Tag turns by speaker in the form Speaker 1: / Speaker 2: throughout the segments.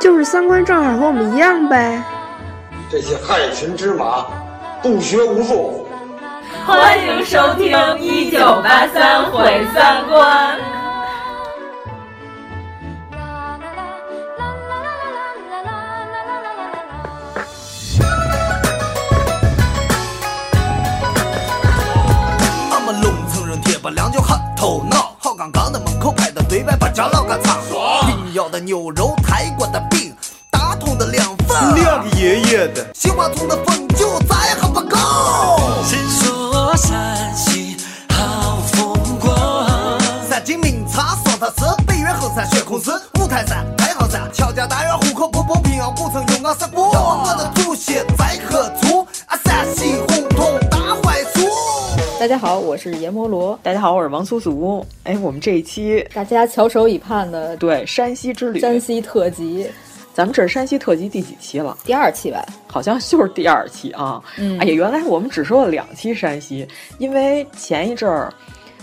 Speaker 1: 就是三观正好和我们一样呗。
Speaker 2: 这些害群之马，不学无术。
Speaker 3: 欢迎收听《一九八三毁三观》。
Speaker 4: 俺们龙城人铁不两脚很头脑，好杠杠的门口排的队外把家老个操。云瑶的牛肉，泰国的饼，大同的凉粉，
Speaker 2: 两个爷爷的，
Speaker 4: 杏花村的汾酒再还不够。
Speaker 5: 谁说山西好风光？
Speaker 4: 三晋名茶双塔寺，北岳衡山悬空寺，五台山太行山，乔家大院户口不不平遥古城永安三姑。要我的祖先大
Speaker 6: 家好，我是阎摩罗。
Speaker 7: 大家好，我是王苏苏。哎，我们这一期
Speaker 6: 大家翘首以盼的
Speaker 7: 对山西之旅，
Speaker 6: 山西特辑，
Speaker 7: 咱们这是山西特辑第几期了？
Speaker 6: 第二期吧，
Speaker 7: 好像就是第二期啊。
Speaker 6: 嗯，
Speaker 7: 哎呀，原来我们只说了两期山西，因为前一阵儿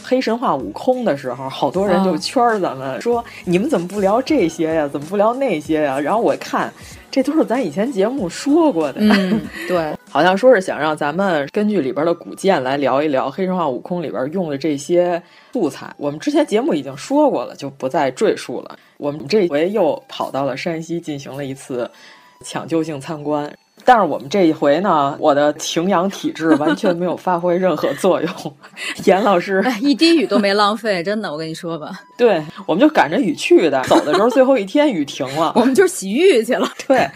Speaker 7: 黑神话悟空的时候，好多人就圈儿咱们、
Speaker 6: 哦、
Speaker 7: 说，你们怎么不聊这些呀？怎么不聊那些呀？然后我看。这都是咱以前节目说过的，
Speaker 6: 嗯，对，
Speaker 7: 好像说是想让咱们根据里边的古剑来聊一聊《黑神话：悟空》里边用的这些素材。我们之前节目已经说过了，就不再赘述了。我们这回又跑到了山西进行了一次抢救性参观，但是我们这一回呢，我的晴阳体质完全没有发挥任何作用。严老师，
Speaker 6: 哎，一滴雨都没浪费，真的，我跟你说吧。
Speaker 7: 对，我们就赶着雨去的，走的时候最后一天雨停了，
Speaker 6: 我们就洗浴去了。
Speaker 7: 对，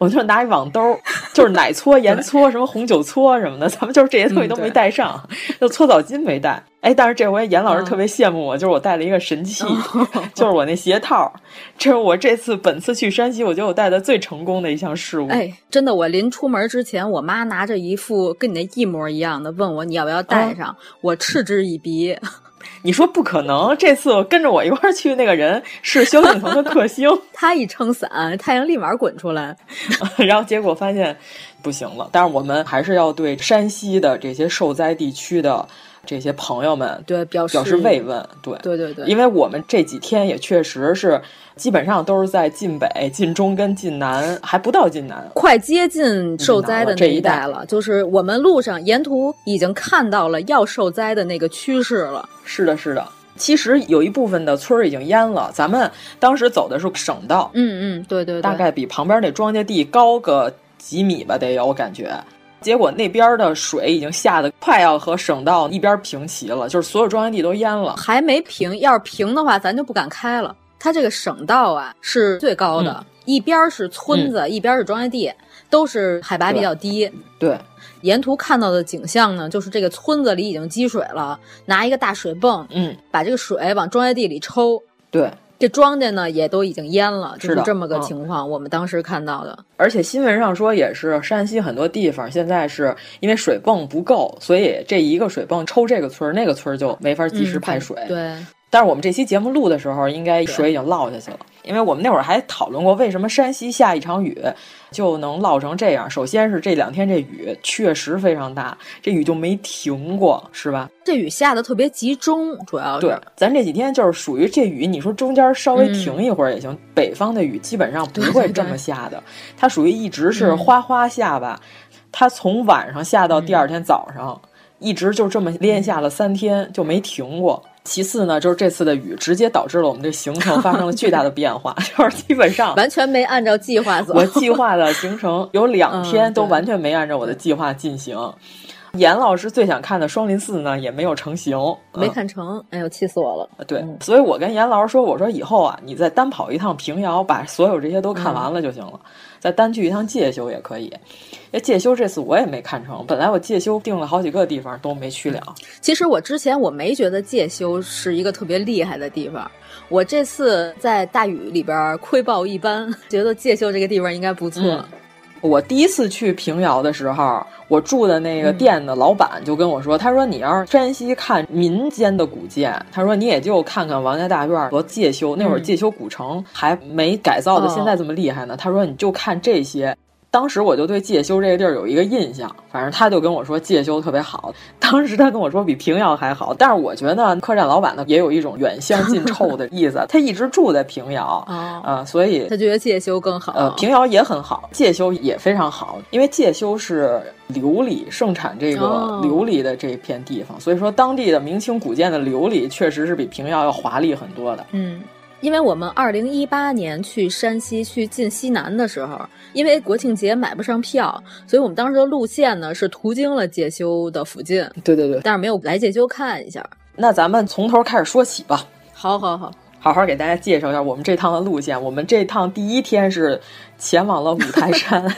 Speaker 7: 我就拿一网兜，就是奶搓、盐搓、什么红酒搓什么的，咱们就是这些东西都没带上，
Speaker 6: 嗯、
Speaker 7: 就搓澡巾没带。哎，但是这回严老师特别羡慕我，就是我带了一个神器，
Speaker 6: 嗯、
Speaker 7: 就是我那鞋套，这是我这次本次去山西，我觉得我带的最成功的一项事物。
Speaker 6: 哎，真的，我临出门之前，我妈拿着一副跟你那一模一样的，问我你要不要带上，嗯、我嗤之以鼻。
Speaker 7: 你说不可能，这次跟着我一块儿去那个人是萧敬腾的克星，
Speaker 6: 他一撑伞，太阳立马滚出来，
Speaker 7: 然后结果发现不行了。但是我们还是要对山西的这些受灾地区的这些朋友们
Speaker 6: 对表
Speaker 7: 示表示慰问，对
Speaker 6: 对对对，
Speaker 7: 因为我们这几天也确实是基本上都是在晋北、晋中跟晋南，还不到晋南，
Speaker 6: 快接近受灾的那
Speaker 7: 一
Speaker 6: 带了。就是我们路上沿途已经看到了要受灾的那个趋势了。
Speaker 7: 是的，是的。其实有一部分的村儿已经淹了，咱们当时走的是省道，
Speaker 6: 嗯嗯，对对对，
Speaker 7: 大概比旁边那庄稼地高个几米吧，得有我感觉。结果那边的水已经下的快要和省道一边平齐了，就是所有庄稼地都淹了，
Speaker 6: 还没平。要是平的话，咱就不敢开了。它这个省道啊是最高的，
Speaker 7: 嗯、
Speaker 6: 一边是村子，
Speaker 7: 嗯、
Speaker 6: 一边是庄稼地，都是海拔比较低。
Speaker 7: 对，
Speaker 6: 沿途看到的景象呢，就是这个村子里已经积水了，拿一个大水泵，
Speaker 7: 嗯，
Speaker 6: 把这个水往庄稼地里抽。
Speaker 7: 对。
Speaker 6: 这庄稼呢也都已经淹了，就是
Speaker 7: 的
Speaker 6: 这么个情况。嗯、我们当时看到的，
Speaker 7: 而且新闻上说也是山西很多地方现在是因为水泵不够，所以这一个水泵抽这个村儿，那个村儿就没法及时排水。
Speaker 6: 嗯、对。
Speaker 7: 但是我们这期节目录的时候，应该水已经落下去了，因为我们那会儿还讨论过为什么山西下一场雨就能落成这样。首先是这两天这雨确实非常大，这雨就没停过，是吧？
Speaker 6: 这雨下的特别集中，主要是
Speaker 7: 对。咱这几天就是属于这雨，你说中间稍微停一会儿也行。嗯、北方的雨基本上不会这么下的，
Speaker 6: 对对对
Speaker 7: 它属于一直是哗哗下吧，嗯、它从晚上下到第二天早上，嗯、一直就这么连下了三天就没停过。其次呢，就是这次的雨直接导致了我们这行程发生了巨大的变化，就是基本上
Speaker 6: 完全没按照计划走。
Speaker 7: 我计划的行程有两天
Speaker 6: 嗯
Speaker 7: 都完全没按照我的计划进行。严老师最想看的双林寺呢，也没有成型，
Speaker 6: 没看成。哎呦，气死我了！
Speaker 7: 对，嗯、所以我跟严老师说，我说以后啊，你再单跑一趟平遥，把所有这些都看完了就行了，嗯、再单去一趟介休也可以。哎介休这次我也没看成，本来我介休定了好几个地方都没去了。
Speaker 6: 其实我之前我没觉得介休是一个特别厉害的地方，我这次在大雨里边窥豹一斑，觉得介休这个地方应该不错。
Speaker 7: 嗯我第一次去平遥的时候，我住的那个店的老板就跟我说：“他说你要是山西看民间的古建，他说你也就看看王家大院和介休。那会儿介休古城还没改造的现在这么厉害呢。他说你就看这些。”当时我就对介休这个地儿有一个印象，反正他就跟我说介休特别好。当时他跟我说比平遥还好，但是我觉得客栈老板呢也有一种远香近臭的意思，他一直住在平遥啊、呃，所以
Speaker 6: 他觉得介休更好。
Speaker 7: 呃，平遥也很好，介休也非常好，因为介休是琉璃盛产这个琉璃的这片地方，所以说当地的明清古建的琉璃确实是比平遥要华丽很多的。
Speaker 6: 嗯。因为我们二零一八年去山西去进西南的时候，因为国庆节买不上票，所以我们当时的路线呢是途经了介休的附近。
Speaker 7: 对对对，
Speaker 6: 但是没有来介休看一下。
Speaker 7: 那咱们从头开始说起吧。
Speaker 6: 好好好，
Speaker 7: 好好给大家介绍一下我们这趟的路线。我们这趟第一天是前往了五台山。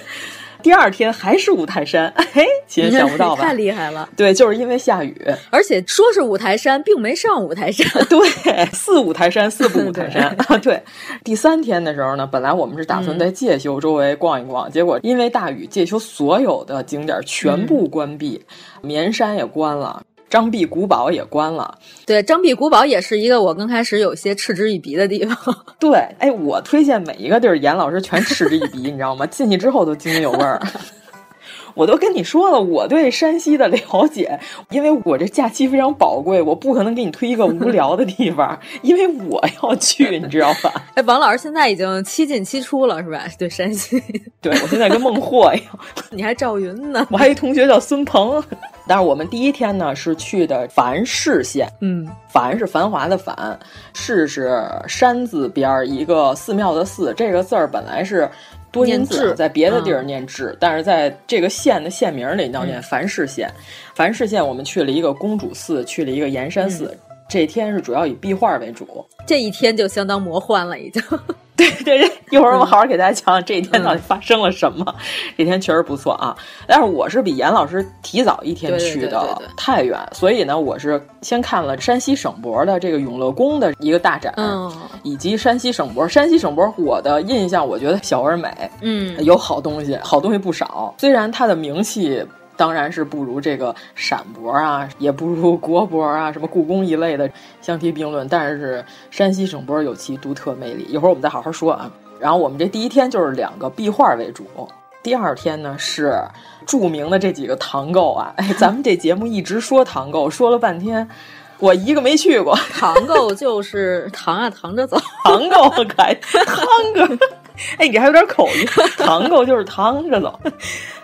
Speaker 7: 第二天还是五台山，嘿，其实想不到吧？
Speaker 6: 太厉害了！
Speaker 7: 对，就是因为下雨，
Speaker 6: 而且说是五台山，并没上五台山。
Speaker 7: 对，四五台山，四不五台山啊。对，第三天的时候呢，本来我们是打算在介休周围逛一逛，嗯、结果因为大雨，介休所有的景点全部关闭，嗯、绵山也关了。张壁古堡也关了，
Speaker 6: 对，张壁古堡也是一个我刚开始有些嗤之以鼻的地方。
Speaker 7: 对，哎，我推荐每一个地儿，严老师全嗤之以鼻，你知道吗？进去之后都津津有味儿。我都跟你说了，我对山西的了解，因为我这假期非常宝贵，我不可能给你推一个无聊的地方，因为我要去，你知道吧？
Speaker 6: 哎，王老师现在已经七进七出了，是吧？对山西，
Speaker 7: 对我现在跟孟获一样。
Speaker 6: 你还赵云呢？
Speaker 7: 我还一同学叫孙鹏。但是我们第一天呢是去的繁市县，
Speaker 6: 嗯，
Speaker 7: 繁是繁华的繁，市是山字边儿一个寺庙的寺，这个字儿本来是。多音字在别的地儿念志，嗯、但是在这个县的县名里要念凡氏县。嗯、繁氏县我们去了一个公主寺，去了一个盐山寺。嗯、这一天是主要以壁画为主，
Speaker 6: 这一天就相当魔幻了，已经。
Speaker 7: 对对对，一会儿我好好给大家讲讲这一天到底发生了什么。这天确实不错啊，但是我是比严老师提早一天去的太原，所以呢，我是先看了山西省博的这个永乐宫的一个大展，
Speaker 6: 嗯、
Speaker 7: 以及山西省博。山西省博我的印象，我觉得小而美，
Speaker 6: 嗯，
Speaker 7: 有好东西，好东西不少。虽然它的名气。当然是不如这个陕博啊，也不如国博啊，什么故宫一类的相提并论。但是山西省博有其独特魅力，一会儿我们再好好说啊。然后我们这第一天就是两个壁画为主，第二天呢是著名的这几个唐构啊。哎，咱们这节目一直说唐构，说了半天，我一个没去过。
Speaker 6: 唐构就是 唐啊，唐着走。
Speaker 7: 唐构可爱，唐哥，哎，你还有点口音。唐构就是唐着走。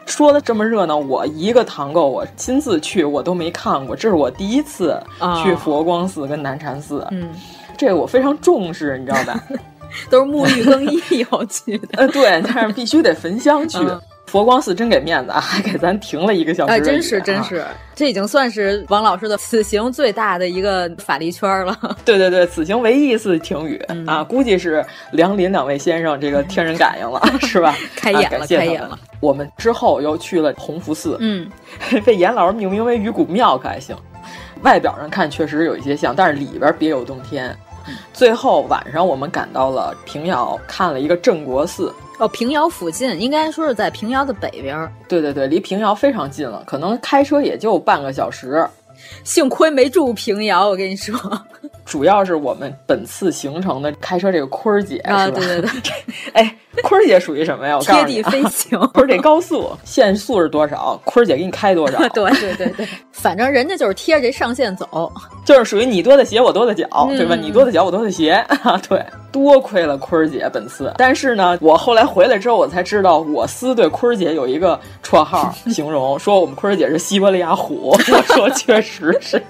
Speaker 7: 说的这么热闹，我一个唐构我亲自去我都没看过，这是我第一次去佛光寺跟南禅寺。
Speaker 6: 嗯，
Speaker 7: 这个我非常重视，你知道吧？
Speaker 6: 都是沐浴更衣要去的。
Speaker 7: 呃，对，但是必须得焚香去。嗯、佛光寺真给面子啊，还给咱停了一个小时。
Speaker 6: 哎，真是真是，这已经算是王老师的此行最大的一个法力圈了。
Speaker 7: 对对对，此行唯一一次停雨、嗯、啊，估计是梁林两位先生这个天人感应了，是吧？
Speaker 6: 开眼了，
Speaker 7: 啊、
Speaker 6: 开眼了。
Speaker 7: 我们之后又去了弘福寺，
Speaker 6: 嗯，
Speaker 7: 被严老师命名为鱼骨庙，可还行。外表上看确实有一些像，但是里边别有洞天。
Speaker 6: 嗯、
Speaker 7: 最后晚上我们赶到了平遥，看了一个镇国寺。
Speaker 6: 哦，平遥附近应该说是在平遥的北边。
Speaker 7: 对对对，离平遥非常近了，可能开车也就半个小时。
Speaker 6: 幸亏没住平遥，我跟你说。
Speaker 7: 主要是我们本次行程的开车这个坤儿姐
Speaker 6: 啊，
Speaker 7: 是吧？
Speaker 6: 对对对，
Speaker 7: 哎，坤儿姐属于什么呀？我告诉你、啊，
Speaker 6: 贴地飞行，
Speaker 7: 不是这高速限速是多少？坤儿姐给你开多少？
Speaker 6: 对对对对，反正人家就是贴着这上限走，
Speaker 7: 就是属于你多的鞋我多的脚，
Speaker 6: 嗯、
Speaker 7: 对吧？你多的脚我多的鞋啊，对，多亏了坤儿姐本次。但是呢，我后来回来之后，我才知道我司对坤儿姐有一个绰号形容，说我们坤儿姐是西伯利亚虎。我说确实是。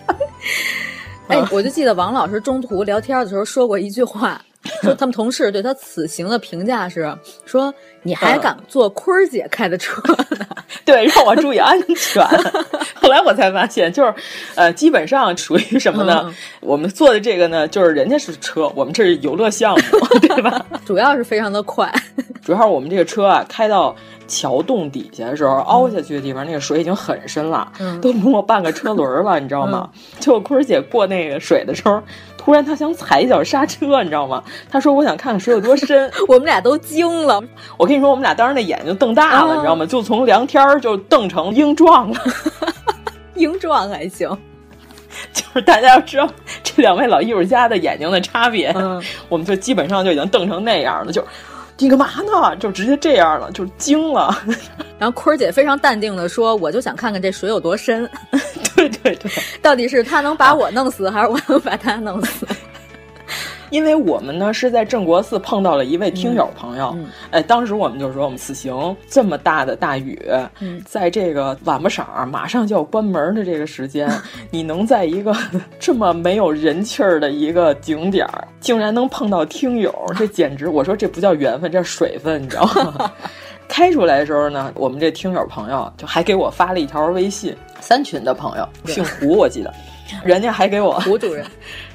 Speaker 6: 哎，我就记得王老师中途聊天的时候说过一句话，说他们同事对他此行的评价是说你还敢坐坤儿姐开的车呢？
Speaker 7: 对，让我注意安全。后来我才发现，就是呃，基本上属于什么呢？
Speaker 6: 嗯
Speaker 7: 我们做的这个呢，就是人家是车，我们这是游乐项目，对吧？
Speaker 6: 主要是非常的快，
Speaker 7: 主要是我们这个车啊，开到桥洞底下的时候，凹下去的地方，那个水已经很深了，
Speaker 6: 嗯
Speaker 7: 都没半个车轮了，你知道吗？就坤儿姐过那个水的时候，突然他想踩一脚刹车，你知道吗？他说：“我想看看水有多深。
Speaker 6: 我们俩都惊了。”
Speaker 7: 我跟你说，我们俩当时那眼睛瞪大了，
Speaker 6: 啊
Speaker 7: 你知道吗？就从梁天儿就瞪成鹰状了。
Speaker 6: 鹰状还行，
Speaker 7: 就是大家要知道这两位老艺术家的眼睛的差别，
Speaker 6: 嗯
Speaker 7: 我们就基本上就已经瞪成那样了，就你干嘛呢？就直接这样了，就惊了。
Speaker 6: 然后坤儿姐非常淡定的说：“我就想看看这水有多深，
Speaker 7: 对
Speaker 6: 到底是他能把我弄死，还是我能把他弄死？”
Speaker 7: 因为我们呢是在镇国寺碰到了一位听友朋友，
Speaker 6: 嗯
Speaker 7: 哎，当时我们就说，我们此行这么大的大雨，
Speaker 6: 嗯
Speaker 7: 在这个晚不晌儿马上就要关门的这个时间，你能在一个这么没有人气儿的一个景点儿，竟然能碰到听友，这简直，我说这不叫缘分，这是水分，你知道吗？开出来的时候呢，我们这听友朋友就还给我发了一条微信，三群的朋友，姓胡，我记得，人家还给我
Speaker 6: 胡主任。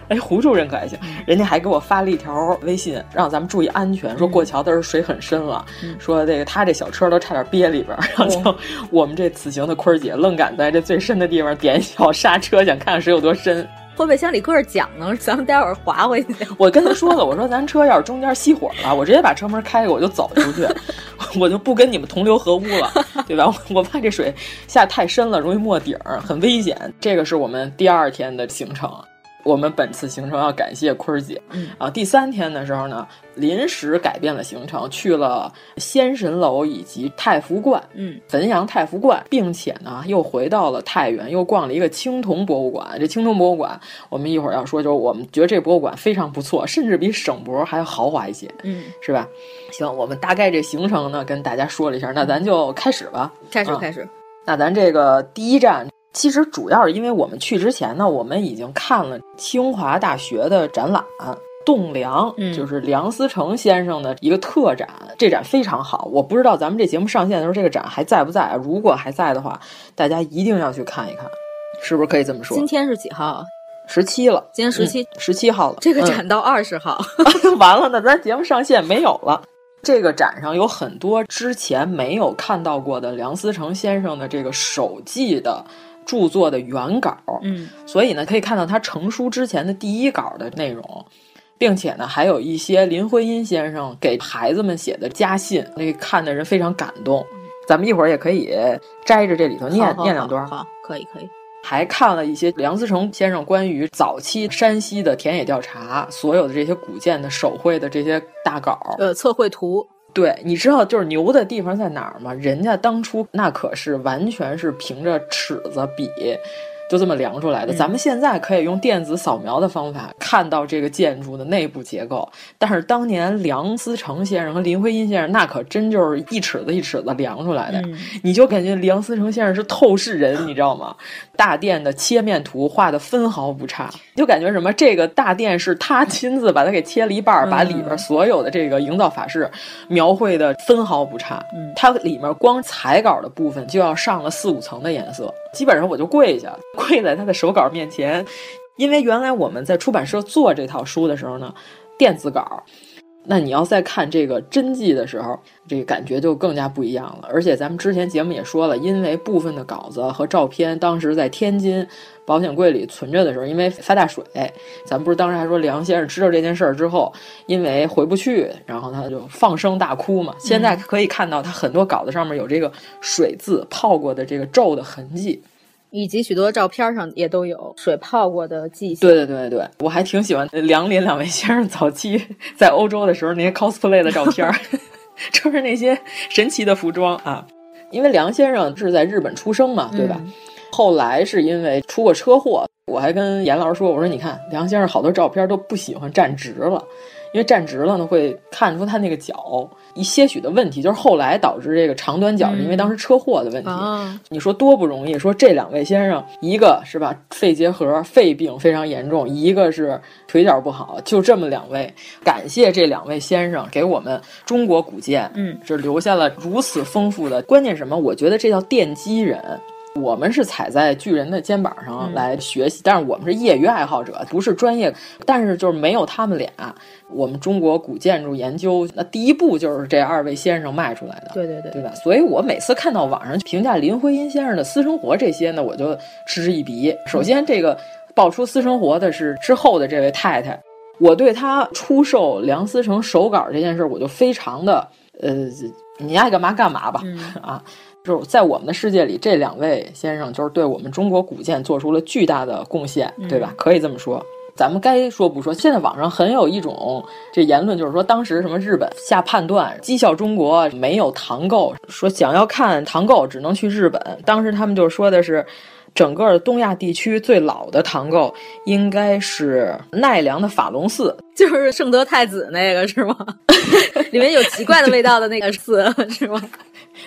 Speaker 7: 哎，胡主任可还行，人家还给我发了一条微信，让咱们注意安全，说过桥的时候水很深了，
Speaker 6: 嗯。
Speaker 7: 说这个他这小车都差点憋里边儿，然后就我们这此行的坤儿姐愣敢在这最深的地方点脚刹车，想看看水有多深。
Speaker 6: 后备箱里搁着桨呢？咱们待会儿划回去。
Speaker 7: 我跟他说了，我说咱车要是中间熄火了，我直接把车门开开，我就走出去，我就不跟你们同流合污了，对吧？我怕这水下太深了，容易没底儿，很危险。这个是我们第二天的行程。我们本次行程要感谢坤儿姐，
Speaker 6: 嗯
Speaker 7: 啊，第三天的时候呢，临时改变了行程，去了仙神楼以及太福观，
Speaker 6: 嗯，
Speaker 7: 汾阳太福观，并且呢又回到了太原，又逛了一个青铜博物馆。这青铜博物馆，我们一会儿要说，就是我们觉得这博物馆非常不错，甚至比省博还要豪华一些，
Speaker 6: 嗯，
Speaker 7: 是吧？行，我们大概这行程呢跟大家说了一下，那咱就开始吧，啊
Speaker 6: 开始开始。
Speaker 7: 那咱这个第一站。其实主要是因为我们去之前呢，我们已经看了清华大学的展览《栋梁》，
Speaker 6: 嗯
Speaker 7: 就是梁思成先生的一个特展。这展非常好，我不知道咱们这节目上线的时候这个展还在不在啊？如果还在的话，大家一定要去看一看，是不是可以这么说？
Speaker 6: 今天是几号啊？
Speaker 7: 十七了，
Speaker 6: 今天十七，
Speaker 7: 十七号了。
Speaker 6: 这个展到二十号，
Speaker 7: 嗯、完了，那咱节目上线没有了。这个展上有很多之前没有看到过的梁思成先生的这个手记的。著作的原稿，
Speaker 6: 嗯，
Speaker 7: 所以呢，可以看到他成书之前的第一稿的内容，并且呢，还有一些林徽因先生给孩子们写的家信，那个看的人非常感动。咱们一会儿也可以摘着这里头念念两段，
Speaker 6: 好，可以可以。
Speaker 7: 还看了一些梁思成先生关于早期山西的田野调查，所有的这些古建的手绘的这些大稿，
Speaker 6: 呃，测绘图。
Speaker 7: 对，你知道就是牛的地方在哪儿吗？人家当初那可是完全是凭着尺子比，就这么量出来的。
Speaker 6: 嗯、
Speaker 7: 咱们现在可以用电子扫描的方法看到这个建筑的内部结构，但是当年梁思成先生和林徽因先生那可真就是一尺子一尺子量出来的。
Speaker 6: 嗯、
Speaker 7: 你就感觉梁思成先生是透视人，你知道吗？大殿的切面图画的分毫不差，就感觉什么这个大殿是他亲自把它给切了一半，
Speaker 6: 嗯、
Speaker 7: 把里边所有的这个营造法式描绘的分毫不差。
Speaker 6: 嗯，
Speaker 7: 它里面光彩稿的部分就要上了四五层的颜色，基本上我就跪下，跪在他的手稿面前，因为原来我们在出版社做这套书的时候呢，电子稿。那你要再看这个真迹的时候，这个感觉就更加不一样了。而且咱们之前节目也说了，因为部分的稿子和照片当时在天津保险柜里存着的时候，因为发大水，咱们不是当时还说梁先生知道这件事儿之后，因为回不去，然后他就放声大哭嘛。现在可以看到他很多稿子上面有这个水渍泡过的这个皱的痕迹。
Speaker 6: 以及许多照片上也都有水泡过的迹象。
Speaker 7: 对对对对，我还挺喜欢梁林两位先生早期在欧洲的时候那些 cosplay 的照片，就是那些神奇的服装啊。因为梁先生是在日本出生嘛，对吧？
Speaker 6: 嗯、
Speaker 7: 后来是因为出过车祸，我还跟严老师说，我说你看梁先生好多照片都不喜欢站直了。因为站直了呢，会看出他那个脚一些许的问题，就是后来导致这个长短脚，是因为当时车祸的问题。
Speaker 6: 啊
Speaker 7: 你说多不容易？说这两位先生，一个是吧肺结核，肺病非常严重；一个是腿脚不好，就这么两位。感谢这两位先生给我们中国古建，
Speaker 6: 嗯，
Speaker 7: 这留下了如此丰富的。关键什么？我觉得这叫奠基人。我们是踩在巨人的肩膀上来学习，但是我们是业余爱好者，不是专业。但是就是没有他们俩，我们中国古建筑研究那第一步就是这二位先生迈出来的，
Speaker 6: 对对对，
Speaker 7: 对吧？所以我每次看到网上评价林徽因先生的私生活这些呢，我就嗤之以鼻。首先，这个爆出私生活的是之后的这位太太，我对她出售梁思成手稿这件事，我就非常的呃，你爱干嘛干嘛吧，
Speaker 6: 嗯、
Speaker 7: 啊。就是在我们的世界里，这两位先生就是对我们中国古建做出了巨大的贡献，对吧？可以这么说。咱们该说不说，现在网上很有一种这言论，就是说当时什么日本下判断讥笑中国没有唐构，说想要看唐构只能去日本。当时他们就说的是，整个东亚地区最老的唐构应该是奈良的法隆寺，
Speaker 6: 就是圣德太子那个是吗？里面有奇怪的味道的那个寺 是吗？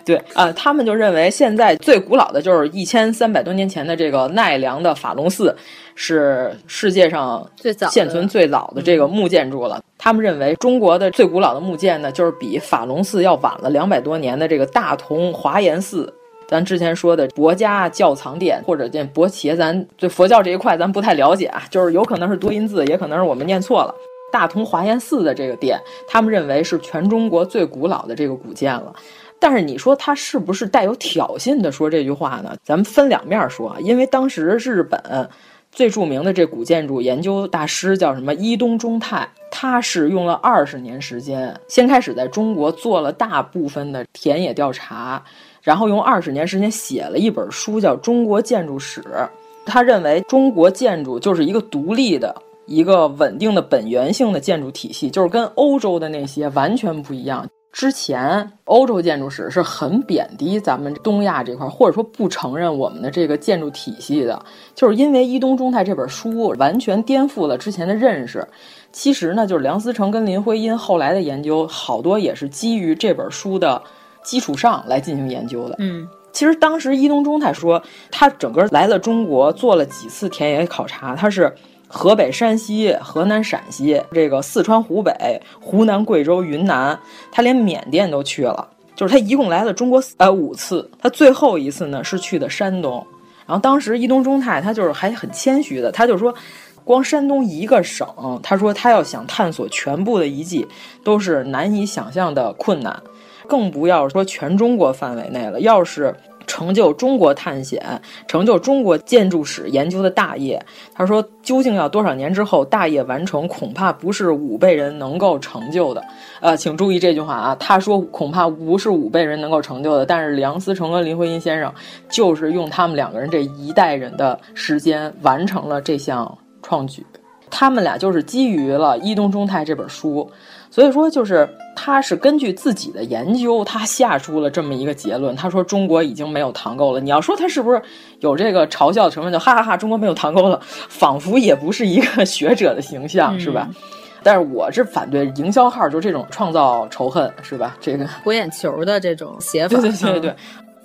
Speaker 7: 对啊、呃，他们就认为现在最古老的就是一千三百多年前的这个奈良的法隆寺，是世界上
Speaker 6: 最早
Speaker 7: 现存最早的这个木建筑了。他们认为中国的最古老的木建呢，就是比法隆寺要晚了两百多年的这个大同华严寺。咱之前说的博家教藏殿或者这博伽，咱对佛教这一块咱不太了解啊，就是有可能是多音字，也可能是我们念错了。大同华严寺的这个殿，他们认为是全中国最古老的这个古建了。但是你说他是不是带有挑衅的说这句话呢？咱们分两面说啊，因为当时日本最著名的这古建筑研究大师叫什么伊东忠太，他是用了二十年时间，先开始在中国做了大部分的田野调查，然后用二十年时间写了一本书叫《中国建筑史》。他认为中国建筑就是一个独立的。一个稳定的本源性的建筑体系，就是跟欧洲的那些完全不一样。之前欧洲建筑史是很贬低咱们东亚这块，或者说不承认我们的这个建筑体系的，就是因为伊东忠太这本书完全颠覆了之前的认识。其实呢，就是梁思成跟林徽因后来的研究，好多也是基于这本书的基础上来进行研究的。
Speaker 6: 嗯。
Speaker 7: 其实当时伊东忠太说，他整个来了中国，做了几次田野考察，他是。河北、山西、河南、陕西，这个四川、湖北、湖南、贵州、云南，他连缅甸都去了。就是他一共来了中国呃五次，他最后一次呢是去的山东。然后当时伊东忠太他就是还很谦虚的，他就说，光山东一个省，他说他要想探索全部的遗迹，都是难以想象的困难，更不要说全中国范围内了。要是成就中国探险、成就中国建筑史研究的大业，他说，究竟要多少年之后大业完成，恐怕不是五辈人能够成就的。呃，请注意这句话啊，他说恐怕不是五辈人能够成就的，但是梁思成和林徽因先生就是用他们两个人这一代人的时间完成了这项创举。他们俩就是基于了伊东忠太这本书。所以说，就是他是根据自己的研究，他下出了这么一个结论。他说中国已经没有唐构了。你要说他是不是有这个嘲笑成分，就哈哈哈，中国没有唐构了，仿佛也不是一个 学者的形象，是吧？但是我是反对营销号，就这种创造仇恨，是吧？这个
Speaker 6: 博眼球的这种写法，
Speaker 7: 对对对对，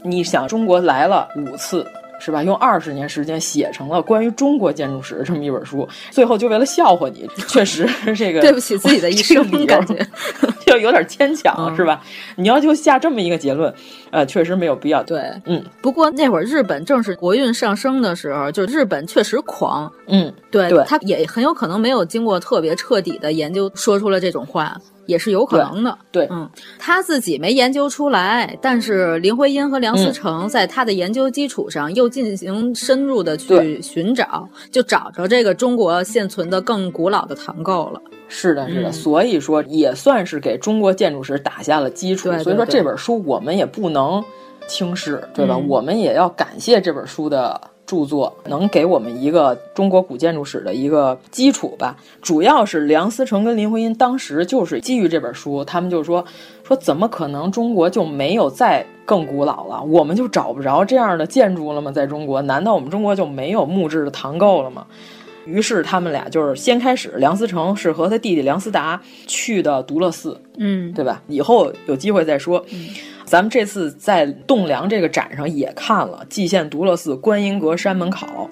Speaker 7: 你想中国来了五次。是吧？用二十年时间写成了关于中国建筑史这么一本书，最后就为了笑话你，确实这个
Speaker 6: 对不起自己的一生，感觉
Speaker 7: 就有点牵强，嗯、是吧？你要就下这么一个结论，呃，确实没有必要。
Speaker 6: 对，
Speaker 7: 嗯。
Speaker 6: 不过那会儿日本正是国运上升的时候，就日本确实狂，
Speaker 7: 嗯，
Speaker 6: 对，
Speaker 7: 对
Speaker 6: 他也很有可能没有经过特别彻底的研究，说出了这种话。也是有可能的，
Speaker 7: 对，
Speaker 6: 嗯，他自己没研究出来，但是林徽因和梁思成在他的研究基础上又进行深入的去寻找，就找着这个中国现存的更古老的唐构了。
Speaker 7: 是的，是的，
Speaker 6: 嗯、
Speaker 7: 所以说也算是给中国建筑史打下了基础。
Speaker 6: 对对对
Speaker 7: 所以说这本书我们也不能轻视，对吧？
Speaker 6: 嗯、
Speaker 7: 我们也要感谢这本书的。著作能给我们一个中国古建筑史的一个基础吧。主要是梁思成跟林徽因当时就是基于这本书，他们就说说怎么可能中国就没有再更古老了？我们就找不着这样的建筑了吗？在中国，难道我们中国就没有木质的唐构了吗？于是他们俩就是先开始，梁思成是和他弟弟梁思达去的独乐寺，
Speaker 6: 嗯，
Speaker 7: 对吧？以后有机会再说。咱们这次在栋梁这个展上也看了蓟县独乐寺观音阁山门考。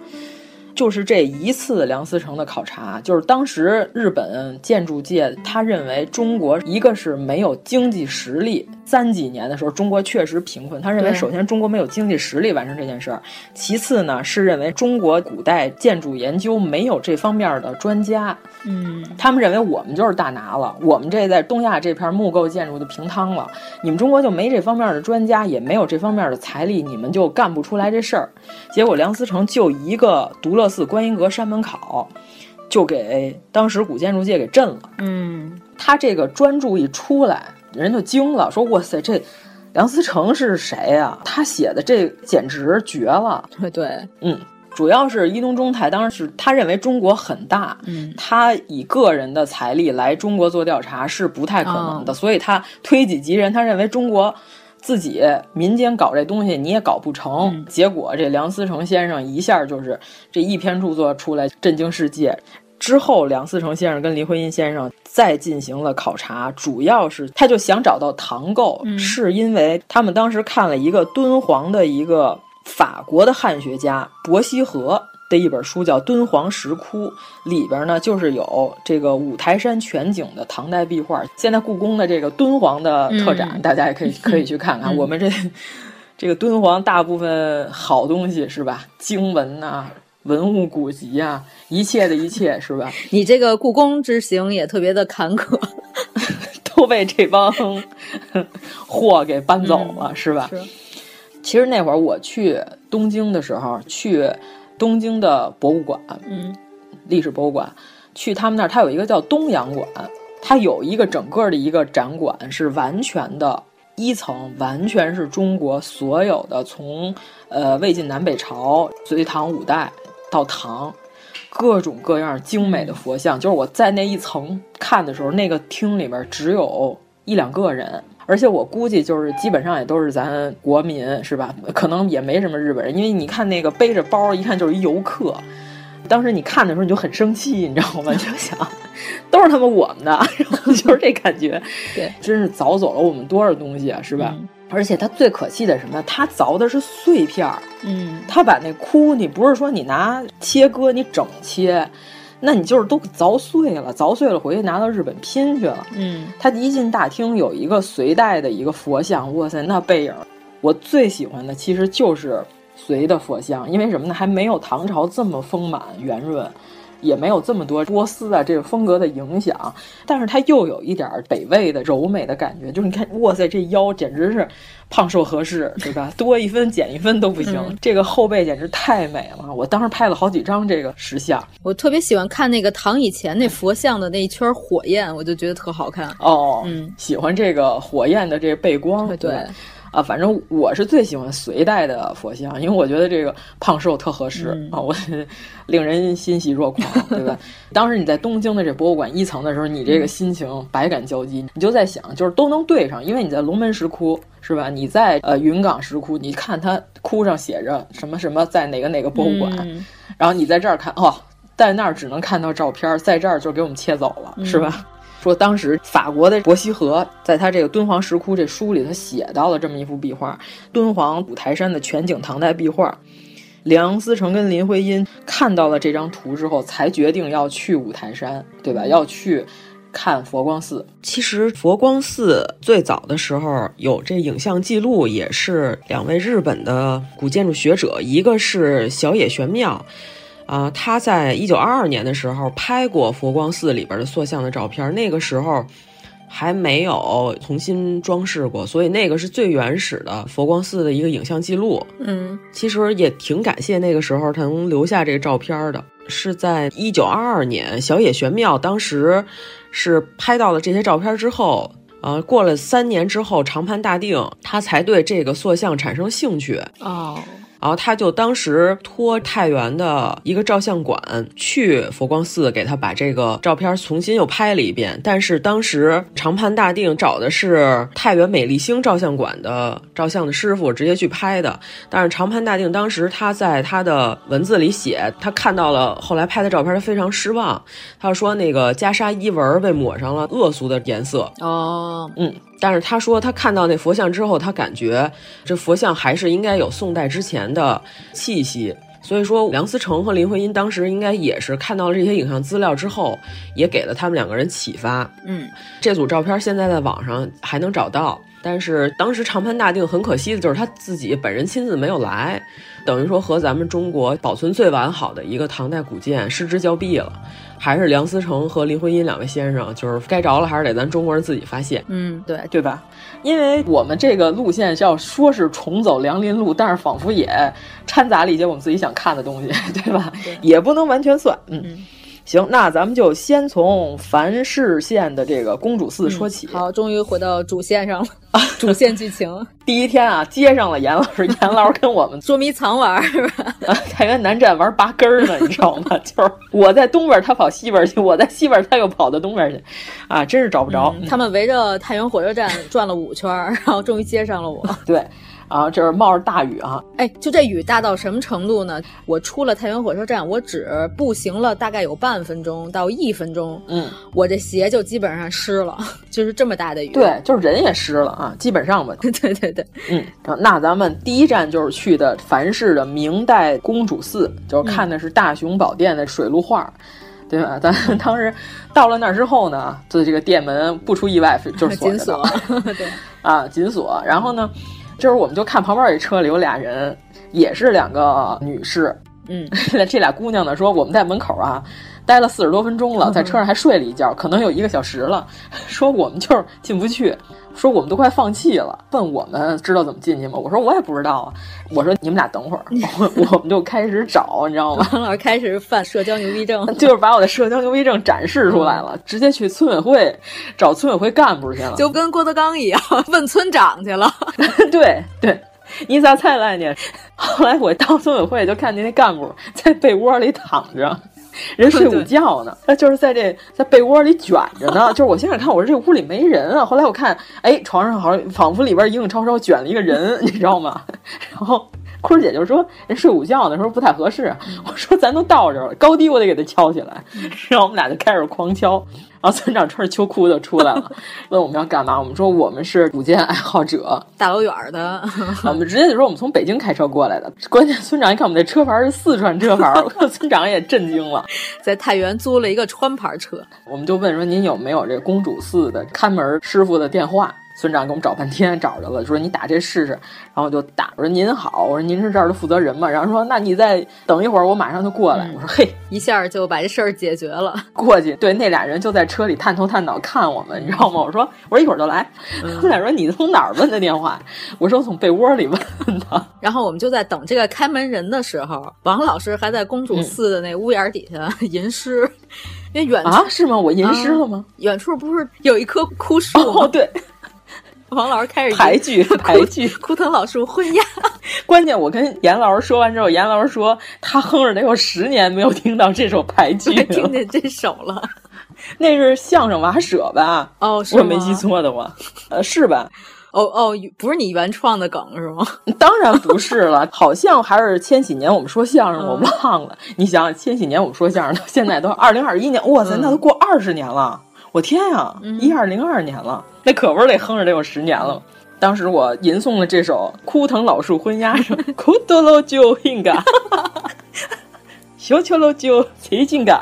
Speaker 7: 就是这一次梁思成的考察，就是当时日本建筑界他认为中国一个是没有经济实力，三几年的时候中国确实贫困，他认为首先中国没有经济实力完成这件事儿，其次呢是认为中国古代建筑研究没有这方面的专家，
Speaker 6: 嗯，
Speaker 7: 他们认为我们就是大拿了，我们这在东亚这片木构建筑就平汤了，你们中国就没这方面的专家，也没有这方面的财力，你们就干不出来这事儿。结果梁思成就一个独乐寺观音阁山门考，就给当时古建筑界给震了。
Speaker 6: 嗯，
Speaker 7: 他这个专注一出来，人就惊了，说：“哇塞，这梁思成是谁呀、他写的这简直绝了。”
Speaker 6: 对对，
Speaker 7: 嗯。主要是伊东忠太，当时是他认为中国很大，
Speaker 6: 嗯，
Speaker 7: 他以个人的财力来中国做调查是不太可能的，
Speaker 6: 哦、
Speaker 7: 所以他推己及人，他认为中国自己民间搞这东西你也搞不成。
Speaker 6: 嗯、
Speaker 7: 结果这梁思成先生一下就是这一篇著作出来震惊世界。之后，梁思成先生跟林徽因先生再进行了考察，主要是他就想找到唐构，
Speaker 6: 嗯、
Speaker 7: 是因为他们当时看了一个敦煌的一个。法国的汉学家伯希和的一本书叫《敦煌石窟》，里边呢就是有这个五台山全景的唐代壁画。现在故宫的这个敦煌的特展，
Speaker 6: 嗯、
Speaker 7: 大家也可以 可以去看看。
Speaker 6: 嗯、
Speaker 7: 我们这这个敦煌大部分好东西是吧？经文呐、啊、文物古籍啊，一切的一切是吧？
Speaker 6: 你这个故宫之行也特别的坎坷，
Speaker 7: 都被这帮 货给搬走了，
Speaker 6: 嗯、
Speaker 7: 是吧？
Speaker 6: 是。
Speaker 7: 其实那会儿我去东京的时候，去东京的博物馆，
Speaker 6: 嗯，
Speaker 7: 历史博物馆，去他们那儿，它有一个叫东洋馆，它有一个整个的一个展馆，是完全的一层，完全是中国所有的从呃魏晋南北朝、隋唐五代到唐，各种各样精美的佛像。就是我在那一层看的时候，那个厅里面只有一两个人。而且我估计就是基本上也都是咱国民，是吧？可能也没什么日本人，因为你看那个背着包，一看就是一游客。当时你看的时候你就很生气，你知道吗？就想都是他们我们的，然后就是这感觉。
Speaker 6: 对，
Speaker 7: 真是凿走了我们多少东西啊，是吧？
Speaker 6: 嗯、
Speaker 7: 而且他最可气的是什么？他凿的是碎片儿。
Speaker 6: 嗯，
Speaker 7: 他把那窟，你不是说你拿切割，你整切。那你就是都凿碎了，凿碎了回去拿到日本拼去了。
Speaker 6: 嗯，
Speaker 7: 他一进大厅有一个隋代的一个佛像，哇塞，那背影，我最喜欢的其实就是隋的佛像，因为什么呢？还没有唐朝这么丰满圆润，也没有这么多波斯的这个风格的影响，但是它又有一点北魏的柔美的感觉，就是你看，哇塞，这腰简直是。胖瘦合适，对吧？多一分减一分都不行。
Speaker 6: 嗯、
Speaker 7: 这个后背简直太美了，我当时拍了好几张这个石像。
Speaker 6: 我特别喜欢看那个唐以前那佛像的那一圈火焰，我就觉得特好看。
Speaker 7: 哦，
Speaker 6: 嗯，
Speaker 7: 喜欢这个火焰的这个背光。
Speaker 6: 对对。
Speaker 7: 啊，反正我是最喜欢隋代的佛像，因为我觉得这个胖瘦特合适、
Speaker 6: 嗯、
Speaker 7: 啊，我 令人欣喜若狂，对吧？当时你在东京的这博物馆一层的时候，你这个心情百感交集，你就在想，就是都能对上，因为你在龙门石窟是吧？你在呃云冈石窟，你看它窟上写着什么什么在哪个哪个博物馆，
Speaker 6: 嗯、
Speaker 7: 然后你在这儿看哦，在那儿只能看到照片，在这儿就给我们切走了，
Speaker 6: 嗯、
Speaker 7: 是吧？说当时法国的伯希和在他这个敦煌石窟这书里，他写到了这么一幅壁画，敦煌五台山的全景唐代壁画。梁思成跟林徽因看到了这张图之后，才决定要去五台山，对吧？要去看佛光寺。
Speaker 8: 其实佛光寺最早的时候有这影像记录，也是两位日本的古建筑学者，一个是小野玄妙。啊、呃，他在一九二二年的时候拍过佛光寺里边的塑像的照片，那个时候还没有重新装饰过，所以那个是最原始的佛光寺的一个影像记录。
Speaker 6: 嗯，
Speaker 8: 其实也挺感谢那个时候他能留下这个照片的。是在一九二二年，小野玄妙当时是拍到了这些照片之后，呃，过了三年之后，长盘大定，他才对这个塑像产生兴趣。
Speaker 6: 哦。
Speaker 8: 然后他就当时托太原的一个照相馆去佛光寺给他把这个照片重新又拍了一遍，但是当时长盘大定找的是太原美丽星照相馆的照相的师傅直接去拍的，但是长盘大定当时他在他的文字里写，他看到了后来拍的照片，他非常失望，他说那个袈裟衣纹被抹上了恶俗的颜色。
Speaker 6: 哦，
Speaker 8: 嗯。但是他说，他看到那佛像之后，他感觉这佛像还是应该有宋代之前的气息。所以说，梁思成和林徽因当时应该也是看到了这些影像资料之后，也给了他们两个人启发。
Speaker 6: 嗯，
Speaker 8: 这组照片现在在网上还能找到，但是当时长潘大定很可惜的就是他自己本人亲自没有来，等于说和咱们中国保存最完好的一个唐代古建失之交臂了。还是梁思成和林徽因两位先生，就是该着了，还是得咱中国人自己发现。
Speaker 6: 嗯，对，
Speaker 7: 对吧？因为我们这个路线要说是重走梁林路，但是仿佛也掺杂了一些我们自己想看的东西，对吧？
Speaker 6: 对
Speaker 7: 也不能完全算。嗯，
Speaker 6: 嗯
Speaker 7: 行，那咱们就先从凡氏县的这个公主寺说起。
Speaker 6: 好，终于回到主线上了，啊主线剧情，
Speaker 7: 第一天啊，接上了严老师，严老师跟我们
Speaker 6: 捉迷藏玩儿是吧？
Speaker 7: 啊，太原南站玩拔根儿呢，你知道吗？就是我在东边，他跑西边去；我在西边，他又跑到东边去，啊，真是找不着。
Speaker 6: 他们围着太原火车站转了五圈儿，然后终于接上了我。
Speaker 7: 对，啊，这是冒着大雨啊，
Speaker 6: 哎，就这雨大到什么程度呢？我出了太原火车站，我只步行了大概有半分钟到一分钟，
Speaker 7: 嗯，
Speaker 6: 我这鞋就基本上湿了，就是这么大的雨。
Speaker 7: 对，就是人也湿了啊，基本上吧。
Speaker 6: 对对对，
Speaker 7: 嗯，那咱们第一站就是去的凡氏的明代公主寺，就是看的是大雄宝殿的水陆画。对吧？咱当时到了那儿之后呢，就这个店门不出意外就是锁着
Speaker 6: 紧锁
Speaker 7: 的，
Speaker 6: 对，
Speaker 7: 啊，紧锁。然后呢，就是我们就看旁边一车里有俩人，也是两个女士，
Speaker 6: 嗯，
Speaker 7: 这俩姑娘呢说我们在门口啊待了四十多分钟了，在车上还睡了一觉，可能有一个小时了，说我们就是进不去。说我们都快放弃了，问我们知道怎么进去吗？我说我也不知道啊。我说你们俩等会儿，我我们就开始找，你知道吗？
Speaker 6: 王老师开始犯社交牛逼症，
Speaker 7: 就是把我的社交牛逼症展示出来了，直接去村委会找村委会干部去了，
Speaker 6: 就跟郭德纲一样，问村长去了。
Speaker 7: 对对，你咋才来呢？后来我到村委会就看见那干部在被窝里躺着。人睡 午觉呢，他就是在这在被窝里卷着呢。就是我先看，我说这屋里没人啊。后来我看，哎，床上好像仿佛里边影影绰绰卷了一个人，你知道吗？然后坤儿姐就说人睡午觉呢，说不太合适。我说咱都到这儿了，高低我得给他敲起来。然后我们俩就开始狂敲。然后村长穿着秋裤就出来了，问我们要干嘛。我们说我们是古建爱好者，
Speaker 6: 大老远的。
Speaker 7: 我们直接就说我们从北京开车过来的。关键村长一看我们这车牌是四川车牌，村长也震惊了，
Speaker 6: 在太原租了一个川牌车。
Speaker 7: 我们就问说您有没有这公主寺的看门师傅的电话？村长给我们找半天，找着了，说你打这试试。然后我就打，我说您好，我说您是这儿的负责人吗？然后说那你再等一会儿，我马上就过来。
Speaker 6: 嗯、
Speaker 7: 我说嘿，
Speaker 6: 一下就把这事儿解决了。
Speaker 7: 过去，对，那俩人就在车里探头探脑看我们，你知道吗？我说我说一会儿就来。
Speaker 6: 嗯、
Speaker 7: 他们俩说你从哪儿问的电话？我说我从被窝里问的。
Speaker 6: 然后我们就在等这个开门人的时候，王老师还在公主寺的那屋檐底下吟诗，因为远处
Speaker 7: 啊是吗？我吟诗了吗？
Speaker 6: 啊、远处不是有一棵枯树
Speaker 7: 哦，对。
Speaker 6: 王老师开始
Speaker 7: 排剧，排剧，
Speaker 6: 枯藤老树昏鸦。
Speaker 7: 关键我跟严老师说完之后，严老师说他哼着得有十年没有听到这首排剧了，
Speaker 6: 听见这首了。
Speaker 7: 那是相声瓦舍吧？
Speaker 6: 哦，是
Speaker 7: 我没记错的话，呃，是吧？
Speaker 6: 哦哦，不是你原创的梗是吗？
Speaker 7: 当然不是了，好像还是千禧年我们说相声，我忘了。你想想，千禧年我们说相声，到现在都二零二一年，哇塞，那都过二十年了。我天呀，一二零二年了，那可不是得哼着得有十年了。当时我吟诵了这首《枯藤老树昏鸦》，说 “枯多老就应该，小秋老就最近噶”。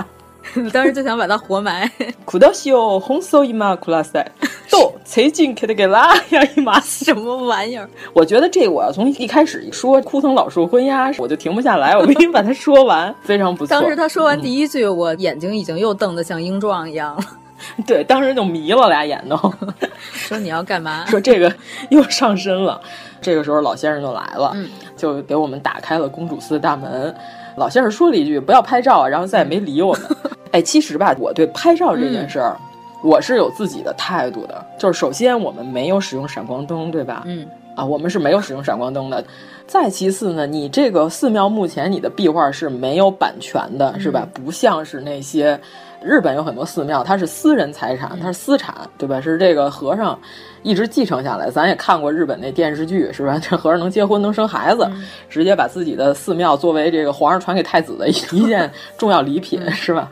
Speaker 6: 当时就想把它活埋。
Speaker 7: 苦到秀红色一马库拉塞，都最近看得给拉呀一马
Speaker 6: 什么玩意儿？
Speaker 7: 我觉得这我要从一开始说枯藤老树昏鸦，我就停不下来，我必须把它说完，非常不错。
Speaker 6: 当时他说完第一句，嗯、我眼睛已经又瞪得像鹰状一样了。
Speaker 7: 对，当时就迷了，俩眼都
Speaker 6: 说你要干嘛？
Speaker 7: 说这个 又上身了。这个时候老先生就来了，
Speaker 6: 嗯、
Speaker 7: 就给我们打开了公主寺大门。老先生说了一句：“不要拍照。”然后再也没理我们。哎，其实吧，我对拍照这件事儿，
Speaker 6: 嗯、
Speaker 7: 我是有自己的态度的。就是首先，我们没有使用闪光灯，对吧？
Speaker 6: 嗯。
Speaker 7: 啊，我们是没有使用闪光灯的。再其次呢，你这个寺庙目前你的壁画是没有版权的，是吧？不像是那些日本有很多寺庙，它是私人财产，它是私产，对吧？是这个和尚一直继承下来。咱也看过日本那电视剧，是吧？这和尚能结婚，能生孩子，直接把自己的寺庙作为这个皇上传给太子的一件重要礼品，是吧？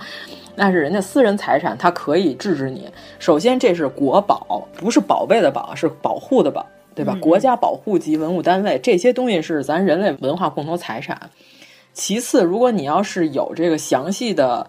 Speaker 7: 那是人家私人财产，它可以制止你。首先，这是国宝，不是宝贝的宝，是保护的宝。对吧？国家保护级文物单位，这些东西是咱人类文化共同财产。其次，如果你要是有这个详细的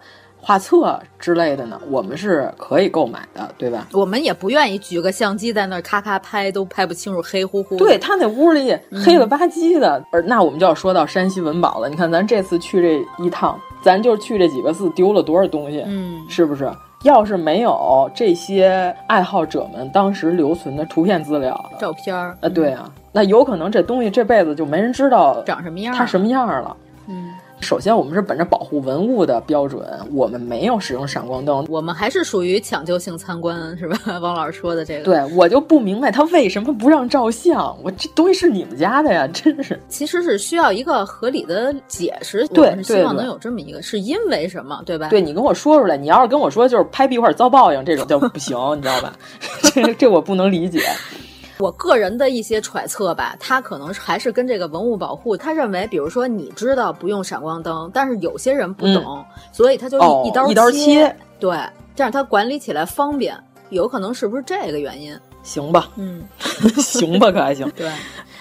Speaker 7: 画册之类的呢，我们是可以购买的，对吧？
Speaker 6: 我们也不愿意举个相机在那儿咔咔拍，都拍不清楚，黑乎乎。
Speaker 7: 对他那屋里黑了吧唧的，而那我们就要说到山西文保了。你看，咱这次去这一趟，咱就去这几个寺，丢了多少东西？
Speaker 6: 嗯，
Speaker 7: 是不是？要是没有这些爱好者们当时留存的图片资料、
Speaker 6: 照片儿，
Speaker 7: 啊，对啊，那有可能这东西这辈子就没人知道
Speaker 6: 长什么样，
Speaker 7: 它什么样了。
Speaker 6: 嗯，
Speaker 7: 首先我们是本着保护文物的标准，我们没有使用闪光灯，
Speaker 6: 我们还是属于抢救性参观，是吧？王老师说的这个，
Speaker 7: 对我就不明白他为什么不让照相。我这东西是你们家的呀，真是。
Speaker 6: 其实是需要一个合理的解释，
Speaker 7: 对，
Speaker 6: 是希望能有这么一个，是因为什么，对吧？
Speaker 7: 对你跟我说出来，你要是跟我说就是拍壁画遭报应，这种就不行，你知道吧？这这我不能理解。
Speaker 6: 我个人的一些揣测吧，他可能还是跟这个文物保护，他认为，比如说你知道不用闪光灯，但是有些人不懂，
Speaker 7: 嗯、
Speaker 6: 所以他就
Speaker 7: 一
Speaker 6: 刀
Speaker 7: 一刀切，
Speaker 6: 对，这样他管理起来方便，有可能是不是这个原因？
Speaker 7: 行吧，
Speaker 6: 嗯，
Speaker 7: 行吧，可还行。
Speaker 6: 对，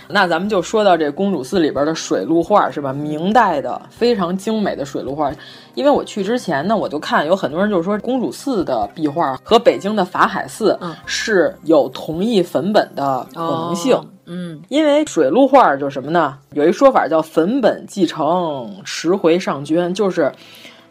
Speaker 7: 那咱们就说到这公主寺里边的水陆画是吧？明代的非常精美的水陆画。因为我去之前呢，我就看有很多人就说公主寺的壁画和北京的法海寺是有同一粉本的可能性。
Speaker 6: 哦、嗯，
Speaker 7: 因为水陆画就是什么呢？有一说法叫粉本继承，石回上捐，就是。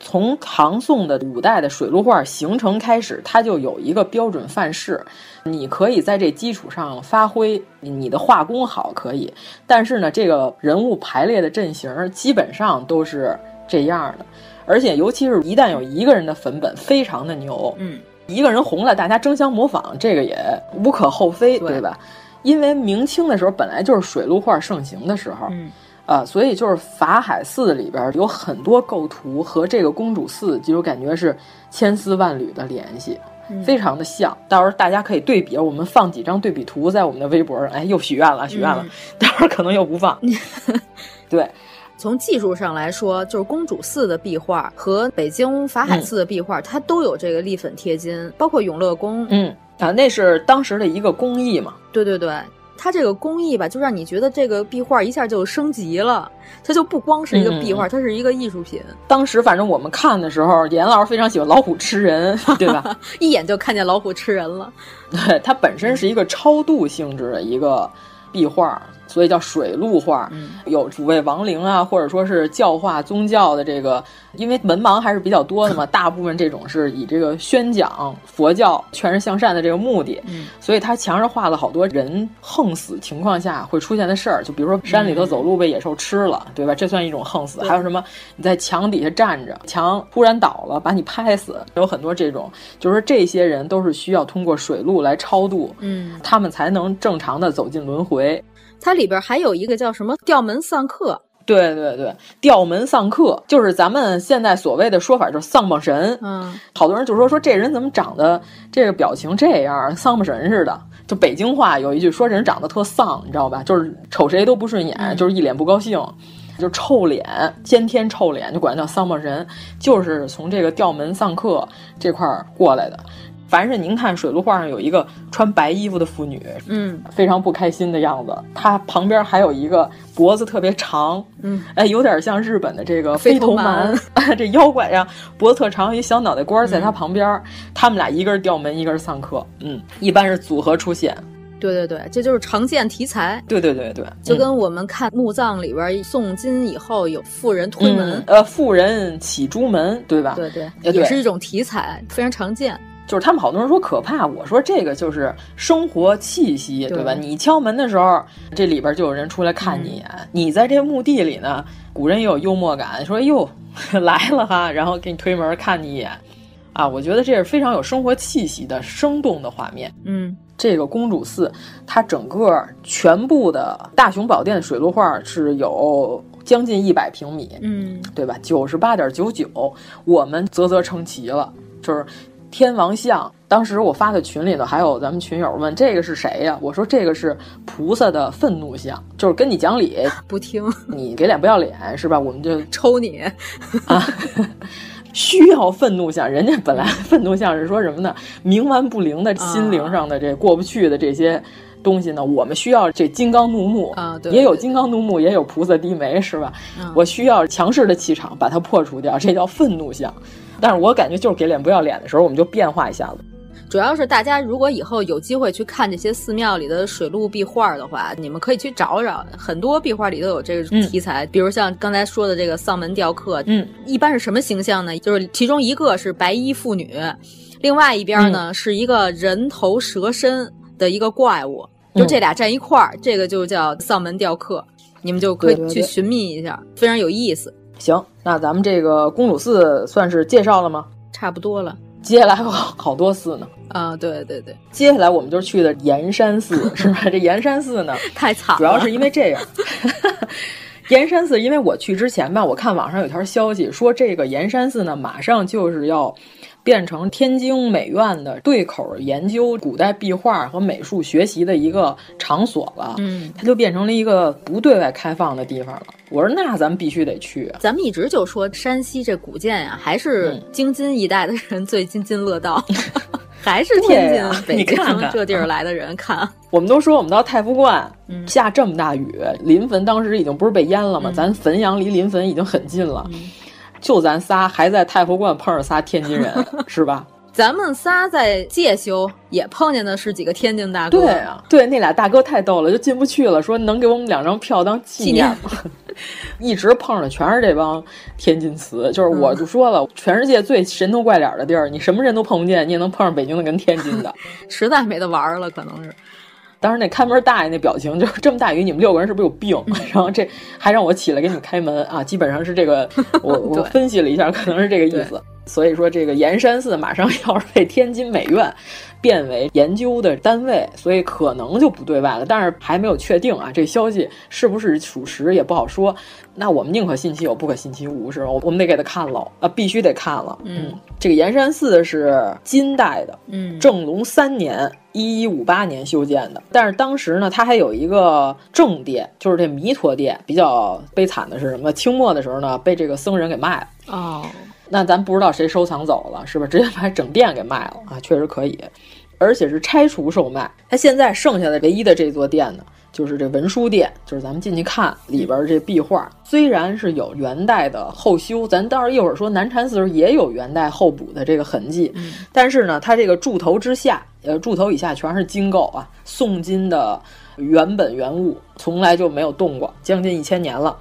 Speaker 7: 从唐宋的五代的水陆画形成开始，它就有一个标准范式，你可以在这基础上发挥你的画工好可以，但是呢，这个人物排列的阵型基本上都是这样的，而且尤其是一旦有一个人的粉本非常的牛，
Speaker 6: 嗯，
Speaker 7: 一个人红了，大家争相模仿，这个也无可厚非，
Speaker 6: 对,
Speaker 7: 对吧？因为明清的时候本来就是水陆画盛行的时候，
Speaker 6: 嗯。
Speaker 7: 啊，所以就是法海寺里边有很多构图和这个公主寺就感觉是千丝万缕的联系，
Speaker 6: 嗯、
Speaker 7: 非常的像。到时候大家可以对比，我们放几张对比图在我们的微博上。哎，又许愿了，许愿了，
Speaker 6: 嗯、
Speaker 7: 待会儿可能又不放。对，
Speaker 6: 从技术上来说，就是公主寺的壁画和北京法海寺的壁画，
Speaker 7: 嗯、
Speaker 6: 它都有这个立粉贴金，包括永乐宫。
Speaker 7: 嗯啊，那是当时的一个工艺嘛。
Speaker 6: 对对对。它这个工艺吧，就让你觉得这个壁画一下就升级了，它就不光是一个壁画，
Speaker 7: 嗯、
Speaker 6: 它是一个艺术品。
Speaker 7: 当时反正我们看的时候，严老师非常喜欢老虎吃人，对吧？
Speaker 6: 一眼就看见老虎吃人了。
Speaker 7: 对，它本身是一个超度性质的一个壁画。所以叫水陆画，
Speaker 6: 嗯、
Speaker 7: 有抚慰亡灵啊，或者说是教化宗教的这个，因为文盲还是比较多的嘛，大部分这种是以这个宣讲佛教、劝人向善的这个目的，
Speaker 6: 嗯、
Speaker 7: 所以他墙上画了好多人横死情况下会出现的事儿，就比如说山里头走路被野兽吃了，
Speaker 6: 嗯、
Speaker 7: 对吧？这算一种横死。还有什么你在墙底下站着，墙突然倒了把你拍死，有很多这种，就是这些人都是需要通过水路来超度，
Speaker 6: 嗯，
Speaker 7: 他们才能正常的走进轮回。
Speaker 6: 它里边还有一个叫什么吊门丧客，
Speaker 7: 对对对，吊门丧客就是咱们现在所谓的说法，就是丧榜神。
Speaker 6: 嗯，
Speaker 7: 好多人就说说这人怎么长得这个表情这样，丧榜神似的。就北京话有一句说人长得特丧，你知道吧？就是瞅谁都不顺眼，
Speaker 6: 嗯、
Speaker 7: 就是一脸不高兴，就臭脸，先天臭脸，就管他叫丧榜神，就是从这个吊门丧客这块儿过来的。凡是您看水陆画上有一个穿白衣服的妇女，
Speaker 6: 嗯，
Speaker 7: 非常不开心的样子。她旁边还有一个脖子特别长，
Speaker 6: 嗯，
Speaker 7: 哎，有点像日本的这个
Speaker 6: 飞
Speaker 7: 头
Speaker 6: 蛮，
Speaker 7: 这妖怪呀，脖子特长，一小脑袋瓜在她
Speaker 6: 嗯
Speaker 7: 旁边，他们俩一个是吊门，一个是丧客，嗯，一般是组合出现。
Speaker 6: 对对对，这就是常见题材。
Speaker 7: 对对对对，
Speaker 6: 就跟我们看墓葬里边诵经以后有妇人推门，
Speaker 7: 嗯、呃，妇人起朱门，对吧？
Speaker 6: 对对，
Speaker 7: 也
Speaker 6: 是一种题材，非常常见。
Speaker 7: 就是他们好多人说可怕，我说这个就是生活气息，
Speaker 6: 对
Speaker 7: 吧？你敲门的时候，这里边就有人出来看你一眼。
Speaker 6: 嗯、
Speaker 7: 你在这墓地里呢，古人也有幽默感，说哟 来了哈，然后给你推门看你一眼。啊，我觉得这是非常有生活气息的、生动的画面。
Speaker 6: 嗯，
Speaker 7: 这个公主寺，它整个全部的大雄宝殿水陆画是有将近一百平米，
Speaker 6: 嗯，
Speaker 7: 对吧？九十八点九九，我们啧啧称奇了，就是天王像。当时我发的群里头，还有咱们群友问这个是谁呀？我说这个是菩萨的愤怒像，就是跟你讲理
Speaker 6: 不听，
Speaker 7: 你给脸不要脸是吧？我们就
Speaker 6: 抽你
Speaker 7: 啊。需要愤怒像，人家本来愤怒像是说什么呢？冥顽不灵的心灵上的这过不去的这些东西呢，我们需要这金刚怒目
Speaker 6: 啊，对，
Speaker 7: 也有金刚怒目，也有菩萨低眉，是吧？
Speaker 6: 嗯、
Speaker 7: 我需要强势的气场把它破除掉，这叫愤怒像。但是我感觉就是给脸不要脸的时候，我们就变化一下子。
Speaker 6: 主要是大家如果以后有机会去看这些寺庙里的水陆壁画的话，你们可以去找找，很多壁画里都有这个题材。
Speaker 7: 嗯、
Speaker 6: 比如像刚才说的这个丧门雕刻，
Speaker 7: 嗯，
Speaker 6: 一般是什么形象呢？就是其中一个是白衣妇女，另外一边呢、
Speaker 7: 嗯、
Speaker 6: 是一个人头蛇身的一个怪物，就这俩站一块儿，
Speaker 7: 嗯、
Speaker 6: 这个就叫丧门雕刻。你们就可以去寻觅一下，非常有意思。
Speaker 7: 行，那咱们这个公主寺算是介绍了吗？
Speaker 6: 差不多了。
Speaker 7: 接下来还有好多寺呢。
Speaker 6: 啊，对对对，
Speaker 7: 接下来我们就去的盐山寺，是吧？这盐山寺呢，
Speaker 6: 太惨了，
Speaker 7: 主要是因为这样。盐山寺，因为我去之前吧，我看网上有条消息说，这个盐山寺呢，马上就是要变成天津美院的对口研究古代壁画和美术学习的一个场所了。
Speaker 6: 嗯，
Speaker 7: 它就变成了一个不对外开放的地方了。我说，那咱们必须得去。啊
Speaker 6: 咱们一直就说山西这古建呀、啊，还是京津一带的人最津津乐道。还是天津、
Speaker 7: 啊、
Speaker 6: 北京这地儿来的人看，
Speaker 7: 我们都说我们到太福观、
Speaker 6: 嗯、
Speaker 7: 下这么大雨，临汾当时已经不是被淹了吗？
Speaker 6: 嗯、
Speaker 7: 咱汾阳离临汾已经很近了，
Speaker 6: 嗯、
Speaker 7: 就咱仨还在太福观碰上仨天津人，是吧？
Speaker 6: 咱们仨在介休也碰见的是几个天津大哥，
Speaker 7: 对啊，对，那俩大哥太逗了，就进不去了，说能给我们两张票当纪念吗？一直碰上的全是这帮天津词，就是我就说了，
Speaker 6: 嗯、
Speaker 7: 全世界最神头怪脸的地儿，你什么人都碰不见，你也能碰上北京的跟天津的，
Speaker 6: 实在没得玩了，可能是。
Speaker 7: 当时那看门大爷那表情就是这么大雨，你们六个人是不是有病？
Speaker 6: 嗯、
Speaker 7: 然后这还让我起来给你们开门啊，基本上是这个，我我分析了一下，可能是这个意思。所以说，这个盐山寺马上 要是被天津美院变为研究的单位，所以可能就不对外了。但是还没有确定啊，这消息是不是属实也不好说。那我们宁可信其有，不可信其无，是吧？我们得给他看了啊，必须得看了。
Speaker 6: 嗯，
Speaker 7: 这个盐山寺是金代的，
Speaker 6: 嗯，
Speaker 7: 正隆三年（一一五八年）修建的。但是当时呢，它还有一个正殿，就是这弥陀殿。比较悲惨的是什么？清末的时候呢，被这个僧人给卖了。
Speaker 6: 哦。
Speaker 7: 那咱不知道谁收藏走了，是吧？直接把整殿给卖了啊，确实可以，而且是拆除售卖。它现在剩下的唯一的这座殿呢，就是这文殊殿，就是咱们进去看里边这壁画，虽然是有元代的后修，咱到时候一会儿说南禅寺也有元代后补的这个痕迹，
Speaker 6: 嗯、
Speaker 7: 但是呢，它这个柱头之下，呃，柱头以下全是金构啊，宋金的原本原物，从来就没有动过，将近一千年了。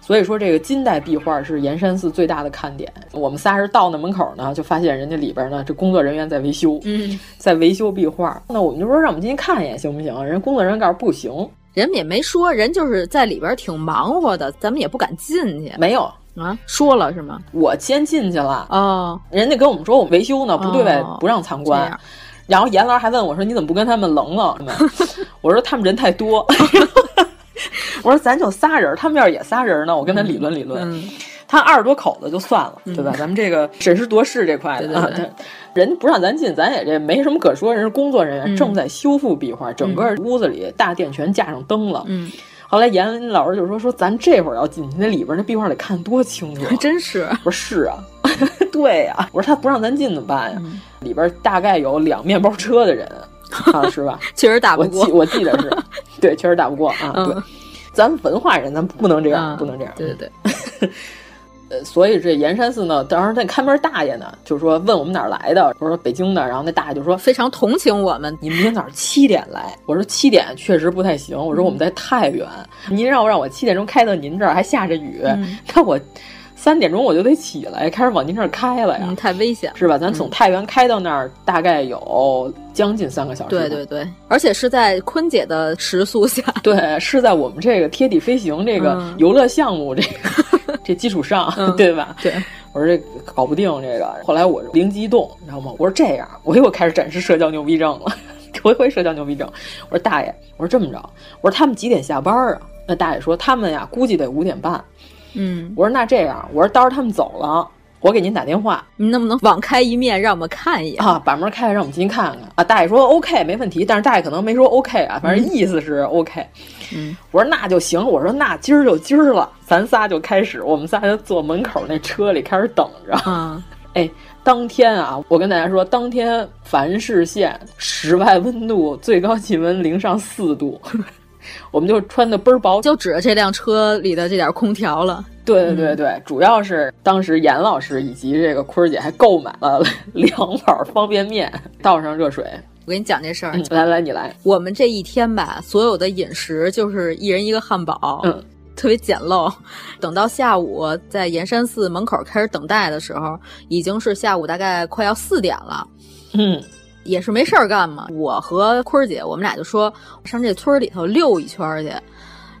Speaker 7: 所以说，这个金代壁画是盐山寺最大的看点。我们仨是到那门口呢，就发现人家里边呢，这工作人员在维修，
Speaker 6: 嗯，
Speaker 7: 在维修壁画。那我们就说，让我们进去看一眼行不行？人工作人员告诉不行，
Speaker 6: 人们也没说，人就是在里边挺忙活的，咱们也不敢进去。
Speaker 7: 没有
Speaker 6: 啊，说了是吗？
Speaker 7: 我先进去了
Speaker 6: 哦，
Speaker 7: 人家跟我们说我们维修呢，不对外
Speaker 6: 哦
Speaker 7: 不让参观。然后严老师还问我说：“你怎么不跟他们棱棱？” 我说：“他们人太多。”我说咱就仨人，他们要是也仨人呢，我跟他理论理论。
Speaker 6: 嗯
Speaker 7: 他二十多口子就算了，对吧？咱们这个审时度势这块的啊，
Speaker 6: 对对对
Speaker 7: 他人家不让咱进，咱也这没什么可说。人是工作人员，
Speaker 6: 嗯
Speaker 7: 正在修复壁画，整个屋子里大殿全架上灯了。
Speaker 6: 嗯，
Speaker 7: 后来严老师就说说咱这会儿要进去，那里边那壁画得看多清楚啊。
Speaker 6: 真是。
Speaker 7: 我说是啊，对呀、我说他不让咱进怎么办呀？
Speaker 6: 嗯
Speaker 7: 里边大概有两面包车的人啊，是吧？
Speaker 6: 确实打不过
Speaker 7: 我记我记得是，对，确实打不过啊。
Speaker 6: 嗯
Speaker 7: 对，咱们文化人，咱不能这样，
Speaker 6: 嗯
Speaker 7: 不能这样。
Speaker 6: 对对对，
Speaker 7: 呃，所以这盐山寺呢，当时那看门大爷呢，就是说问我们哪儿来的，我说北京的，然后那大爷就说
Speaker 6: 非常同情我们。
Speaker 7: 你们明天早上七点来，我说七点确实不太行，我说我们在太原，您让我让我七点钟开到您这儿，还下着雨，
Speaker 6: 嗯
Speaker 7: 那我三点钟我就得起来，开始往您这儿开了呀，
Speaker 6: 嗯，太危险。
Speaker 7: 是吧？咱从太原开到那儿大概有将近三个小时，
Speaker 6: 对对对，而且是在坤姐的时速下，
Speaker 7: 对，是在我们这个贴地飞行这个
Speaker 6: 嗯
Speaker 7: 游乐项目这个、这基础上，
Speaker 6: 嗯
Speaker 7: 对吧？
Speaker 6: 对，
Speaker 7: 我说这搞不定这个。后来我灵机一动，你知道吗？我说这样，我又开始展示社交牛逼症了，回回社交牛逼症。我说大爷，我说这么着，我说他们几点下班啊？那大爷说他们呀，估计得五点半。
Speaker 6: 嗯，
Speaker 7: 我说那这样，我说到时候他们走了。我给您打电话，
Speaker 6: 您能不能网开一面，让我们看一眼
Speaker 7: 啊？把门开开，让我们进去看看啊！大爷说 OK，没问题，但是大爷可能没说 OK 啊，反正意思是 OK。
Speaker 6: 嗯，
Speaker 7: 我说那就行，我说那今儿就今儿了，咱仨就开始，我们仨就坐门口那车里开始等着。
Speaker 6: 啊，
Speaker 7: 哎，当天啊，我跟大家说，当天凡市县室外温度最高气温零上四度，我们就穿的倍儿薄，
Speaker 6: 就指着这辆车里的这点空调了。
Speaker 7: 对对对对，嗯、主要是当时严老师以及这个坤儿姐还购买了 两碗方便面，倒上热水。
Speaker 6: 我跟你讲这事儿、
Speaker 7: 嗯，来来你来。
Speaker 6: 我们这一天吧，所有的饮食就是一人一个汉堡，
Speaker 7: 嗯，
Speaker 6: 特别简陋。等到下午在盐山寺门口开始等待的时候，已经是下午大概快要四点了。
Speaker 7: 嗯。
Speaker 6: 也是没事儿干嘛，我和坤儿姐，我们俩就说上这村里头溜一圈去。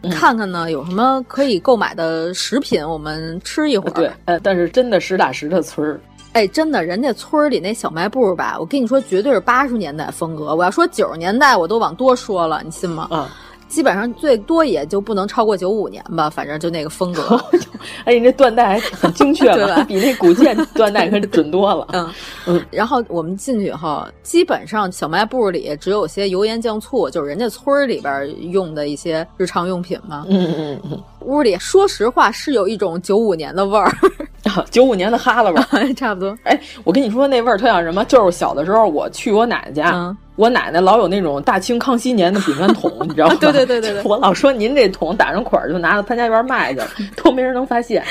Speaker 7: 嗯、
Speaker 6: 看看呢，有什么可以购买的食品，我们吃一会儿。
Speaker 7: 对，呃，但是真的实打实的村儿，
Speaker 6: 哎，真的，人家村里那小卖部吧，我跟你说，绝对是八十年代风格。我要说九十年代，我都往多说了，你信吗？
Speaker 7: 啊、嗯，
Speaker 6: 基本上最多也就不能超过九五年吧，反正就那个风格。
Speaker 7: 哎，你这断代还很精确
Speaker 6: 对吧？
Speaker 7: 比那古建断代可准多了。
Speaker 6: 嗯
Speaker 7: 嗯。
Speaker 6: 然后我们进去以后，基本上小卖部里只有些油盐酱醋，就是人家村里边用的一些日常用品嘛。
Speaker 7: 嗯嗯嗯。
Speaker 6: 屋里说实话是有一种九五年的味儿，
Speaker 7: 九五年的哈喇味
Speaker 6: 儿，差不多。
Speaker 7: 哎，我跟你说那味儿特像什么？就是小的时候我去我奶奶家。
Speaker 6: 嗯
Speaker 7: 我奶奶老有那种大清康熙年的饼干桶，你知道吗？
Speaker 6: 对对对对对，
Speaker 7: 我老说您这桶打上款就拿到潘家园卖去，都没人能发现。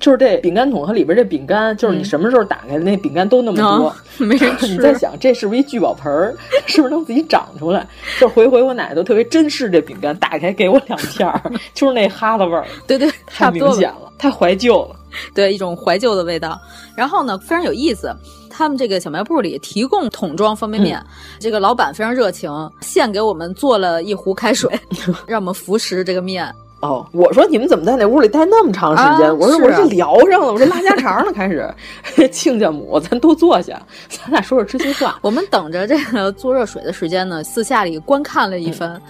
Speaker 7: 就是这饼干桶和里边这饼干，就是你什么时候打开，那饼干都那么多，
Speaker 6: 嗯、没人 吃。
Speaker 7: 你在想这是不是一聚宝盆儿？是不是能自己长出来？就回回我奶奶都特别珍视这饼干，打开给我两片儿，就是那哈喇味儿。
Speaker 6: 对对，
Speaker 7: 太明显了，太怀旧了。
Speaker 6: 对，一种怀旧的味道。然后呢，非常有意思。他们这个小卖部里提供桶装方便面，
Speaker 7: 嗯、
Speaker 6: 这个老板非常热情，现给我们做了一壶开水，让我们服食这个面。
Speaker 7: 哦，我说你们怎么在那屋里待那么长时间？
Speaker 6: 啊、
Speaker 7: 我说我这聊上了，我这 拉家常了，开始 亲家母，咱都坐下，咱俩说说知心话。
Speaker 6: 我们等着这个做热水的时间呢，私下里观看了一番。嗯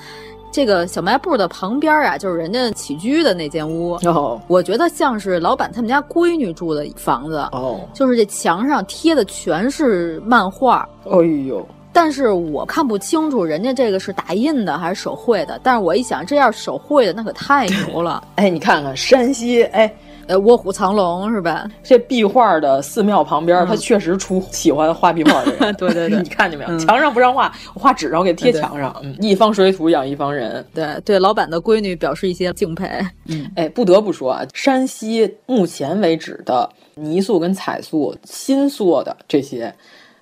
Speaker 6: 这个小卖部的旁边啊，就是人家起居的那间屋。
Speaker 7: 哦，
Speaker 6: 我觉得像是老板他们家闺女住的房子。
Speaker 7: 哦，
Speaker 6: 就是这墙上贴的全是漫画。
Speaker 7: 哎呦！
Speaker 6: 但是我看不清楚人家这个是打印的还是手绘的。但是我一想，这要是手绘的，那可太牛了。
Speaker 7: 哎，你看看山西，哎。
Speaker 6: 呃，卧虎藏龙是吧？
Speaker 7: 这壁画的寺庙旁边，他、嗯、确实出喜欢画壁画的人。
Speaker 6: 对对对，
Speaker 7: 你看见没有？嗯、墙上不让画，我画纸上我给贴墙上。嗯，一方水土养一方人。
Speaker 6: 对对，老板的闺女表示一些敬佩。
Speaker 7: 嗯，哎，不得不说啊，山西目前为止的泥塑跟彩塑新塑的这些。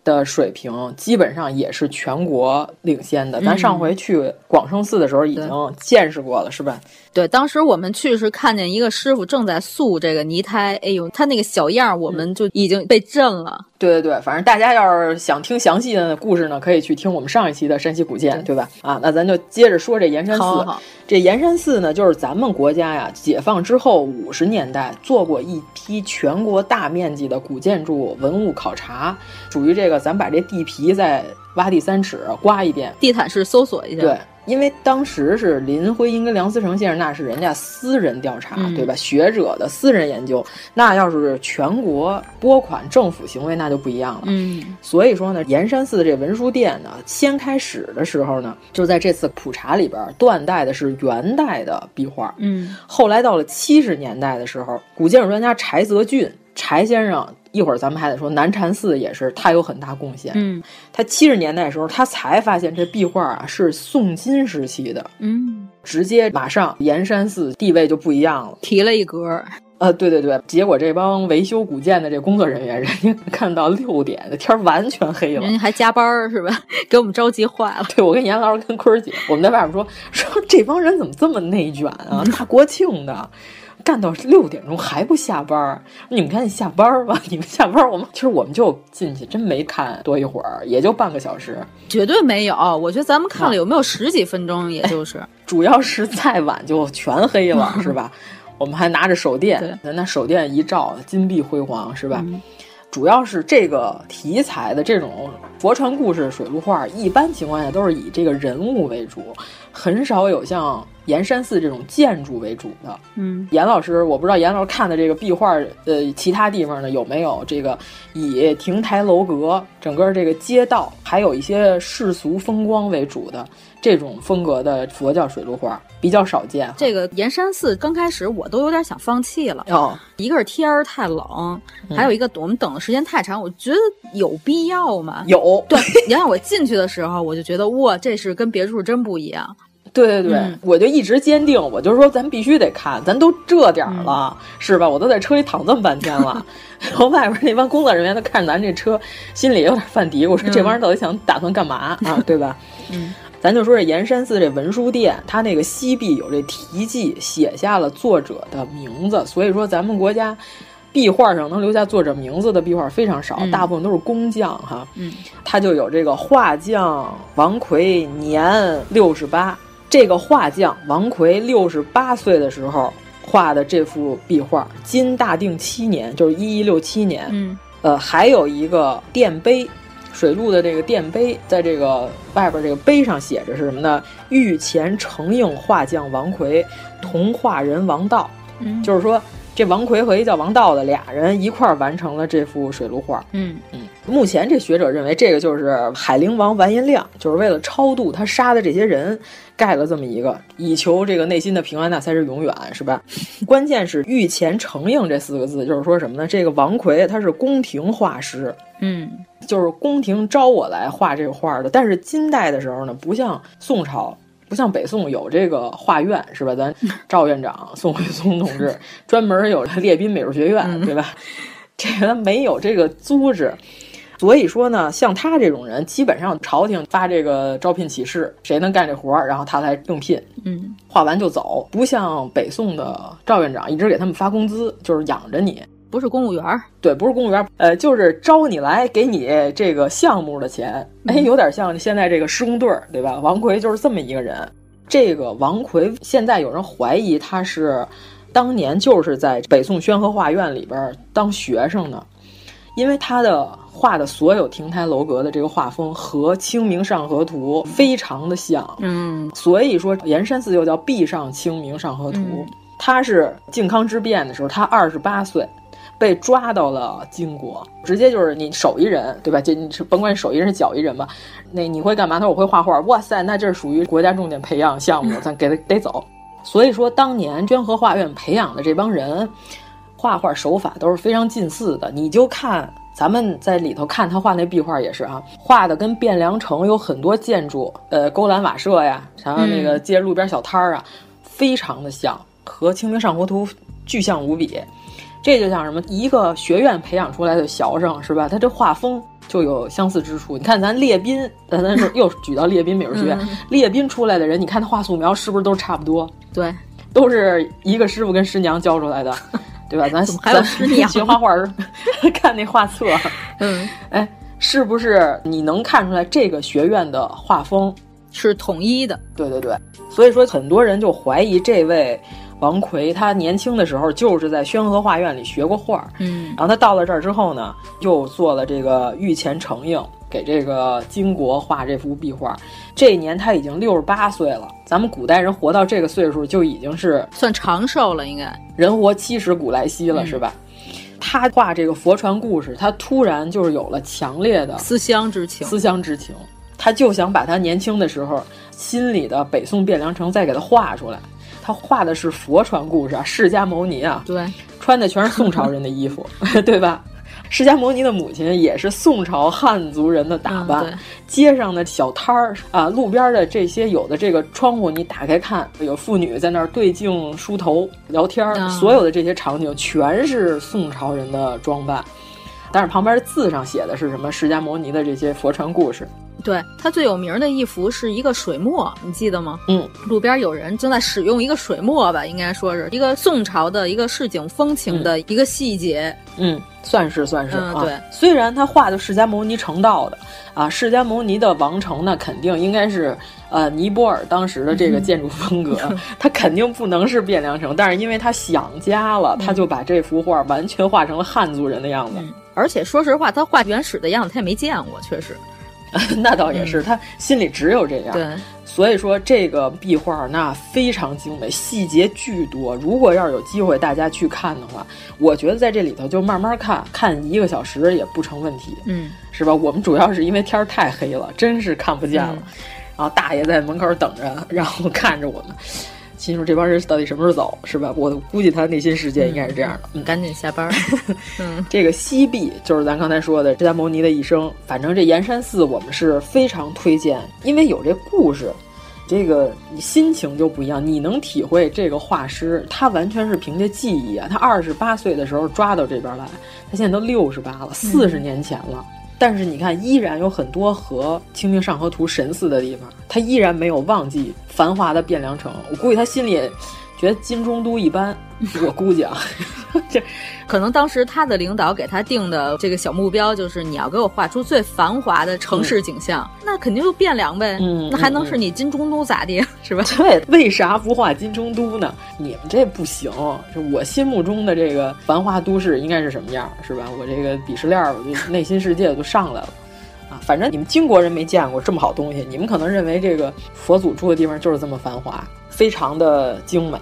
Speaker 7: 的水平基本上也是全国领先的。咱上回去广胜寺的时候已经见识过了，是吧？
Speaker 6: 对，当时我们去是看见一个师傅正在塑这个泥胎，哎呦，他那个小样，我们就已经被震了。
Speaker 7: 对对对，反正大家要是想听详细的故事呢，可以去听我们上一期的山西古建，对吧？啊，那咱就接着说这盐山寺。
Speaker 6: 好好
Speaker 7: 这盐山寺呢，就是咱们国家呀，解放之后五十年代做过一批全国大面积的古建筑文物考察，属于这个，咱把这地皮再挖地三尺，刮一遍，
Speaker 6: 地毯式搜索一下。
Speaker 7: 对。因为当时是林徽因跟梁思成先生，那是人家私人调查，
Speaker 6: 嗯、
Speaker 7: 对吧？学者的私人研究，那要是全国拨款政府行为，那就不一样了。
Speaker 6: 嗯，
Speaker 7: 所以说呢，盐山寺的这文殊殿呢，先开始的时候呢，就在这次普查里边断代的是元代的壁画。
Speaker 6: 嗯，
Speaker 7: 后来到了七十年代的时候，古建筑专家柴泽俊柴先生。一会儿咱们还得说南禅寺也是他有很大贡献。
Speaker 6: 嗯，
Speaker 7: 他七十年代的时候，他才发现这壁画啊是宋金时期的。
Speaker 6: 嗯，
Speaker 7: 直接马上盐山寺地位就不一样了，
Speaker 6: 提了一格。
Speaker 7: 呃，对对对，结果这帮维修古建的这工作人员，人家 看到六点，这天完全黑了，
Speaker 6: 人家还加班是吧？给我们着急坏了。
Speaker 7: 对，我跟严老师跟坤儿姐，我们在外面说说这帮人怎么这么内卷啊？大国庆的。干到六点钟还不下班，你们赶紧下班吧！你们下班，我们 其实我们就进去，真没看多一会儿，也就半个小时，
Speaker 6: 绝对没有。我觉得咱们看了有没有十几分钟，也就是，
Speaker 7: 主要是再晚就全黑了，是吧？我们还拿着手电，那手电一照，金碧辉煌，是吧？嗯、主要是这个题材的这种佛传故事水陆画，一般情况下都是以这个人物为主，很少有像岩山寺这种建筑为主的。
Speaker 6: 嗯，
Speaker 7: 严老师，我不知道严老师看的这个壁画，呃，其他地方呢有没有这个以亭台楼阁、整个这个街道，还有一些世俗风光为主的。这种风格的佛教水陆画比较少见。
Speaker 6: 这个岩山寺刚开始我都有点想放弃了。
Speaker 7: 哦，
Speaker 6: 一个是天儿太冷，还有一个我们等的时间太长，我觉得有必要吗？
Speaker 7: 有。
Speaker 6: 对，你看我进去的时候，我就觉得哇，这是跟别处真不一样。
Speaker 7: 对对对，嗯、我就一直坚定，我就说咱必须得看，咱都这点儿了，
Speaker 6: 嗯、
Speaker 7: 是吧？我都在车里躺这么半天了，然后外边那帮工作人员都看着咱这车，心里有点犯嘀咕，说这帮人到底想打算干嘛、
Speaker 6: 嗯、
Speaker 7: 啊？对吧？
Speaker 6: 嗯。
Speaker 7: 咱就说这岩山寺这文殊殿，它那个西壁有这题记，写下了作者的名字。所以说，咱们国家壁画上能留下作者名字的壁画非常少，
Speaker 6: 嗯、
Speaker 7: 大部分都是工匠哈。
Speaker 6: 嗯，
Speaker 7: 他就有这个画匠王奎年六十八，这个画匠王奎六十八岁的时候画的这幅壁画，金大定七年，就是一一六七年。
Speaker 6: 嗯，
Speaker 7: 呃，还有一个殿碑。水陆的这个殿碑，在这个外边这个碑上写着是什么呢？御前承应画匠王奎，同画人王道。
Speaker 6: 嗯，
Speaker 7: 就是说这王奎和一叫王道的俩人一块儿完成了这幅水陆画。
Speaker 6: 嗯
Speaker 7: 嗯，目前这学者认为这个就是海陵王完颜亮，就是为了超度他杀的这些人，盖了这么一个，以求这个内心的平安，那才是永远，是吧？关键是御前承应这四个字，就是说什么呢？这个王奎他是宫廷画师。
Speaker 6: 嗯。
Speaker 7: 就是宫廷招我来画这个画的，但是金代的时候呢，不像宋朝，不像北宋有这个画院，是吧？咱赵院长宋徽宗同志 专门有列宾美术学院，对吧？这个他没有这个组织，所以说呢，像他这种人，基本上朝廷发这个招聘启事，谁能干这活儿，然后他来应聘。
Speaker 6: 嗯，
Speaker 7: 画完就走，不像北宋的赵院长一直给他们发工资，就是养着你。
Speaker 6: 不是公务员儿，
Speaker 7: 对，不是公务员儿，呃，就是招你来给你这个项目的钱，哎，有点像现在这个施工队儿，对吧？王奎就是这么一个人。这个王奎现在有人怀疑他是当年就是在北宋宣和画院里边当学生的，因为他的画的所有亭台楼阁的这个画风和《清明上河图》非常的像，
Speaker 6: 嗯，
Speaker 7: 所以说岩山寺又叫壁上清明上河图。
Speaker 6: 嗯、
Speaker 7: 他是靖康之变的时候，他二十八岁。被抓到了金国，直接就是你手艺人，对吧？这你是甭管手艺人是脚艺人吧，那你会干嘛？他说我会画画。哇塞，那这是属于国家重点培养项目，咱给他得走。所以说，当年宣和画院培养的这帮人，画画手法都是非常近似的。你就看咱们在里头看他画那壁画也是啊，画的跟汴梁城有很多建筑，呃，勾栏瓦舍呀，然后那个街路边小摊儿啊，非常的像，和《清明上河图》巨像无比。这就像什么？一个学院培养出来的学生是吧？他这画风就有相似之处。你看咱列宾，咱咱又举到列宾美术学院，
Speaker 6: 嗯、
Speaker 7: 列宾出来的人，你看他画素描是不是都差不多？
Speaker 6: 对，
Speaker 7: 都是一个师傅跟师娘教出来的，对吧？咱
Speaker 6: 还有师娘
Speaker 7: 学画画看那画册，
Speaker 6: 嗯，
Speaker 7: 哎，是不是你能看出来这个学院的画风
Speaker 6: 是统一的？
Speaker 7: 对对对，所以说很多人就怀疑这位。王奎他年轻的时候就是在宣和画院里学过画，
Speaker 6: 嗯，
Speaker 7: 然后他到了这儿之后呢，又做了这个御前承应，给这个金国画这幅壁画。这一年他已经六十八岁了，咱们古代人活到这个岁数就已经是
Speaker 6: 算长寿了，应该
Speaker 7: 人活七十古来稀了，
Speaker 6: 嗯、
Speaker 7: 是吧？他画这个佛传故事，他突然就是有了强烈的
Speaker 6: 思乡之情，
Speaker 7: 思乡之情，他就想把他年轻的时候心里的北宋汴梁城再给他画出来。他画的是佛传故事啊，释迦牟尼啊，
Speaker 6: 对，
Speaker 7: 穿的全是宋朝人的衣服，对吧？释迦牟尼的母亲也是宋朝汉族人的打扮，
Speaker 6: 嗯、
Speaker 7: 街上的小摊儿啊，路边的这些有的这个窗户，你打开看，有妇女在那儿对镜梳头聊天儿，
Speaker 6: 嗯、
Speaker 7: 所有的这些场景全是宋朝人的装扮。但是旁边字上写的是什么释迦牟尼的这些佛传故事。
Speaker 6: 对他最有名的一幅是一个水墨，你记得吗？
Speaker 7: 嗯，
Speaker 6: 路边有人正在使用一个水墨吧，应该说是一个宋朝的一个市井风情的一个细节。
Speaker 7: 嗯，算是算是、
Speaker 6: 嗯、
Speaker 7: 啊。
Speaker 6: 对，
Speaker 7: 虽然他画的释迦牟尼成道的啊，释迦牟尼的王城呢，肯定应该是呃尼泊尔当时的这个建筑风格，他肯定不能是汴梁城。但是因为他想家了，他就把这幅画完全画成了汉族人的样子。
Speaker 6: 嗯、而且说实话，他画原始的样子他也没见过，确实。
Speaker 7: 那倒也是，嗯、他心里只有这样。
Speaker 6: 对，
Speaker 7: 所以说这个壁画那非常精美，细节巨多。如果要是有机会大家去看的话，我觉得在这里头就慢慢看，看一个小时也不成问题。
Speaker 6: 嗯，
Speaker 7: 是吧？我们主要是因为天儿太黑了，真是看不见了。
Speaker 6: 嗯、
Speaker 7: 然后大爷在门口等着，然后看着我们。心说这帮人到底什么时候走，是吧？我估计他内心世界应该是这样的。
Speaker 6: 嗯，赶紧下班。嗯，
Speaker 7: 这个西壁就是咱刚才说的释迦牟尼的一生。反正这岩山寺我们是非常推荐，因为有这故事，这个你心情就不一样，你能体会这个画师他完全是凭借记忆啊。他二十八岁的时候抓到这边来，他现在都六十八了，四十年前了。嗯但是你看，依然有很多和《清明上河图》神似的地方，他依然没有忘记繁华的汴梁城。我估计他心里觉得金中都一般，我估计啊，这
Speaker 6: 可能当时他的领导给他定的这个小目标就是你要给我画出最繁华的城市景象，嗯、那肯定就汴梁呗。
Speaker 7: 嗯，
Speaker 6: 那还能是你金中都咋地？是吧？
Speaker 7: 对，为啥不画金中都呢？你们这不行，就我心目中的这个繁华都市应该是什么样，是吧？我这个鄙视链，我就内心世界就上来了。啊，反正你们金国人没见过这么好东西，你们可能认为这个佛祖住的地方就是这么繁华，非常的精美。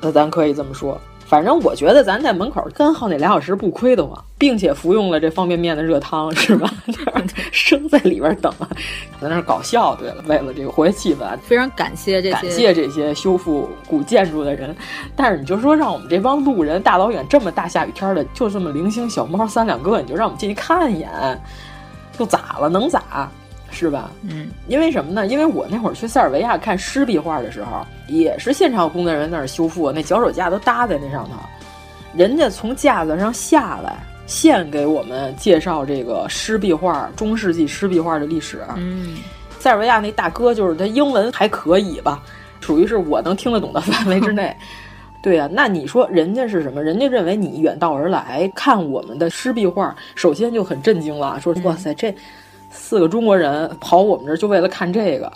Speaker 7: 那咱可以这么说。反正我觉得咱在门口干耗那俩小时不亏得慌，并且服用了这方便面的热汤，是吧？生在里边等，在那搞笑。对了，为了这个活跃气氛，
Speaker 6: 非常感谢这些
Speaker 7: 感谢这些修复古建筑的人。但是你就说让我们这帮路人大老远这么大下雨天的，就这么零星小猫三两个，你就让我们进去看一眼，又咋了？能咋？是吧？
Speaker 6: 嗯，
Speaker 7: 因为什么呢？因为我那会儿去塞尔维亚看湿壁画的时候，也是现场有工作人员在那儿修复，那脚手架都搭在那上头，人家从架子上下来，现给我们介绍这个湿壁画、中世纪湿壁画的历史。
Speaker 6: 嗯，
Speaker 7: 塞尔维亚那大哥就是他英文还可以吧，属于是我能听得懂的范围之内。对呀、啊，那你说人家是什么？人家认为你远道而来看我们的湿壁画，首先就很震惊了，说哇塞这。四个中国人跑我们这儿就为了看这个，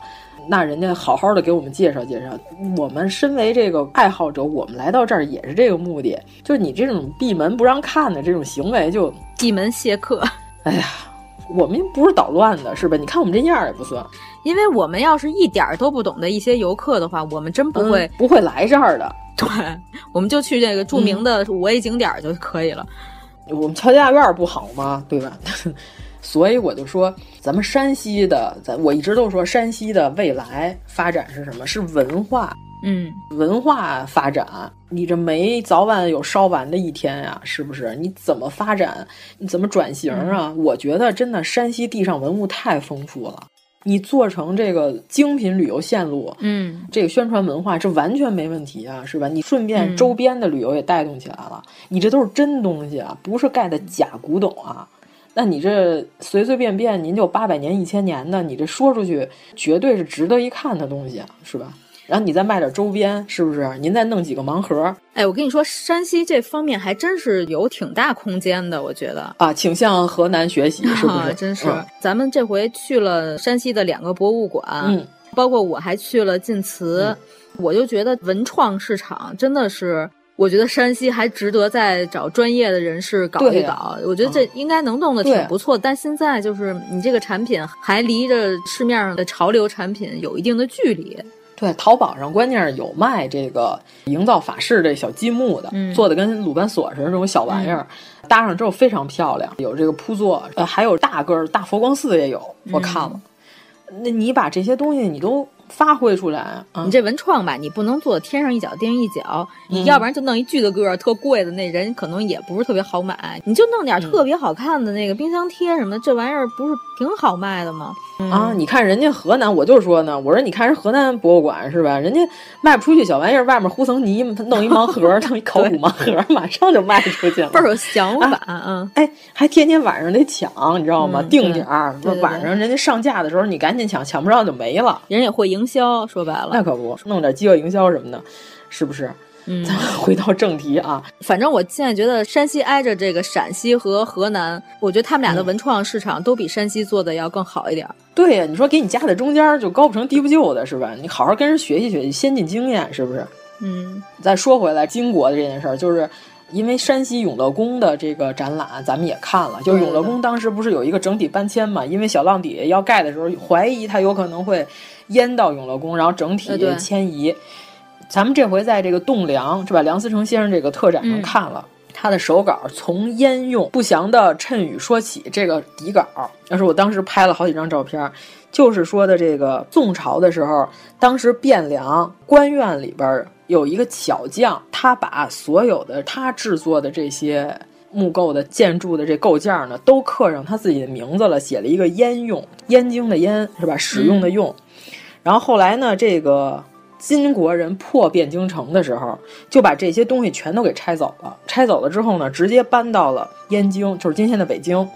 Speaker 7: 那人家好好的给我们介绍介绍。我们身为这个爱好者，我们来到这儿也是这个目的。就是你这种闭门不让看的这种行为，就
Speaker 6: 闭门谢客。
Speaker 7: 哎呀，我们又不是捣乱的，是吧？你看我们这样也不算。
Speaker 6: 因为我们要是一点儿都不懂的一些游客的话，我们真不会、
Speaker 7: 嗯、不会来这儿的。
Speaker 6: 对，我们就去这个著名的五 A 景点就可以了。
Speaker 7: 嗯、我们乔家院不好吗？对吧？所以我就说，咱们山西的，咱我一直都说山西的未来发展是什么？是文化，
Speaker 6: 嗯，
Speaker 7: 文化发展。你这煤早晚有烧完的一天呀，是不是？你怎么发展？你怎么转型啊？
Speaker 6: 嗯、
Speaker 7: 我觉得真的山西地上文物太丰富了，你做成这个精品旅游线路，
Speaker 6: 嗯，
Speaker 7: 这个宣传文化，这完全没问题啊，是吧？你顺便周边的旅游也带动起来了，
Speaker 6: 嗯、
Speaker 7: 你这都是真东西啊，不是盖的假古董啊。那你这随随便便您就八百年、一千年的，你这说出去绝对是值得一看的东西啊，是吧？然后你再卖点周边，是不是？您再弄几个盲盒。
Speaker 6: 哎，我跟你说，山西这方面还真是有挺大空间的，我觉得
Speaker 7: 啊，请向河南学习，是不是？
Speaker 6: 啊、真是、
Speaker 7: 嗯，
Speaker 6: 咱们这回去了山西的两个博物馆，
Speaker 7: 嗯，
Speaker 6: 包括我还去了晋祠，
Speaker 7: 嗯、
Speaker 6: 我就觉得文创市场真的是。我觉得山西还值得再找专业的人士搞一搞，
Speaker 7: 啊、
Speaker 6: 我觉得这应该能弄得挺不错。但现在就是你这个产品还离着市面上的潮流产品有一定的距离。
Speaker 7: 对，淘宝上关键是有卖这个营造法式这小积木的，
Speaker 6: 嗯、
Speaker 7: 做的跟鲁班锁似的这种小玩意儿，嗯、搭上之后非常漂亮。有这个铺座，呃，还有大个儿大佛光寺也有，我看了。
Speaker 6: 嗯、
Speaker 7: 那你把这些东西你都。发挥出来啊！
Speaker 6: 你这文创吧，你不能做天上一脚地上一脚，你要不然就弄一巨的个儿特贵的，那人可能也不是特别好买。你就弄点特别好看的那个冰箱贴什么的，这玩意儿不是挺好卖的吗？
Speaker 7: 啊，你看人家河南，我就说呢，我说你看人河南博物馆是吧？人家卖不出去小玩意儿，外面糊层泥，弄一盲盒，弄一考古盲盒，马上就卖出去了，
Speaker 6: 倍儿有想法啊！
Speaker 7: 哎，还天天晚上得抢，你知道吗？定点儿，晚上人家上架的时候你赶紧抢，抢不上就没了。
Speaker 6: 人也会营销，说白了，
Speaker 7: 那可不，弄点饥饿营销什么的，是不是？
Speaker 6: 嗯，
Speaker 7: 咱 们回到正题啊，
Speaker 6: 反正我现在觉得山西挨着这个陕西和河南，我觉得他们俩的文创市场都比山西做的要更好一点。
Speaker 7: 对呀，你说给你夹在中间就高不成低不就的，是吧？你好好跟人学习学习，先进经验，是不是？
Speaker 6: 嗯，
Speaker 7: 再说回来，金国的这件事儿，就是因为山西永乐宫的这个展览，咱们也看了，就是永乐宫当时不是有一个整体搬迁嘛？因为小浪底要盖的时候，怀疑它有可能会淹到永乐宫，然后整体迁移。咱们这回在这个栋梁是吧？梁思成先生这个特展上看了、嗯、他的手稿，从焉用不祥的谶语说起。这个底稿，要是我当时拍了好几张照片，就是说的这个宋朝的时候，当时汴梁官院里边有一个巧匠，他把所有的他制作的这些木构的建筑的这构件呢，都刻上他自己的名字了，写了一个焉用，燕京的燕是吧？使用的用。嗯、然后后来呢，这个。金国人破汴京城的时候，就把这些东西全都给拆走了。拆走了之后呢，直接搬到了燕京，就是今天的北京，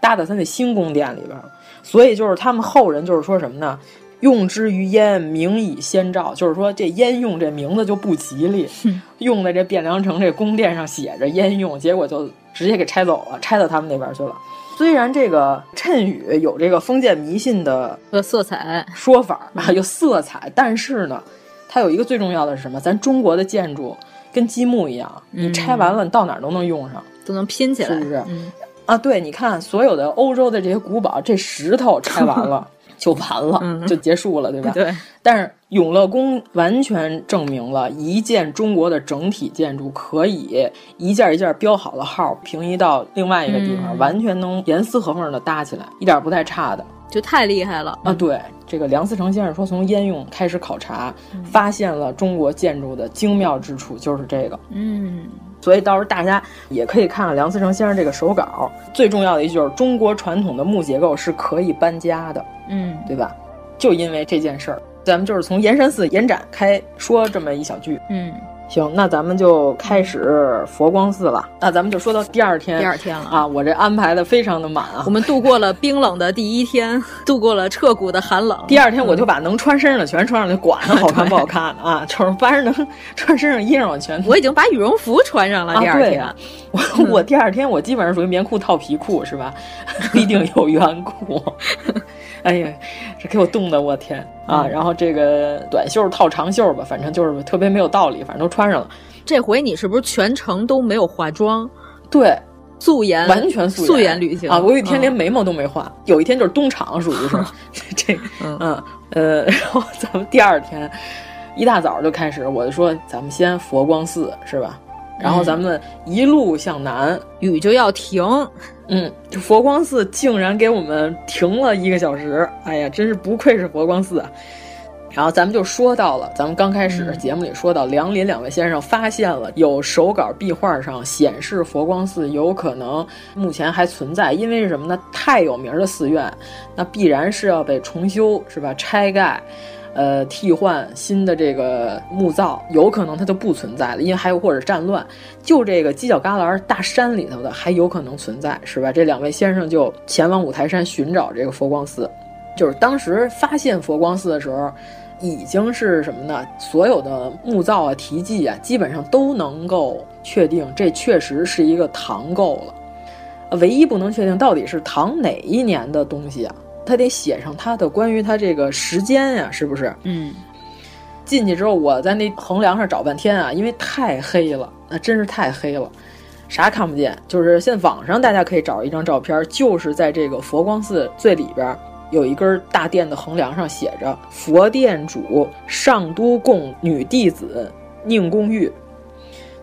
Speaker 7: 搭在他那新宫殿里边。所以就是他们后人就是说什么呢？用之于燕，名以先兆，就是说这燕用这名字就不吉利，用在这汴梁城这宫殿上写着燕用，结果就直接给拆走了，拆到他们那边去了。虽然这个谶语有这个封建迷信的
Speaker 6: 色彩
Speaker 7: 说法啊，有色彩，但是呢。它有一个最重要的是什么？咱中国的建筑跟积木一样，你拆完了，你到哪儿都能用上，
Speaker 6: 都能拼起来，
Speaker 7: 是不是？
Speaker 6: 嗯、
Speaker 7: 啊，对，你看所有的欧洲的这些古堡，这石头拆完了 就完了，
Speaker 6: 嗯、
Speaker 7: 就结束了，对吧？
Speaker 6: 对。
Speaker 7: 但是永乐宫完全证明了一件中国的整体建筑可以一件一件标好了号，平移到另外一个地方，
Speaker 6: 嗯、
Speaker 7: 完全能严丝合缝的搭起来，一点不带差的。
Speaker 6: 就太厉害了
Speaker 7: 啊！对，这个梁思成先生说，从烟用开始考察，
Speaker 6: 嗯、
Speaker 7: 发现了中国建筑的精妙之处，就是这个。
Speaker 6: 嗯，
Speaker 7: 所以到时候大家也可以看看梁思成先生这个手稿。最重要的一句就是，中国传统的木结构是可以搬家的。
Speaker 6: 嗯，
Speaker 7: 对吧？就因为这件事儿，咱们就是从延山寺延展开说这么一小句。
Speaker 6: 嗯。
Speaker 7: 行，那咱们就开始佛光寺了。那咱们就说到第二天，
Speaker 6: 第二天了
Speaker 7: 啊！我这安排的非常的满啊。
Speaker 6: 我们度过了冰冷的第一天，度过了彻骨的寒冷。
Speaker 7: 第二天我就把能穿身上的全穿上去，管它好看不好看 啊！就是凡是能穿身上衣裳我全。
Speaker 6: 我已经把羽绒服穿上了。第二天，
Speaker 7: 啊、我我第二天我基本上属于棉裤套皮裤是吧？不一定有圆裤。哎呀，这给我冻的我天啊！
Speaker 6: 嗯、
Speaker 7: 然后这个短袖套长袖吧，反正就是特别没有道理，反正都穿上了。
Speaker 6: 这回你是不是全程都没有化妆？
Speaker 7: 对，
Speaker 6: 素颜，
Speaker 7: 完全素颜，
Speaker 6: 素颜旅行
Speaker 7: 啊！我有一天连眉毛都没画，嗯、有一天就是东厂，属于是 这，嗯嗯呃，然后咱们第二天一大早就开始，我就说咱们先佛光寺是吧？然后咱们一路向南，
Speaker 6: 雨就要停。
Speaker 7: 嗯，佛光寺竟然给我们停了一个小时，哎呀，真是不愧是佛光寺啊！然后咱们就说到了，咱们刚开始节目里说到，梁林两位先生发现了有手稿壁画上显示佛光寺有可能目前还存在，因为是什么呢？太有名的寺院，那必然是要被重修，是吧？拆盖。呃，替换新的这个墓造，有可能它就不存在了，因为还有或者战乱，就这个犄角旮旯大山里头的还有可能存在，是吧？这两位先生就前往五台山寻找这个佛光寺，就是当时发现佛光寺的时候，已经是什么呢？所有的墓造啊、题记啊，基本上都能够确定，这确实是一个唐构了。唯一不能确定到底是唐哪一年的东西啊？他得写上他的关于他这个时间呀，是不是？
Speaker 6: 嗯。
Speaker 7: 进去之后，我在那横梁上找半天啊，因为太黑了，那真是太黑了，啥看不见。就是现在网上大家可以找一张照片，就是在这个佛光寺最里边有一根大殿的横梁上写着“佛殿主上都供女弟子宁公玉”，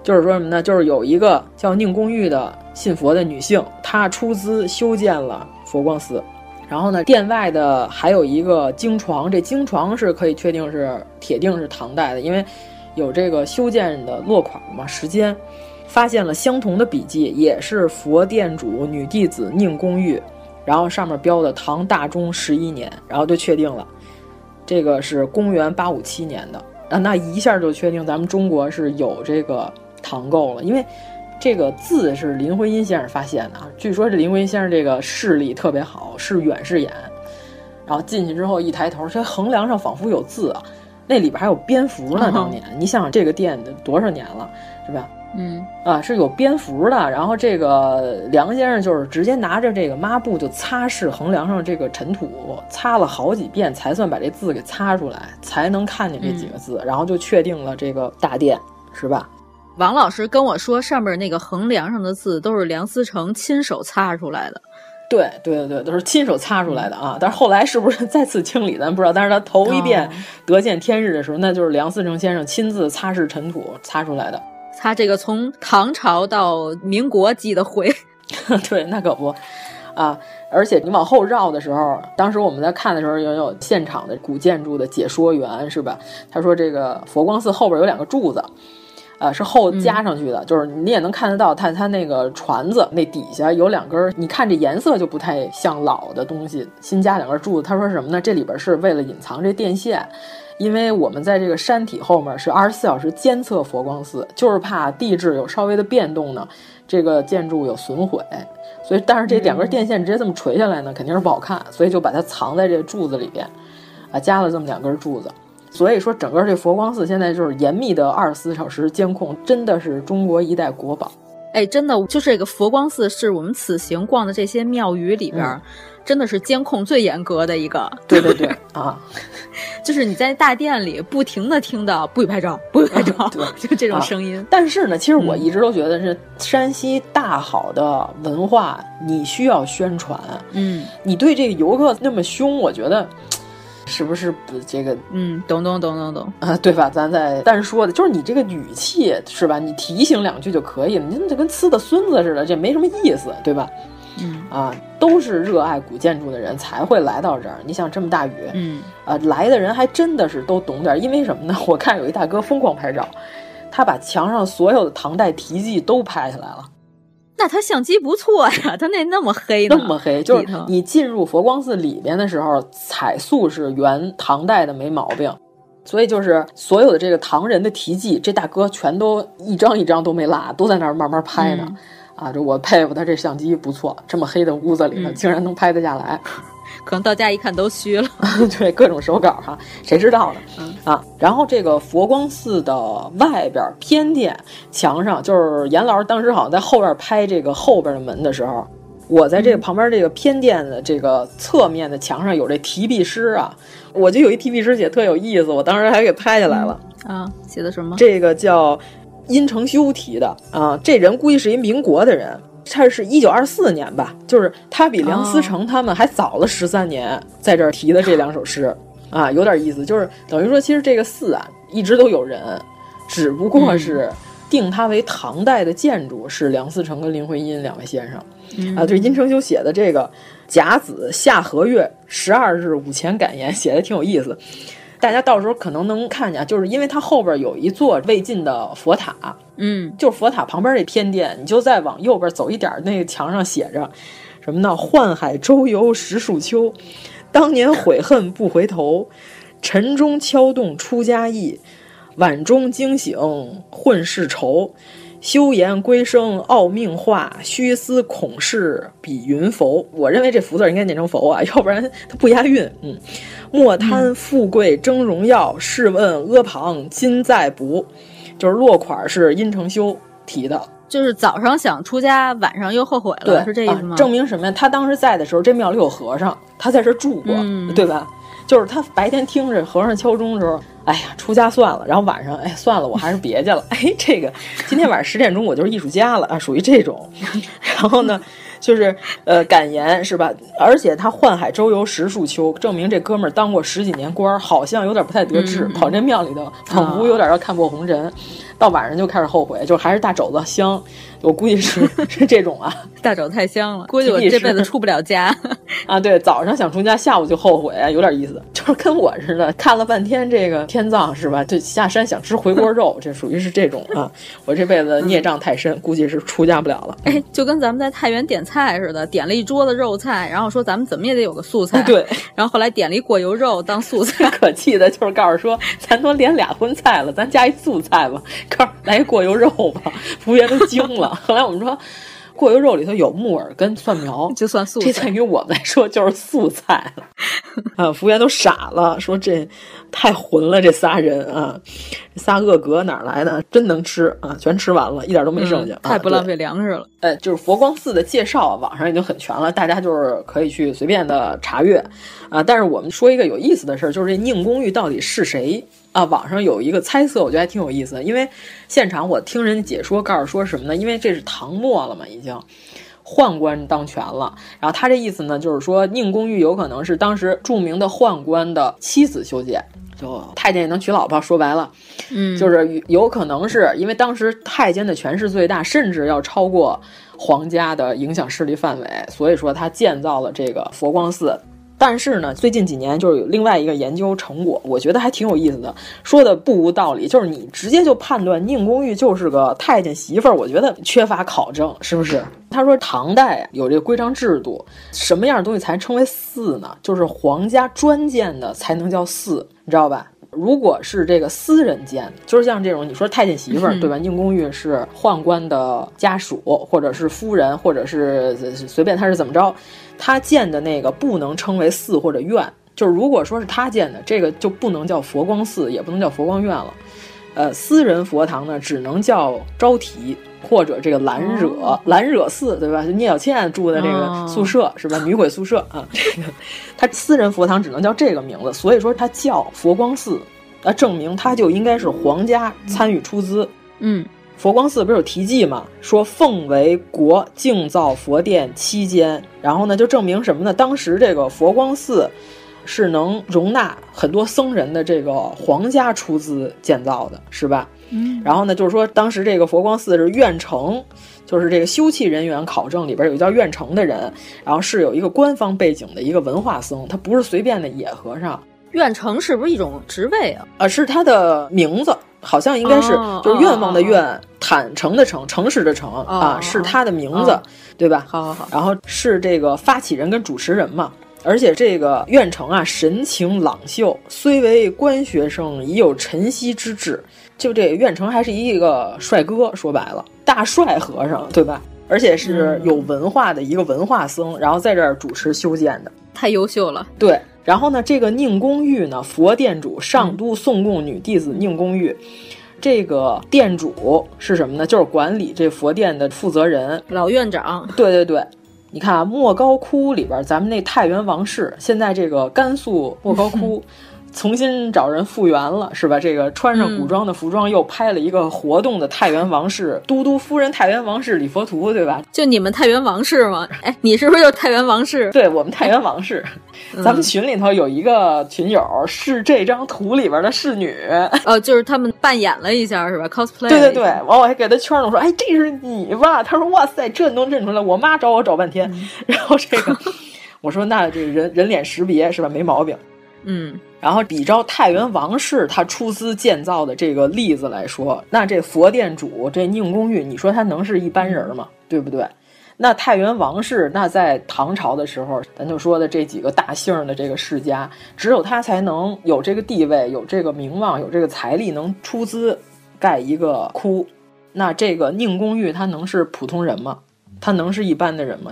Speaker 7: 就是说什么呢？就是有一个叫宁公玉的信佛的女性，她出资修建了佛光寺。然后呢，殿外的还有一个经床，这经床是可以确定是铁定是唐代的，因为有这个修建的落款嘛，时间。发现了相同的笔记，也是佛殿主女弟子宁公玉，然后上面标的唐大中十一年，然后就确定了，这个是公元八五七年的啊，那一下就确定咱们中国是有这个唐构了，因为这个字是林徽因先生发现的啊，据说这林徽因先生这个视力特别好，是远视眼，然后进去之后一抬头，这横梁上仿佛有字啊，那里边还有蝙蝠呢，当年你想想这个殿多少年了，是吧？
Speaker 6: 嗯
Speaker 7: 啊，是有蝙蝠的。然后这个梁先生就是直接拿着这个抹布就擦拭横梁上这个尘土，擦了好几遍才算把这字给擦出来，才能看见这几个字，然后就确定了这个大殿，是吧？
Speaker 6: 王老师跟我说，上面那个横梁上的字都是梁思成亲手擦出来的。
Speaker 7: 对对对对，都是亲手擦出来的啊！但是后来是不是 再次清理，咱不知道。但是他头一遍得见天日的时候，那就是梁思成先生亲自擦拭尘土擦出来的。
Speaker 6: 他这个从唐朝到民国记的回，
Speaker 7: 对，那可不，啊！而且你往后绕的时候，当时我们在看的时候，也有现场的古建筑的解说员，是吧？他说这个佛光寺后边有两个柱子，呃，是后加上去的，就是你也能看得到，它它那个船子那底下有两根，你看这颜色就不太像老的东西，新加两根柱子。他说什么呢？这里边是为了隐藏这电线。因为我们在这个山体后面是二十四小时监测佛光寺，就是怕地质有稍微的变动呢，这个建筑有损毁，所以但是这两根电线直接这么垂下来呢，肯定是不好看，所以就把它藏在这个柱子里边，啊，加了这么两根柱子，所以说整个这佛光寺现在就是严密的二十四小时监控，真的是中国一代国宝。
Speaker 6: 哎，真的，就这个佛光寺是我们此行逛的这些庙宇里边。真的是监控最严格的一个，
Speaker 7: 对对对啊，
Speaker 6: 就是你在大殿里不停的听到不许拍照，不许拍照，就这种声音。
Speaker 7: 啊、但是呢，其实我一直都觉得是山西大好的文化，你需要宣传。
Speaker 6: 嗯，
Speaker 7: 你对这个游客那么凶，我觉得是不是不这个？
Speaker 6: 嗯，懂懂懂懂懂
Speaker 7: 啊，对吧？咱再单说的就是你这个语气是吧？你提醒两句就可以了，你这跟呲的孙子似的，这没什么意思，对吧？
Speaker 6: 嗯
Speaker 7: 啊，都是热爱古建筑的人才会来到这儿。你想这么大雨，
Speaker 6: 嗯
Speaker 7: 啊，来的人还真的是都懂点。因为什么呢？我看有一大哥疯狂拍照，他把墙上所有的唐代题记都拍下来了。
Speaker 6: 那他相机不错呀，他那那么黑，
Speaker 7: 那么黑，就是你进入佛光寺里边的时候，彩塑是原唐代的没毛病。所以就是所有的这个唐人的题记，这大哥全都一张一张都没落，都在那儿慢慢拍呢。
Speaker 6: 嗯
Speaker 7: 啊，这我佩服他这相机不错，这么黑的屋子里头
Speaker 6: 嗯
Speaker 7: 竟然能拍得下来，
Speaker 6: 可能到家一看都虚了。
Speaker 7: 对，各种手稿哈，谁知道呢？
Speaker 6: 嗯
Speaker 7: 啊，然后这个佛光寺的外边偏殿墙上，就是严老师当时好像在后边拍这个后边的门的时候，我在这个旁边这个偏殿的这个侧面的墙上有这提壁诗啊，我就有一提壁诗写特有意思，我当时还给拍下来了。
Speaker 6: 啊，写的什么？
Speaker 7: 这个叫。殷承修提的啊，这人估计是一民国的人，他是一九二四年吧，就是他比梁思成他们还早了十三年，在这儿提的这两首诗啊，有点意思，就是等于说，其实这个寺啊一直都有人，只不过是定它为唐代的建筑是梁思成跟林徽因两位先生、
Speaker 6: 嗯、
Speaker 7: 啊，对殷承修写的这个甲子夏和月十二日午前感言写的挺有意思。大家到时候可能能看见，就是因为它后边有一座魏晋的佛塔，
Speaker 6: 嗯，
Speaker 7: 就是佛塔旁边那偏殿，你就再往右边走一点，那个墙上写着什么呢？宦海周游十数秋，当年悔恨不回头，晨钟敲动出家意，晚钟惊醒混世愁。修言归生傲命化，虚思孔氏比云浮。我认为这“福”字应该念成“佛”啊，要不然它不押韵。嗯，莫贪富贵争荣耀，试问阿旁今在不？就是落款是殷承修提的，
Speaker 6: 就是早上想出家，晚上又后悔了，
Speaker 7: 对，
Speaker 6: 是这意思吗？
Speaker 7: 啊？证明什么呀？他当时在的时候，这庙里有和尚，他在这住过，
Speaker 6: 嗯、
Speaker 7: 对吧？就是他白天听着和尚敲钟的时候，哎呀，出家算了。然后晚上，哎，算了，我还是别去了。哎，这个 今天晚上十点钟我就是艺术家了啊，属于这种。然后呢，就是呃，感言是吧？而且他宦海周游十数秋，证明这哥们儿当过十几年官，好像有点不太得志，
Speaker 6: 嗯、
Speaker 7: 跑这庙里头，仿佛有点要看破红尘。啊、到晚上就开始后悔，就还是大肘子香。我估计是 是这种啊，
Speaker 6: 大肘太香了，估计我这辈子出不了家
Speaker 7: 啊。对，早上想出家，下午就后悔，有点意思，就是跟我似的，看了半天这个天葬是吧？就下山想吃回锅肉，这属于是这种啊。我这辈子孽障太深，估计是出家不了了。
Speaker 6: 哎，就跟咱们在太原点菜似的，点了一桌子肉菜，然后说咱们怎么也得有个素菜，
Speaker 7: 对。
Speaker 6: 然后后来点了一过油肉当素菜，
Speaker 7: 可气的就是告诉说，咱都连俩荤菜了，咱加一素菜吧，告诉来一过油肉吧，服务员都惊了。后来我们说，过油肉里头有木耳跟蒜苗，
Speaker 6: 就算素菜。
Speaker 7: 这对于我们来说就是素菜了。啊，服务员都傻了，说这太混了，这仨人啊，仨恶格哪来的？真能吃啊，全吃完了，一点都没剩下，
Speaker 6: 太不浪费粮食了。
Speaker 7: 哎，就是佛光寺的介绍，网上已经很全了，大家就是可以去随便的查阅啊。但是我们说一个有意思的事儿，就是这宁公寓到底是谁？啊，网上有一个猜测，我觉得还挺有意思的。因为现场我听人家解说，告诉说什么呢？因为这是唐末了嘛，已经宦官当权了。然后他这意思呢，就是说宁公寓有可能是当时著名的宦官的妻子修建，就太监也能娶老婆。说白了，
Speaker 6: 嗯，
Speaker 7: 就是有可能是因为当时太监的权势最大，甚至要超过皇家的影响势力范围，所以说他建造了这个佛光寺。但是呢，最近几年就是有另外一个研究成果，我觉得还挺有意思的，说的不无道理。就是你直接就判断宁公玉就是个太监媳妇儿，我觉得缺乏考证，是不是？他说唐代有这个规章制度，什么样的东西才称为寺呢？就是皇家专建的才能叫寺，你知道吧？如果是这个私人建，就是像这种你说太监媳妇儿，对吧？宁公玉是宦官的家属，或者是夫人，或者是随便他是怎么着。他建的那个不能称为寺或者院，就是如果说是他建的，这个就不能叫佛光寺，也不能叫佛光院了。呃，私人佛堂呢，只能叫招提或者这个兰惹兰惹寺，对吧？就聂小倩住的这个宿舍是吧？女鬼宿舍啊，这 个他私人佛堂只能叫这个名字，所以说他叫佛光寺，那证明他就应该是皇家参与出资，
Speaker 6: 嗯。
Speaker 7: 佛光寺不是有题记吗？说奉为国敬造佛殿七间，然后呢，就证明什么呢？当时这个佛光寺是能容纳很多僧人的这个皇家出资建造的，是吧？
Speaker 6: 嗯。
Speaker 7: 然后呢，就是说当时这个佛光寺是愿成，就是这个修葺人员考证里边有一叫愿成的人，然后是有一个官方背景的一个文化僧，他不是随便的野和尚。
Speaker 6: 愿成是不是一种职位啊？
Speaker 7: 啊，是他的名字。好像应该是，就是愿望的愿，坦诚的诚，诚实的诚啊，是他的名字，对吧？
Speaker 6: 好好好。
Speaker 7: 然后是这个发起人跟主持人嘛，而且这个苑城啊，神情朗秀，虽为官学生，已有晨曦之志。就这苑城还是一个帅哥，说白了，大帅和尚，对吧？而且是有文化的一个文化僧，然后在这儿主持修建的，
Speaker 6: 太优秀了。
Speaker 7: 对。然后呢，这个宁公寓呢，佛殿主上都宋贡女弟子宁公寓，这个店主是什么呢？就是管理这佛殿的负责人，
Speaker 6: 老院长。
Speaker 7: 对对对，你看啊，莫高窟里边，咱们那太原王室，现在这个甘肃莫高窟。重新找人复原了，是吧？这个穿上古装的服装，又拍了一个活动的太原王氏都督夫人太原王室礼佛图，对吧？
Speaker 6: 就你们太原王室吗？哎，你是不是就是太原王室？
Speaker 7: 对我们太原王氏，咱们群里头有一个群友是这张图里边的侍女，
Speaker 6: 哦，就是他们扮演了一下，是吧？cosplay。
Speaker 7: 对对对，完我还给他圈了，我说，哎，这是你吧？他说，哇塞，这能认出来？我妈找我找半天，然后这个，我说，那这人人脸识别是吧？没毛病。
Speaker 6: 嗯。
Speaker 7: 然后比照太原王氏他出资建造的这个例子来说，那这佛殿主这宁公寓，你说他能是一般人吗？对不对？那太原王氏，那在唐朝的时候，咱就说的这几个大姓的这个世家，只有他才能有这个地位、有这个名望、有这个财力，能出资盖一个窟。那这个宁公寓，他能是普通人吗？他能是一般的人吗？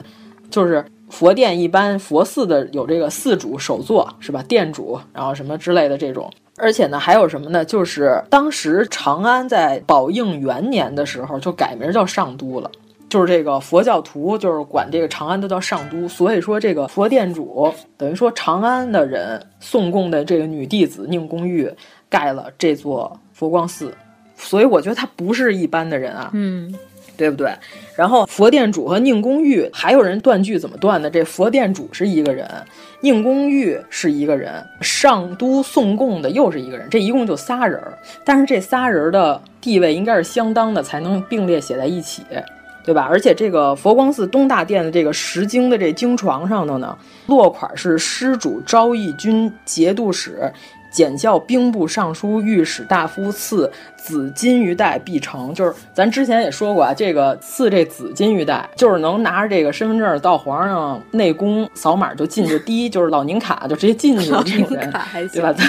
Speaker 7: 就是。佛殿一般佛寺的有这个寺主首座是吧？殿主，然后什么之类的这种，而且呢还有什么呢？就是当时长安在宝应元年的时候就改名叫上都了，就是这个佛教徒就是管这个长安都叫上都，所以说这个佛殿主等于说长安的人宋贡的这个女弟子宁公寓盖了这座佛光寺，所以我觉得他不是一般的人啊。
Speaker 6: 嗯。
Speaker 7: 对不对？然后佛殿主和宁公玉，还有人断句怎么断的？这佛殿主是一个人，宁公玉是一个人，上都宋贡的又是一个人，这一共就仨人。但是这仨人的地位应该是相当的，才能并列写在一起。对吧？而且这个佛光寺东大殿的这个石经的这经床上头呢，落款是施主昭义军节度使。检校兵部尚书、御史大夫赐紫金玉带必成，就是咱之前也说过啊，这个赐这紫金玉带，就是能拿着这个身份证到皇上内宫扫码就进去。第一就是老年卡，就直接进去的这种人，对吧？咱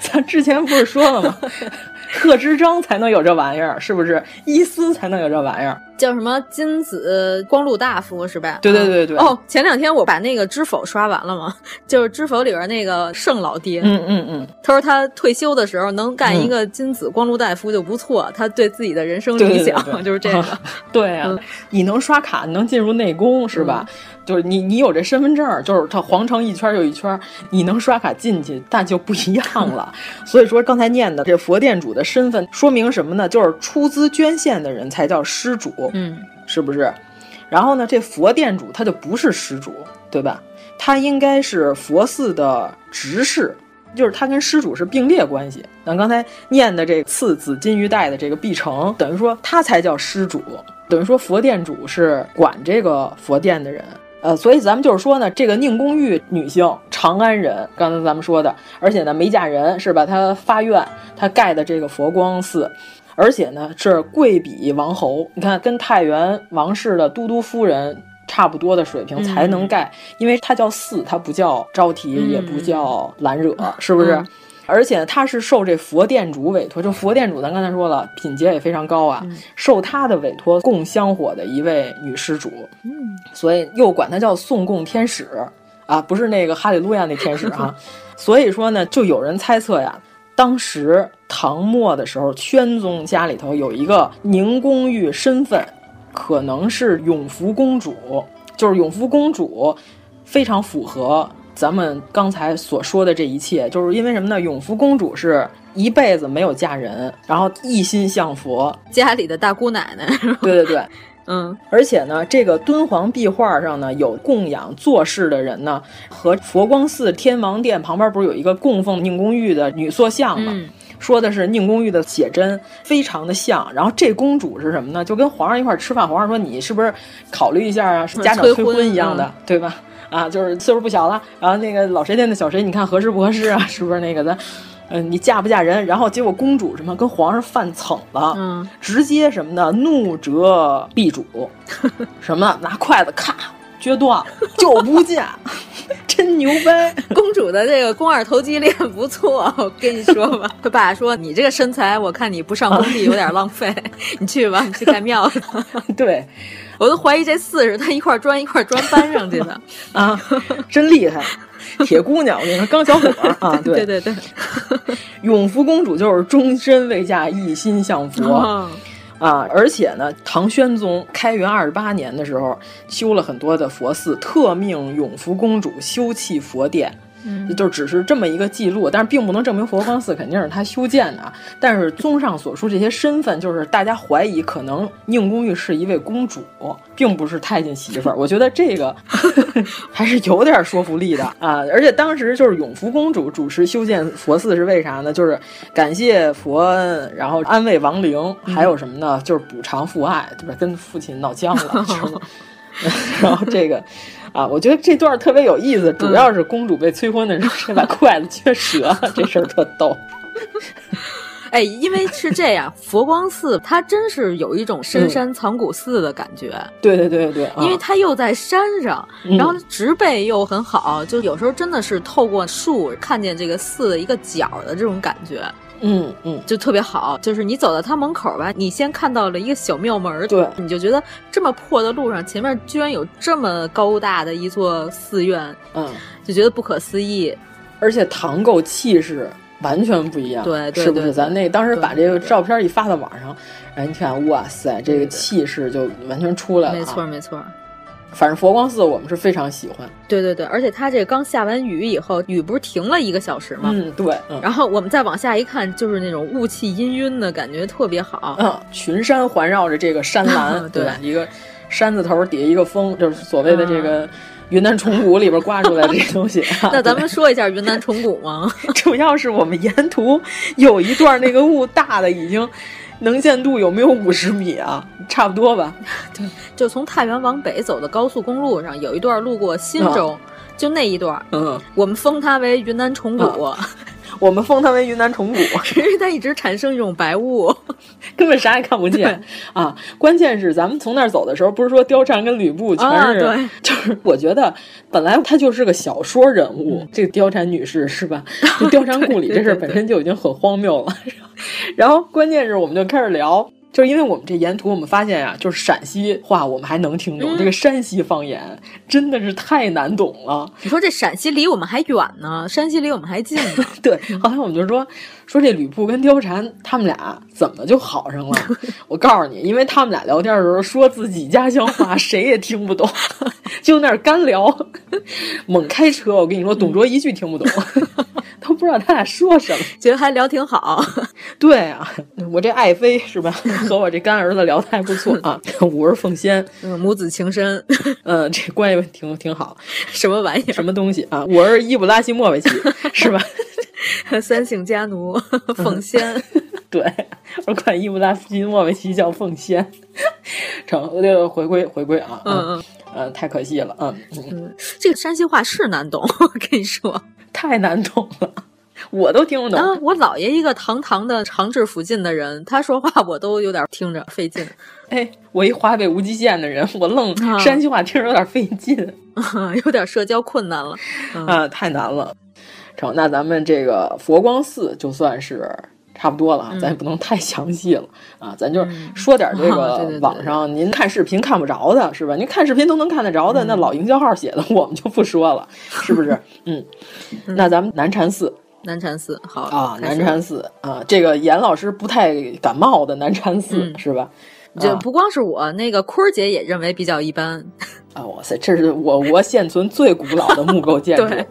Speaker 7: 咱之前不是说了吗？贺知章才能有这玩意儿，是不是？伊斯才能有这玩意儿，
Speaker 6: 叫什么金子光禄大夫是吧？
Speaker 7: 对对对对。
Speaker 6: 哦，前两天我把那个《知否》刷完了嘛，就是《知否》里边那个盛老爹。
Speaker 7: 嗯嗯嗯嗯。
Speaker 6: 他说他退休的时候能干一个金子光禄大夫就不错，他对自己的人生理想就是这个。
Speaker 7: 对啊，你能刷卡，能进入内宫是吧？就是你，你有这身份证，就是他皇城一圈又一圈，你能刷卡进去，那就不一样了。所以说刚才念的这佛殿主的身份说明什么呢？就是出资捐献的人才叫施主，
Speaker 6: 嗯，
Speaker 7: 是不是？然后呢，这佛殿主他就不是施主，对吧？他应该是佛寺的执事，就是他跟施主是并列关系。咱刚才念的这赐紫金玉带的这个毕成，等于说他才叫施主，等于说佛殿主是管这个佛殿的人。呃，所以咱们就是说呢，这个宁公玉女性，长安人，刚才咱们说的，而且呢没嫁人，是吧？她发愿，她盖的这个佛光寺，而且呢是贵比王侯，你看跟太原王氏的都督夫人差不多的水平才能盖，因为它叫寺，它不叫招提，也不叫兰惹，是不是？而且他是受这佛殿主委托，就佛殿主，咱刚才说了，品阶也非常高啊，受他的委托供香火的一位女施主，
Speaker 6: 嗯，
Speaker 7: 所以又管她叫送供天使啊，不是那个哈利路亚那天使啊。所以说呢，就有人猜测呀，当时唐末的时候，宣宗家里头有一个宁公玉身份，可能是永福公主，就是永福公主，非常符合。咱们刚才所说的这一切，就是因为什么呢？永福公主是一辈子没有嫁人，然后一心向佛，
Speaker 6: 家里的大姑奶奶。
Speaker 7: 对对对，
Speaker 6: 嗯，
Speaker 7: 而且呢，这个敦煌壁画上呢，有供养做事的人呢，和佛光寺天王殿旁边不是有一个供奉宁公玉的女塑像吗？说的是宁公玉的写真，非常的像。然后这公主是什么呢？就跟皇上一块吃饭，皇上说你是不是考虑一下啊？家长催婚一样的，对吧？啊，就是岁数不小了，然后那个老谁家的小谁，你看合适不合适啊？是不是那个咱，嗯，你嫁不嫁人？然后结果公主什么跟皇上犯蹭了，
Speaker 6: 嗯，
Speaker 7: 直接什么的怒折婢主，什么拿筷子咔撅断了，就不嫁，真牛掰！
Speaker 6: 公主的这个肱二头肌练不错，我跟你说吧。他爸说你这个身材，我看你不上工地有点浪费，你去吧，你去盖庙去。
Speaker 7: 对。
Speaker 6: 我都怀疑这四是他一块砖一块砖搬上去的
Speaker 7: 啊，真厉害，铁姑娘，我跟你说，刚小伙啊，
Speaker 6: 对对对，
Speaker 7: 永福公主就是终身未嫁，一心向佛啊，而且呢，唐宣宗开元二十八年的时候修了很多的佛寺，特命永福公主修葺佛殿。
Speaker 6: 嗯，
Speaker 7: 就只是这么一个记录，但是并不能证明佛光寺肯定是他修建的。但是综上所述，这些身份就是大家怀疑可能宁公玉是一位公主，并不是太监媳妇儿。我觉得这个 还是有点说服力的啊！而且当时就是永福公主主持修建佛寺是为啥呢？就是感谢佛恩，然后安慰亡灵，还有什么呢？就是补偿父爱，对吧？跟父亲闹僵了，然后这个。啊，我觉得这段特别有意思，主要是公主被催婚的时候，谁把筷子撅折了，这事儿特逗。
Speaker 6: 哎，因为是这样，佛光寺它真是有一种深山藏古寺的感觉。
Speaker 7: 对对对对，
Speaker 6: 因为它又在山上，然后植被又很好，就有时候真的是透过树看见这个寺的一个角的这种感觉。
Speaker 7: 嗯嗯，
Speaker 6: 就特别好，就是你走到它门口吧，你先看到了一个小庙门，
Speaker 7: 对，
Speaker 6: 你就觉得这么破的路上，前面居然有这么高大的一座寺院，
Speaker 7: 嗯，
Speaker 6: 就觉得不可思议，
Speaker 7: 而且唐构气势完全不一样，
Speaker 6: 对，
Speaker 7: 是不是？咱那当时把这个照片一发到网上，然后，你看，哇塞，这个气势就完全出来了，
Speaker 6: 没错没错。
Speaker 7: 反正佛光寺我们是非常喜欢。
Speaker 6: 对对对，而且它这刚下完雨以后，雨不是停了一个小时吗？
Speaker 7: 嗯，对。嗯、
Speaker 6: 然后我们再往下一看，就是那种雾气氤氲的感觉，特别好。
Speaker 7: 嗯，群山环绕着这个山岚，对吧？一个山字头底下一个峰，就是所谓的这个。云南虫谷里边刮出来这些东西，
Speaker 6: 那咱们说一下云南虫谷吗？
Speaker 7: 主要是我们沿途有一段那个雾大的已经能见度有没有五十米啊？差不多吧。
Speaker 6: 对，就从太原往北走的高速公路上有一段路过忻州，就那一段，
Speaker 7: 嗯，
Speaker 6: 我们封它为云南虫谷。
Speaker 7: 我们封它为云南虫谷，
Speaker 6: 因为它一直产生一种白雾，
Speaker 7: 根本啥也看不见啊！关键是咱们从那儿走的时候，不是说貂蝉跟吕布全是，
Speaker 6: 啊、对，
Speaker 7: 就是我觉得本来他就是个小说人物，
Speaker 6: 嗯、
Speaker 7: 这个貂蝉女士是吧？貂蝉故里这事本身就已经很荒谬了，然后关键是我们就开始聊。就是因为我们这沿途，我们发现呀、啊，就是陕西话我们还能听懂，嗯、这个山西方言真的是太难懂了。
Speaker 6: 你说这陕西离我们还远呢，山西离我们还近呢。
Speaker 7: 对，后来我们就说说这吕布跟貂蝉他们俩怎么就好上了？我告诉你，因为他们俩聊天的时候说自己家乡话，谁也听不懂，就那儿干聊，猛开车。我跟你说，董卓一句听不懂。都不知道他俩说什么，
Speaker 6: 觉得还聊挺好。
Speaker 7: 对啊，我这爱妃是吧？和我这干儿子聊的还不错啊。五儿奉先，
Speaker 6: 嗯，母子情深，
Speaker 7: 嗯，这关系挺挺好。
Speaker 6: 什么玩意儿？
Speaker 7: 什么东西啊？我是伊布拉希莫维奇，是吧？
Speaker 6: 三姓家奴，奉先。
Speaker 7: 对，我管伊布拉希莫维奇叫奉先。成，我得回归回归啊。
Speaker 6: 嗯嗯。
Speaker 7: 呃，太可惜了，嗯
Speaker 6: 嗯，这个山西话是难懂，我跟你说，
Speaker 7: 太难懂了，我都听不懂。
Speaker 6: 啊，我姥爷一个堂堂的长治附近的人，他说话我都有点听着费劲。
Speaker 7: 哎，我一华北无极县的人，我愣山西话听着有点费劲，
Speaker 6: 啊、有点社交困难了，嗯、
Speaker 7: 啊，太难了。成，那咱们这个佛光寺就算是。差不多了啊，咱也不能太详细了、嗯、啊，咱就说点这 个网上您看视频看不着的是吧？您看视频都能看得着的，
Speaker 6: 嗯、
Speaker 7: 那老营销号写的 我们就不说了，是不是？嗯，那咱们南禅寺，
Speaker 6: 南禅寺好
Speaker 7: 啊，南禅寺啊，这个严老师不太感冒的南禅寺、
Speaker 6: 嗯、
Speaker 7: 是吧？
Speaker 6: 就不光是我，那个坤儿姐也认为比较一般。
Speaker 7: 啊，哇塞，这是我国现存最古老的木构建筑。
Speaker 6: 对，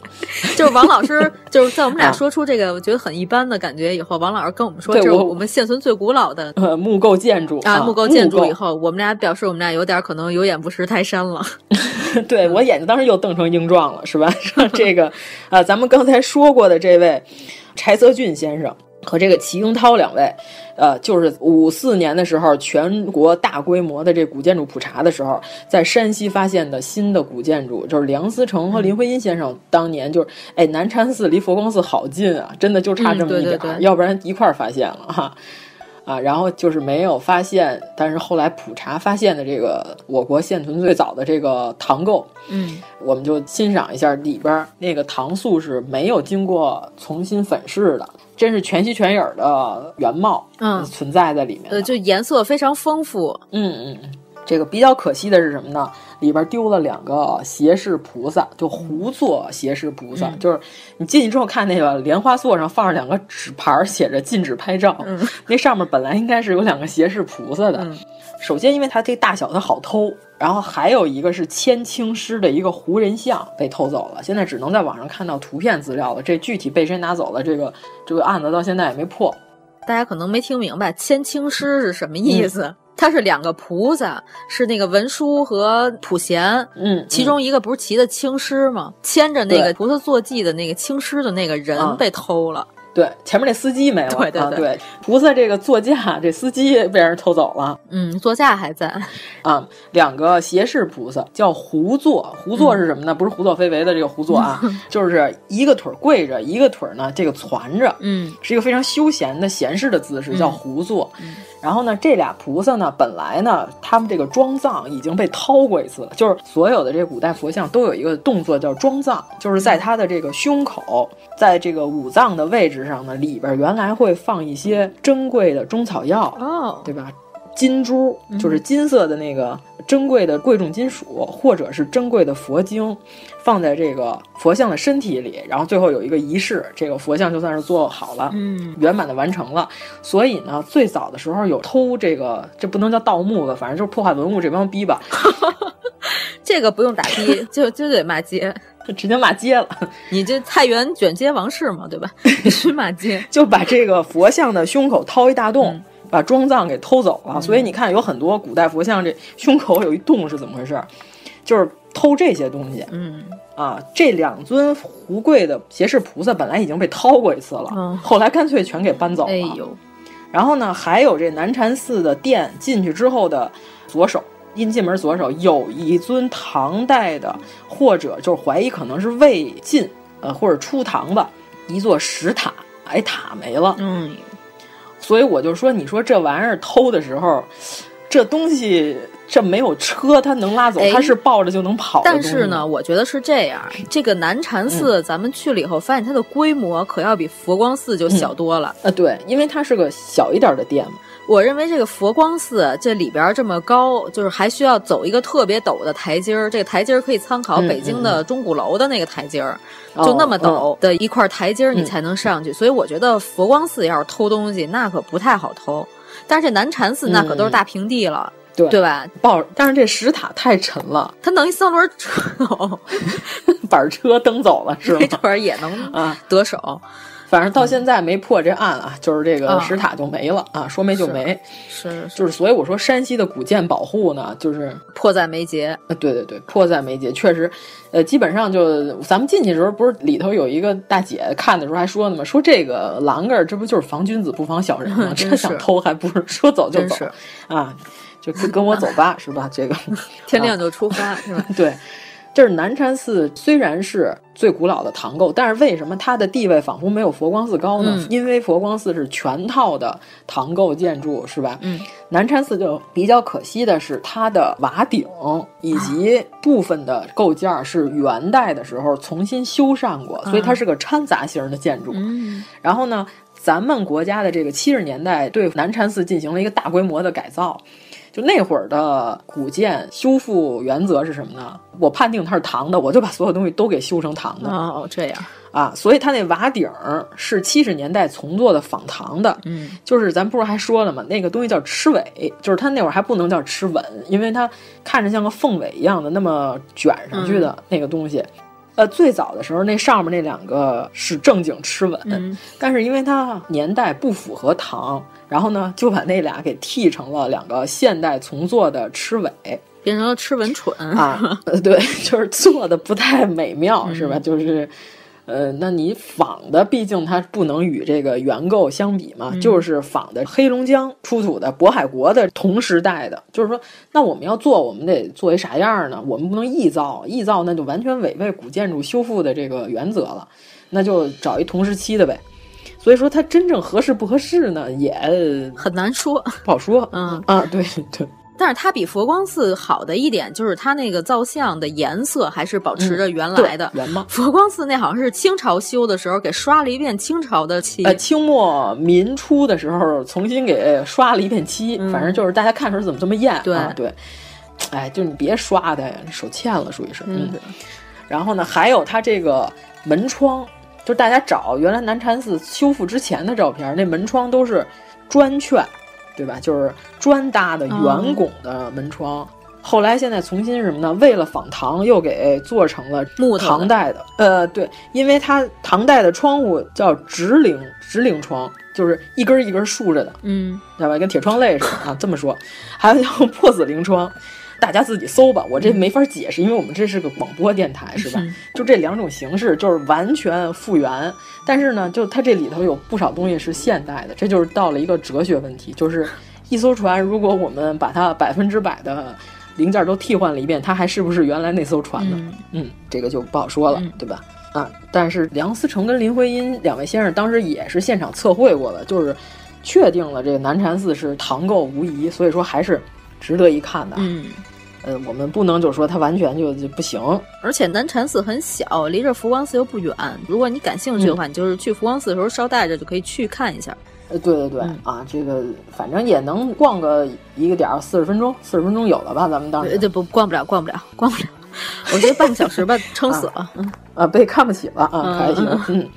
Speaker 6: 就是王老师，就是在我们俩说出这个我觉得很一般的感觉以后，王老师跟我们说，这是我们现存最古老的
Speaker 7: 呃木构建筑
Speaker 6: 啊，木
Speaker 7: 构
Speaker 6: 建筑以后，我们俩表示我们俩有点可能有眼不识泰山了。
Speaker 7: 对我眼睛当时又瞪成鹰状了，是吧？这个啊，咱们刚才说过的这位柴泽俊先生。和这个齐英涛两位，呃，就是五四年的时候，全国大规模的这古建筑普查的时候，在山西发现的新的古建筑，就是梁思成和林徽因先生当年就是，哎，南禅寺离佛光寺好近啊，真的就差这么一点，
Speaker 6: 嗯、对对对
Speaker 7: 要不然一块儿发现了哈。啊，然后就是没有发现，但是后来普查发现的这个我国现存最早的这个唐构，
Speaker 6: 嗯，
Speaker 7: 我们就欣赏一下里边那个唐塑是没有经过重新粉饰的。真是全息全影的原貌，
Speaker 6: 嗯，
Speaker 7: 存在在里面。
Speaker 6: 呃，就颜色非常丰富。
Speaker 7: 嗯嗯嗯，这个比较可惜的是什么呢？里边丢了两个胁侍菩萨，就胡作胁侍菩萨，
Speaker 6: 嗯、
Speaker 7: 就是你进去之后看那个莲花座上放着两个纸牌，写着禁止拍照。
Speaker 6: 嗯，
Speaker 7: 那上面本来应该是有两个胁侍菩萨的。
Speaker 6: 嗯、
Speaker 7: 首先，因为它这大小它好偷。然后还有一个是千青师的一个胡人像被偷走了，现在只能在网上看到图片资料了。这具体被谁拿走了，这个这个案子到现在也没破。
Speaker 6: 大家可能没听明白，千青师是什么意思？嗯、它是两个菩萨，是那个文殊和普贤，
Speaker 7: 嗯，
Speaker 6: 其中一个不是骑的青狮吗？牵着那个菩萨坐骑的那个青狮的那个人被偷了。
Speaker 7: 对，前面那司机没了。
Speaker 6: 对对对，
Speaker 7: 啊、对，菩萨这个座驾，这司机被人偷走了。
Speaker 6: 嗯，座驾还在。
Speaker 7: 啊，两个胁侍菩萨叫胡坐，胡坐是什么呢？嗯、不是胡作非为的这个胡坐啊，就是一个腿跪着，一个腿呢这个攒着，
Speaker 6: 嗯，
Speaker 7: 是一个非常休闲的闲适的姿势，叫胡坐。
Speaker 6: 嗯、
Speaker 7: 然后呢，这俩菩萨呢，本来呢，他们这个装藏已经被掏过一次了，就是所有的这古代佛像都有一个动作叫装藏，就是在他的这个胸口，在这个五脏的位置。上呢，里边原来会放一些珍贵的中草药
Speaker 6: 哦，
Speaker 7: 对吧？金珠，就是金色的那个珍贵的贵重金属，或者是珍贵的佛经，放在这个佛像的身体里，然后最后有一个仪式，这个佛像就算是做好了，
Speaker 6: 嗯，
Speaker 7: 圆满的完成了。所以呢，最早的时候有偷这个，这不能叫盗墓吧，反正就是破坏文物这帮逼吧。
Speaker 6: 这个不用打的，就就得骂街，
Speaker 7: 直接骂街了。
Speaker 6: 你这菜园卷街王氏嘛，对吧？必须骂街，
Speaker 7: 就把这个佛像的胸口掏一大洞。嗯把装藏给偷走了，所以你看，有很多古代佛像这胸口有一洞是怎么回事？就是偷这些东西。
Speaker 6: 嗯，
Speaker 7: 啊，这两尊胡贵的胁侍菩萨本来已经被掏过一次了，
Speaker 6: 嗯、
Speaker 7: 后来干脆全给搬走了。
Speaker 6: 哎呦，
Speaker 7: 然后呢，还有这南禅寺的殿进去之后的左手，阴进门左手有一尊唐代的，或者就是怀疑可能是魏晋，呃，或者初唐吧，一座石塔，哎，塔没了。
Speaker 6: 嗯。
Speaker 7: 所以我就说，你说这玩意儿偷的时候，这东西这没有车，他能拉走？他是抱着就能跑？
Speaker 6: 但是呢，我觉得是这样。这个南禅寺，咱们去了以后，发现它的规模可要比佛光寺就小多了。
Speaker 7: 呃，对，因为它是个小一点的店嘛。
Speaker 6: 我认为这个佛光寺这里边这么高，就是还需要走一个特别陡的台阶儿。这个台阶儿可以参考北京的钟鼓楼的那个台阶儿。就那么陡的一块台阶儿，你才能上去。所以我觉得佛光寺要是偷东西，那可不太好偷。但是这南禅寺那可都是大平地了，
Speaker 7: 对
Speaker 6: 对吧？
Speaker 7: 抱，但是这石塔太沉了，
Speaker 6: 它弄一三轮车，
Speaker 7: 板车蹬走了是吧？
Speaker 6: 这会儿也能
Speaker 7: 啊
Speaker 6: 得手。
Speaker 7: 反正到现在没破这案啊，就是这个石塔就没了啊，说没就没。
Speaker 6: 是，
Speaker 7: 就是所以我说山西的古建保护呢，就是
Speaker 6: 迫在眉睫。
Speaker 7: 呃，对对对，迫在眉睫，确实，呃，基本上就咱们进去的时候，不是里头有一个大姐看的时候还说呢嘛，说这个栏杆这不就是防君子不防小人吗？这想偷还不是说走就走啊？就跟跟我走吧，是吧？这个
Speaker 6: 天亮就出发，是吧？
Speaker 7: 对。这是南禅寺，虽然是最古老的唐构，但是为什么它的地位仿佛没有佛光寺高呢？
Speaker 6: 嗯、
Speaker 7: 因为佛光寺是全套的唐构建筑，是吧？
Speaker 6: 嗯，
Speaker 7: 南禅寺就比较可惜的是，它的瓦顶以及部分的构件是元代的时候重新修缮过，所以它是个掺杂型的建筑。
Speaker 6: 嗯，
Speaker 7: 然后呢，咱们国家的这个七十年代对南禅寺进行了一个大规模的改造。就那会儿的古建修复原则是什么呢？我判定它是唐的，我就把所有东西都给修成唐的。
Speaker 6: 哦，这样
Speaker 7: 啊，所以它那瓦顶是七十年代重做的仿唐的。
Speaker 6: 嗯，
Speaker 7: 就是咱不是还说了吗？那个东西叫螭尾，就是它那会儿还不能叫螭吻，因为它看着像个凤尾一样的那么卷上去的那个东西。
Speaker 6: 嗯、
Speaker 7: 呃，最早的时候那上面那两个是正经螭吻，
Speaker 6: 嗯、
Speaker 7: 但是因为它年代不符合唐。然后呢，就把那俩给剃成了两个现代重做的螭尾，
Speaker 6: 变成了螭吻蠢
Speaker 7: 啊！呃，对，就是做的不太美妙，
Speaker 6: 嗯、
Speaker 7: 是吧？就是，呃，那你仿的，毕竟它不能与这个原构相比嘛，
Speaker 6: 嗯、
Speaker 7: 就是仿的黑龙江出土的渤海国的同时代的。就是说，那我们要做，我们得做一啥样呢？我们不能臆造，臆造那就完全违背古建筑修复的这个原则了，那就找一同时期的呗。所以说它真正合适不合适呢，也
Speaker 6: 很难说，
Speaker 7: 不好说。
Speaker 6: 嗯
Speaker 7: 啊，对对。
Speaker 6: 但是它比佛光寺好的一点就是它那个造像的颜色还是保持着原来的。
Speaker 7: 嗯、原吗？
Speaker 6: 佛光寺那好像是清朝修的时候给刷了一遍清朝的漆。
Speaker 7: 呃，清末民初的时候重新给刷了一遍漆，
Speaker 6: 嗯、
Speaker 7: 反正就是大家看出来怎么这么艳。
Speaker 6: 对、
Speaker 7: 啊、对。哎，就你别刷它呀，手欠了属于是。
Speaker 6: 嗯。
Speaker 7: 然后呢，还有它这个门窗。就是大家找原来南禅寺修复之前的照片，那门窗都是砖券，对吧？就是砖搭的圆拱的门窗。
Speaker 6: 嗯、
Speaker 7: 后来现在重新什么呢？为了仿唐，又给做成了
Speaker 6: 木
Speaker 7: 唐代的。呃，对，因为它唐代的窗户叫直棂直棂窗，就是一根一根竖着的，
Speaker 6: 嗯，
Speaker 7: 对吧？跟铁窗泪似的啊。这么说，还有叫破死棂窗。大家自己搜吧，我这没法解释，因为我们这是个广播电台，是吧？就这两种形式，就是完全复原，但是呢，就它这里头有不少东西是现代的，这就是到了一个哲学问题，就是一艘船，如果我们把它百分之百的零件都替换了一遍，它还是不是原来那艘船呢？
Speaker 6: 嗯,
Speaker 7: 嗯，这个就不好说了，
Speaker 6: 嗯、
Speaker 7: 对吧？啊，但是梁思成跟林徽因两位先生当时也是现场测绘过的，就是确定了这个南禅寺是唐构无疑，所以说还是值得一看的。
Speaker 6: 嗯。
Speaker 7: 呃，我们不能就说它完全就就不行，
Speaker 6: 而且南禅寺很小，离这福光寺又不远。如果你感兴趣的话，
Speaker 7: 嗯、
Speaker 6: 你就是去福光寺的时候捎带着就可以去看一下。
Speaker 7: 呃，对对对、啊，这个反正也能逛个一个点儿，四十分钟，四十分钟有了吧？咱们当时
Speaker 6: 这不逛不了，逛不了，逛不了。我觉得半个小时吧，撑死了。嗯
Speaker 7: 啊，被看不起了啊，还行。嗯，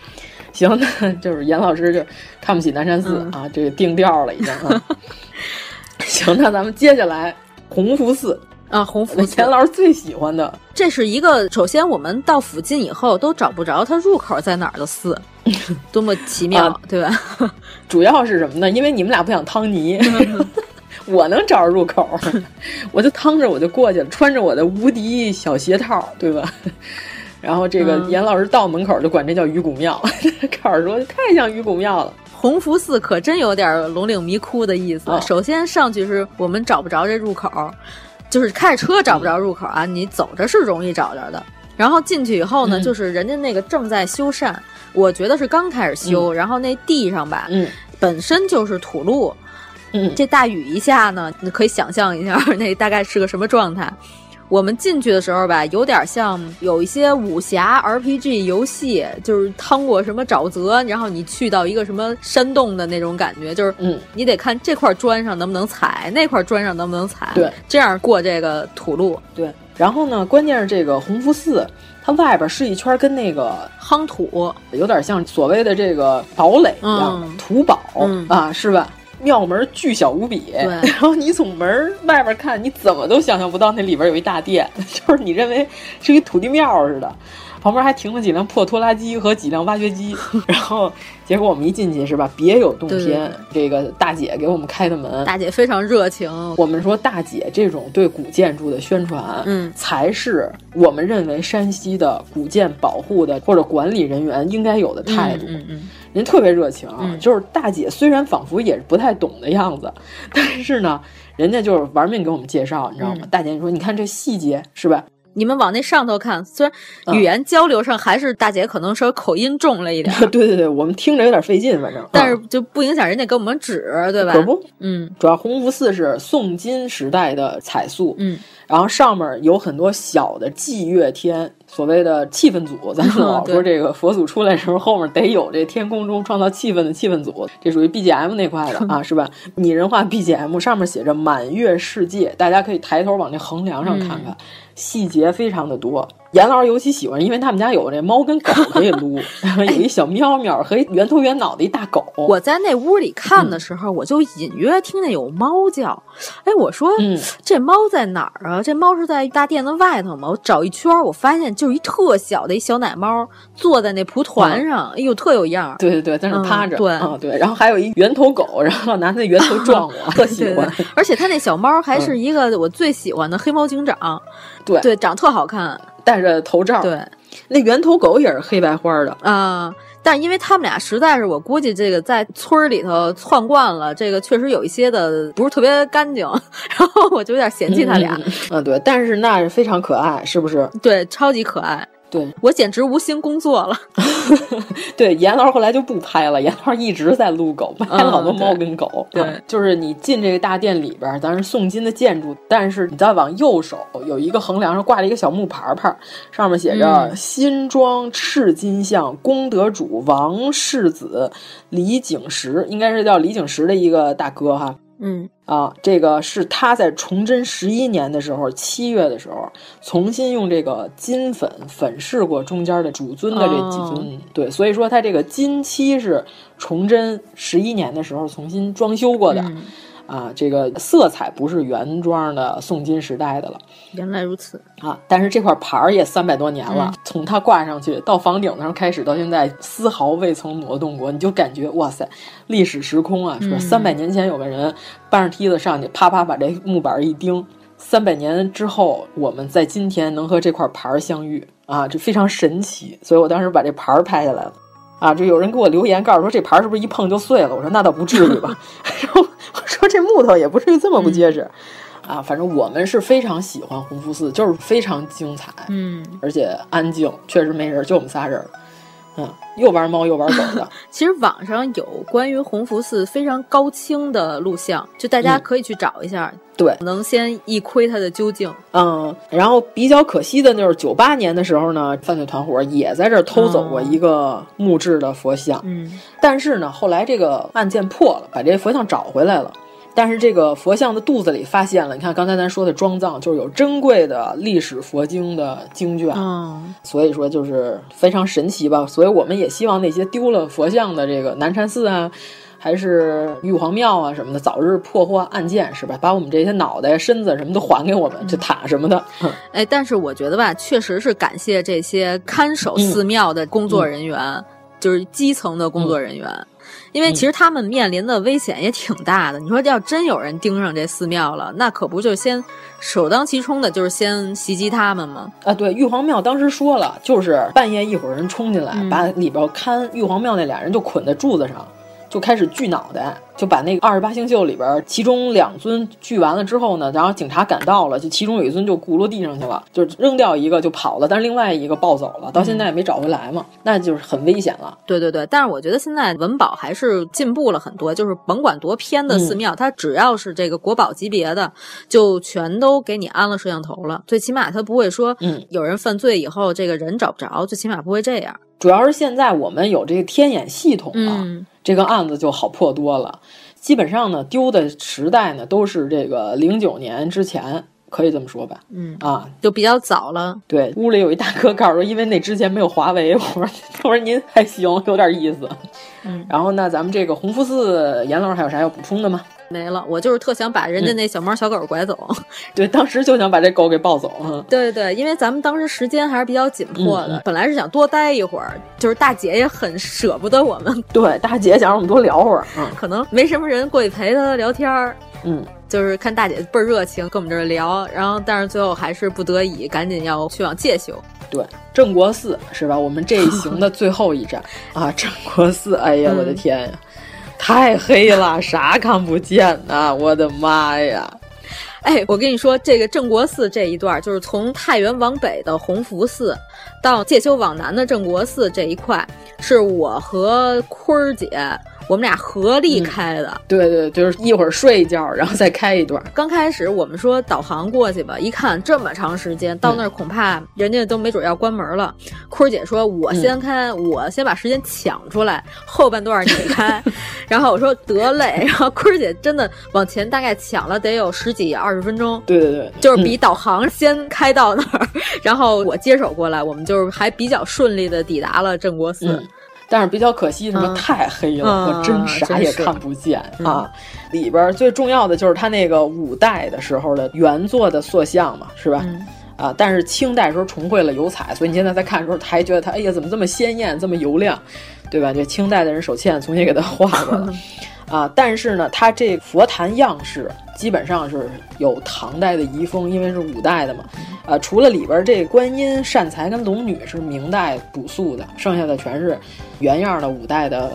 Speaker 7: 行，那就是严老师就看不起南山寺、
Speaker 6: 嗯
Speaker 7: 啊，这个定调了已经啊。行，那咱们接下来弘福寺
Speaker 6: 啊，红福
Speaker 7: 钱，老师最喜欢的，
Speaker 6: 这是一个首先我们到附近以后都找不着它入口在哪儿的寺，多么奇妙，
Speaker 7: 啊、
Speaker 6: 对吧？
Speaker 7: 主要是什么呢？因为你们俩不想趟泥。我能找着入口，我就趟着我就过去了，穿着我的无敌小鞋套，对吧？然后这个严老师到门口就管这叫鱼骨庙，告诉说太像鱼骨庙了。
Speaker 6: 弘福寺可真有点龙岭迷窟的意思。
Speaker 7: 哦、
Speaker 6: 首先上去是我们找不着这入口，就是开着车找不着入口啊，你走着是容易找着的。然后进去以后呢，
Speaker 7: 嗯、
Speaker 6: 就是人家那个正在修缮，我觉得是刚开始修，
Speaker 7: 嗯、
Speaker 6: 然后那地上吧，
Speaker 7: 嗯，
Speaker 6: 本身就是土路。
Speaker 7: 嗯，
Speaker 6: 这大雨一下呢，你可以想象一下，那大概是个什么状态。我们进去的时候吧，有点像有一些武侠 RPG 游戏，就是趟过什么沼泽，然后你去到一个什么山洞的那种感觉，就是
Speaker 7: 嗯，
Speaker 6: 你得看这块砖上能不能踩，那块砖上能不能踩，
Speaker 7: 对，
Speaker 6: 这样过这个土路。
Speaker 7: 对，然后呢，关键是这个弘福寺，它外边是一圈跟那个
Speaker 6: 夯土，
Speaker 7: 有点像所谓的这个堡垒一样，
Speaker 6: 嗯、
Speaker 7: 土堡、
Speaker 6: 嗯、
Speaker 7: 啊，是吧？庙门巨小无比，然后你从门外边看，你怎么都想象不到那里边有一大殿，就是你认为是一土地庙似的，旁边还停了几辆破拖拉机和几辆挖掘机，然后结果我们一进去是吧，别有洞天，这个大姐给我们开的门，
Speaker 6: 大姐非常热情，
Speaker 7: 我们说大姐这种对古建筑的宣传，
Speaker 6: 嗯，
Speaker 7: 才是我们认为山西的古建保护的或者管理人员应该有的态度，
Speaker 6: 嗯嗯。嗯
Speaker 7: 人特别热情，
Speaker 6: 嗯、
Speaker 7: 就是大姐虽然仿佛也是不太懂的样子，但是呢，人家就是玩命给我们介绍，你知道吗？
Speaker 6: 嗯、
Speaker 7: 大姐，你说你看这细节是吧？
Speaker 6: 你们往那上头看，虽然语言交流上还是大姐可能稍微口音重了一点，
Speaker 7: 对对对，我们听着有点费劲，反正，
Speaker 6: 但是就不影响人家给我们指，对吧？
Speaker 7: 可不，
Speaker 6: 嗯，
Speaker 7: 主要弘福寺是宋金时代的彩塑，
Speaker 6: 嗯，
Speaker 7: 然后上面有很多小的祭月天。所谓的气氛组，咱们 老说这个佛祖出来的时候，后面得有这天空中创造气氛的气氛组，这属于 BGM 那块的啊，是吧？拟人化 BGM 上面写着“满月世界”，大家可以抬头往那横梁上看看，
Speaker 6: 嗯、
Speaker 7: 细节非常的多。严老师尤其喜欢，因为他们家有这猫跟狗可以撸，然后有一小喵喵和一圆头圆脑的一大狗。
Speaker 6: 我在那屋里看的时候，嗯、我就隐约听见有猫叫。哎，我说，
Speaker 7: 嗯、
Speaker 6: 这猫在哪儿啊？这猫是在大殿子外头吗？我找一圈，我发现就是一特小的一小奶猫坐在那蒲团上，
Speaker 7: 嗯、
Speaker 6: 哎呦，特有样。
Speaker 7: 对对对，在那趴着。
Speaker 6: 嗯、对
Speaker 7: 啊对，然后还有一圆头狗，然后拿那圆头撞我，特喜欢。
Speaker 6: 对对而且它那小猫还是一个我最喜欢的黑猫警长。
Speaker 7: 对
Speaker 6: 对，长特好看。
Speaker 7: 戴着头罩，
Speaker 6: 对，
Speaker 7: 那圆头狗也是黑白花的
Speaker 6: 啊、呃。但因为他们俩实在是，我估计这个在村里头窜惯了，这个确实有一些的不是特别干净，然后我就有点嫌弃他俩。
Speaker 7: 嗯，嗯对，但是那是非常可爱，是不是？
Speaker 6: 对，超级可爱。
Speaker 7: 对
Speaker 6: 我简直无心工作了。
Speaker 7: 对，严老师后来就不拍了，严老师一直在撸狗，拍了好多猫跟狗。
Speaker 6: 对，
Speaker 7: 嗯、就是你进这个大殿里边，咱是宋金的建筑，但是你再往右手有一个横梁上挂了一个小木牌牌，上面写着
Speaker 6: 嗯“
Speaker 7: 新庄赤金像功德主王世子李景石”，应该是叫李景石的一个大哥哈。
Speaker 6: 嗯。
Speaker 7: 啊，这个是他在崇祯十一年的时候，七月的时候，重新用这个金粉粉饰过中间的主尊的这几尊，
Speaker 6: 哦、
Speaker 7: 对，所以说他这个金漆是崇祯十一年的时候重新装修过的。
Speaker 6: 嗯
Speaker 7: 啊，这个色彩不是原装的宋金时代的了，
Speaker 6: 原来如此
Speaker 7: 啊！但是这块牌儿也三百多年了，
Speaker 6: 嗯、
Speaker 7: 从它挂上去到房顶上开始到现在，丝毫未曾挪动过，你就感觉哇塞，历史时空啊！说三百年前有个人搬着梯子上去，啪啪把这木板一钉，三百年之后，我们在今天能和这块牌儿相遇啊，这非常神奇，所以我当时把这牌儿拍下来了。啊，就有人给我留言，告诉说这牌是不是一碰就碎了？我说那倒不至于吧。我说这木头也不至于这么不结实。
Speaker 6: 嗯、
Speaker 7: 啊，反正我们是非常喜欢弘福寺，就是非常精彩，
Speaker 6: 嗯，
Speaker 7: 而且安静，确实没人，就我们仨人。嗯，又玩猫又玩狗的。
Speaker 6: 其实网上有关于弘福寺非常高清的录像，就大家可以去找一下。
Speaker 7: 嗯、对，
Speaker 6: 能先一窥它的究竟。
Speaker 7: 嗯，然后比较可惜的就是九八年的时候呢，犯罪团伙也在这儿偷走过一个木质的佛像。
Speaker 6: 嗯，
Speaker 7: 但是呢，后来这个案件破了，把这佛像找回来了。但是这个佛像的肚子里发现了，你看刚才咱说的装藏，就是有珍贵的历史佛经的经卷，
Speaker 6: 嗯，
Speaker 7: 所以说就是非常神奇吧。所以我们也希望那些丢了佛像的这个南禅寺啊，还是玉皇庙啊什么的，早日破获案件，是吧？把我们这些脑袋、身子什么都还 给我们，这塔什么的。
Speaker 6: 哎，但是我觉得吧，确实是感谢这些看守寺庙的工作人员，
Speaker 7: 嗯、
Speaker 6: 就是基层的工作人员。嗯因为其实他们面临的危险也挺大的。你说要真有人盯上这寺庙了，那可不就先首当其冲的就是先袭击他们吗？
Speaker 7: 啊，对，玉皇庙当时说了，就是半夜一伙人冲进来，
Speaker 6: 嗯、
Speaker 7: 把里边看玉皇庙那俩人就捆在柱子上，就开始锯脑袋。就把那个二十八星宿里边，其中两尊锯完了之后呢，然后警察赶到了，就其中有一尊就咕落地上去了，就扔掉一个就跑了，但是另外一个抱走了，到现在也没找回来嘛，那就是很危险了。
Speaker 6: 对对对，但是我觉得现在文保还是进步了很多，就是甭管多偏的寺庙，嗯、它只要是这个国宝级别的，就全都给你安了摄像头了，最起码它不会说，
Speaker 7: 嗯，
Speaker 6: 有人犯罪以后这个人找不着，最起码不会这样。
Speaker 7: 主要是现在我们有这个天眼系统了，
Speaker 6: 嗯、
Speaker 7: 这个案子就好破多了。基本上呢，丢的时代呢都是这个零九年之前，可以这么说吧？
Speaker 6: 嗯
Speaker 7: 啊，
Speaker 6: 就比较早了。
Speaker 7: 对，屋里有一大哥告诉说，因为那之前没有华为，我说 我说您还行，有点意思。
Speaker 6: 嗯，
Speaker 7: 然后呢，咱们这个红福寺，严老师还有啥要补充的吗？
Speaker 6: 没了，我就是特想把人家那小猫小狗拐走。
Speaker 7: 嗯、对，当时就想把这狗给抱走。嗯、
Speaker 6: 对对，因为咱们当时时间还是比较紧迫的，本来是想多待一会儿，就是大姐也很舍不得我们。
Speaker 7: 对，大姐想让我们多聊会儿。嗯，
Speaker 6: 可能没什么人过去陪她聊天儿。
Speaker 7: 嗯，
Speaker 6: 就是看大姐倍儿热情，跟我们这儿聊，然后但是最后还是不得已，赶紧要去往介休。
Speaker 7: 对，镇国寺是吧？我们这一行的最后一站 啊，镇国寺。哎呀，我的天呀！太黑了，啥看不见呐！我的妈呀！
Speaker 6: 哎，我跟你说，这个镇国寺这一段，就是从太原往北的弘福寺，到介休往南的镇国寺这一块，是我和坤儿姐。我们俩合力开的、
Speaker 7: 嗯，对对，就是一会儿睡一觉，然后再开一段。
Speaker 6: 刚开始我们说导航过去吧，一看这么长时间，到那儿恐怕人家都没准要关门了。嗯、坤儿姐说：“我先开，嗯、我先把时间抢出来，后半段你开。”然后我说：“得嘞。”然后坤儿姐真的往前大概抢了得有十几二十分钟。
Speaker 7: 对对对，
Speaker 6: 就是比导航先开到那儿，然后我接手过来，我们就是还比较顺利的抵达了镇国寺。
Speaker 7: 但是比较可惜，什么、
Speaker 6: 嗯、
Speaker 7: 太黑了，
Speaker 6: 嗯、
Speaker 7: 我真啥也看不见、
Speaker 6: 嗯、
Speaker 7: 啊！里边最重要的就是他那个五代的时候的原作的塑像嘛，是吧？
Speaker 6: 嗯、
Speaker 7: 啊，但是清代时候重绘了油彩，所以你现在在看的时候，还觉得它哎呀怎么这么鲜艳，这么油亮，对吧？这清代的人手欠重新给它画过了。啊，但是呢，它这佛坛样式基本上是有唐代的遗风，因为是五代的嘛。啊，除了里边这观音、善财跟龙女是明代补塑的，剩下的全是原样的五代的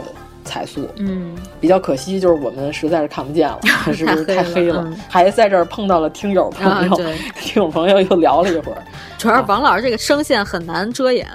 Speaker 7: 彩塑。
Speaker 6: 嗯，
Speaker 7: 比较可惜就是我们实在是看不见了，是不是太黑了？
Speaker 6: 嗯、
Speaker 7: 还在这儿碰到了听友朋友，
Speaker 6: 啊、
Speaker 7: 听友朋友又聊了一会儿。
Speaker 6: 主要是王老师这个声线很难遮掩。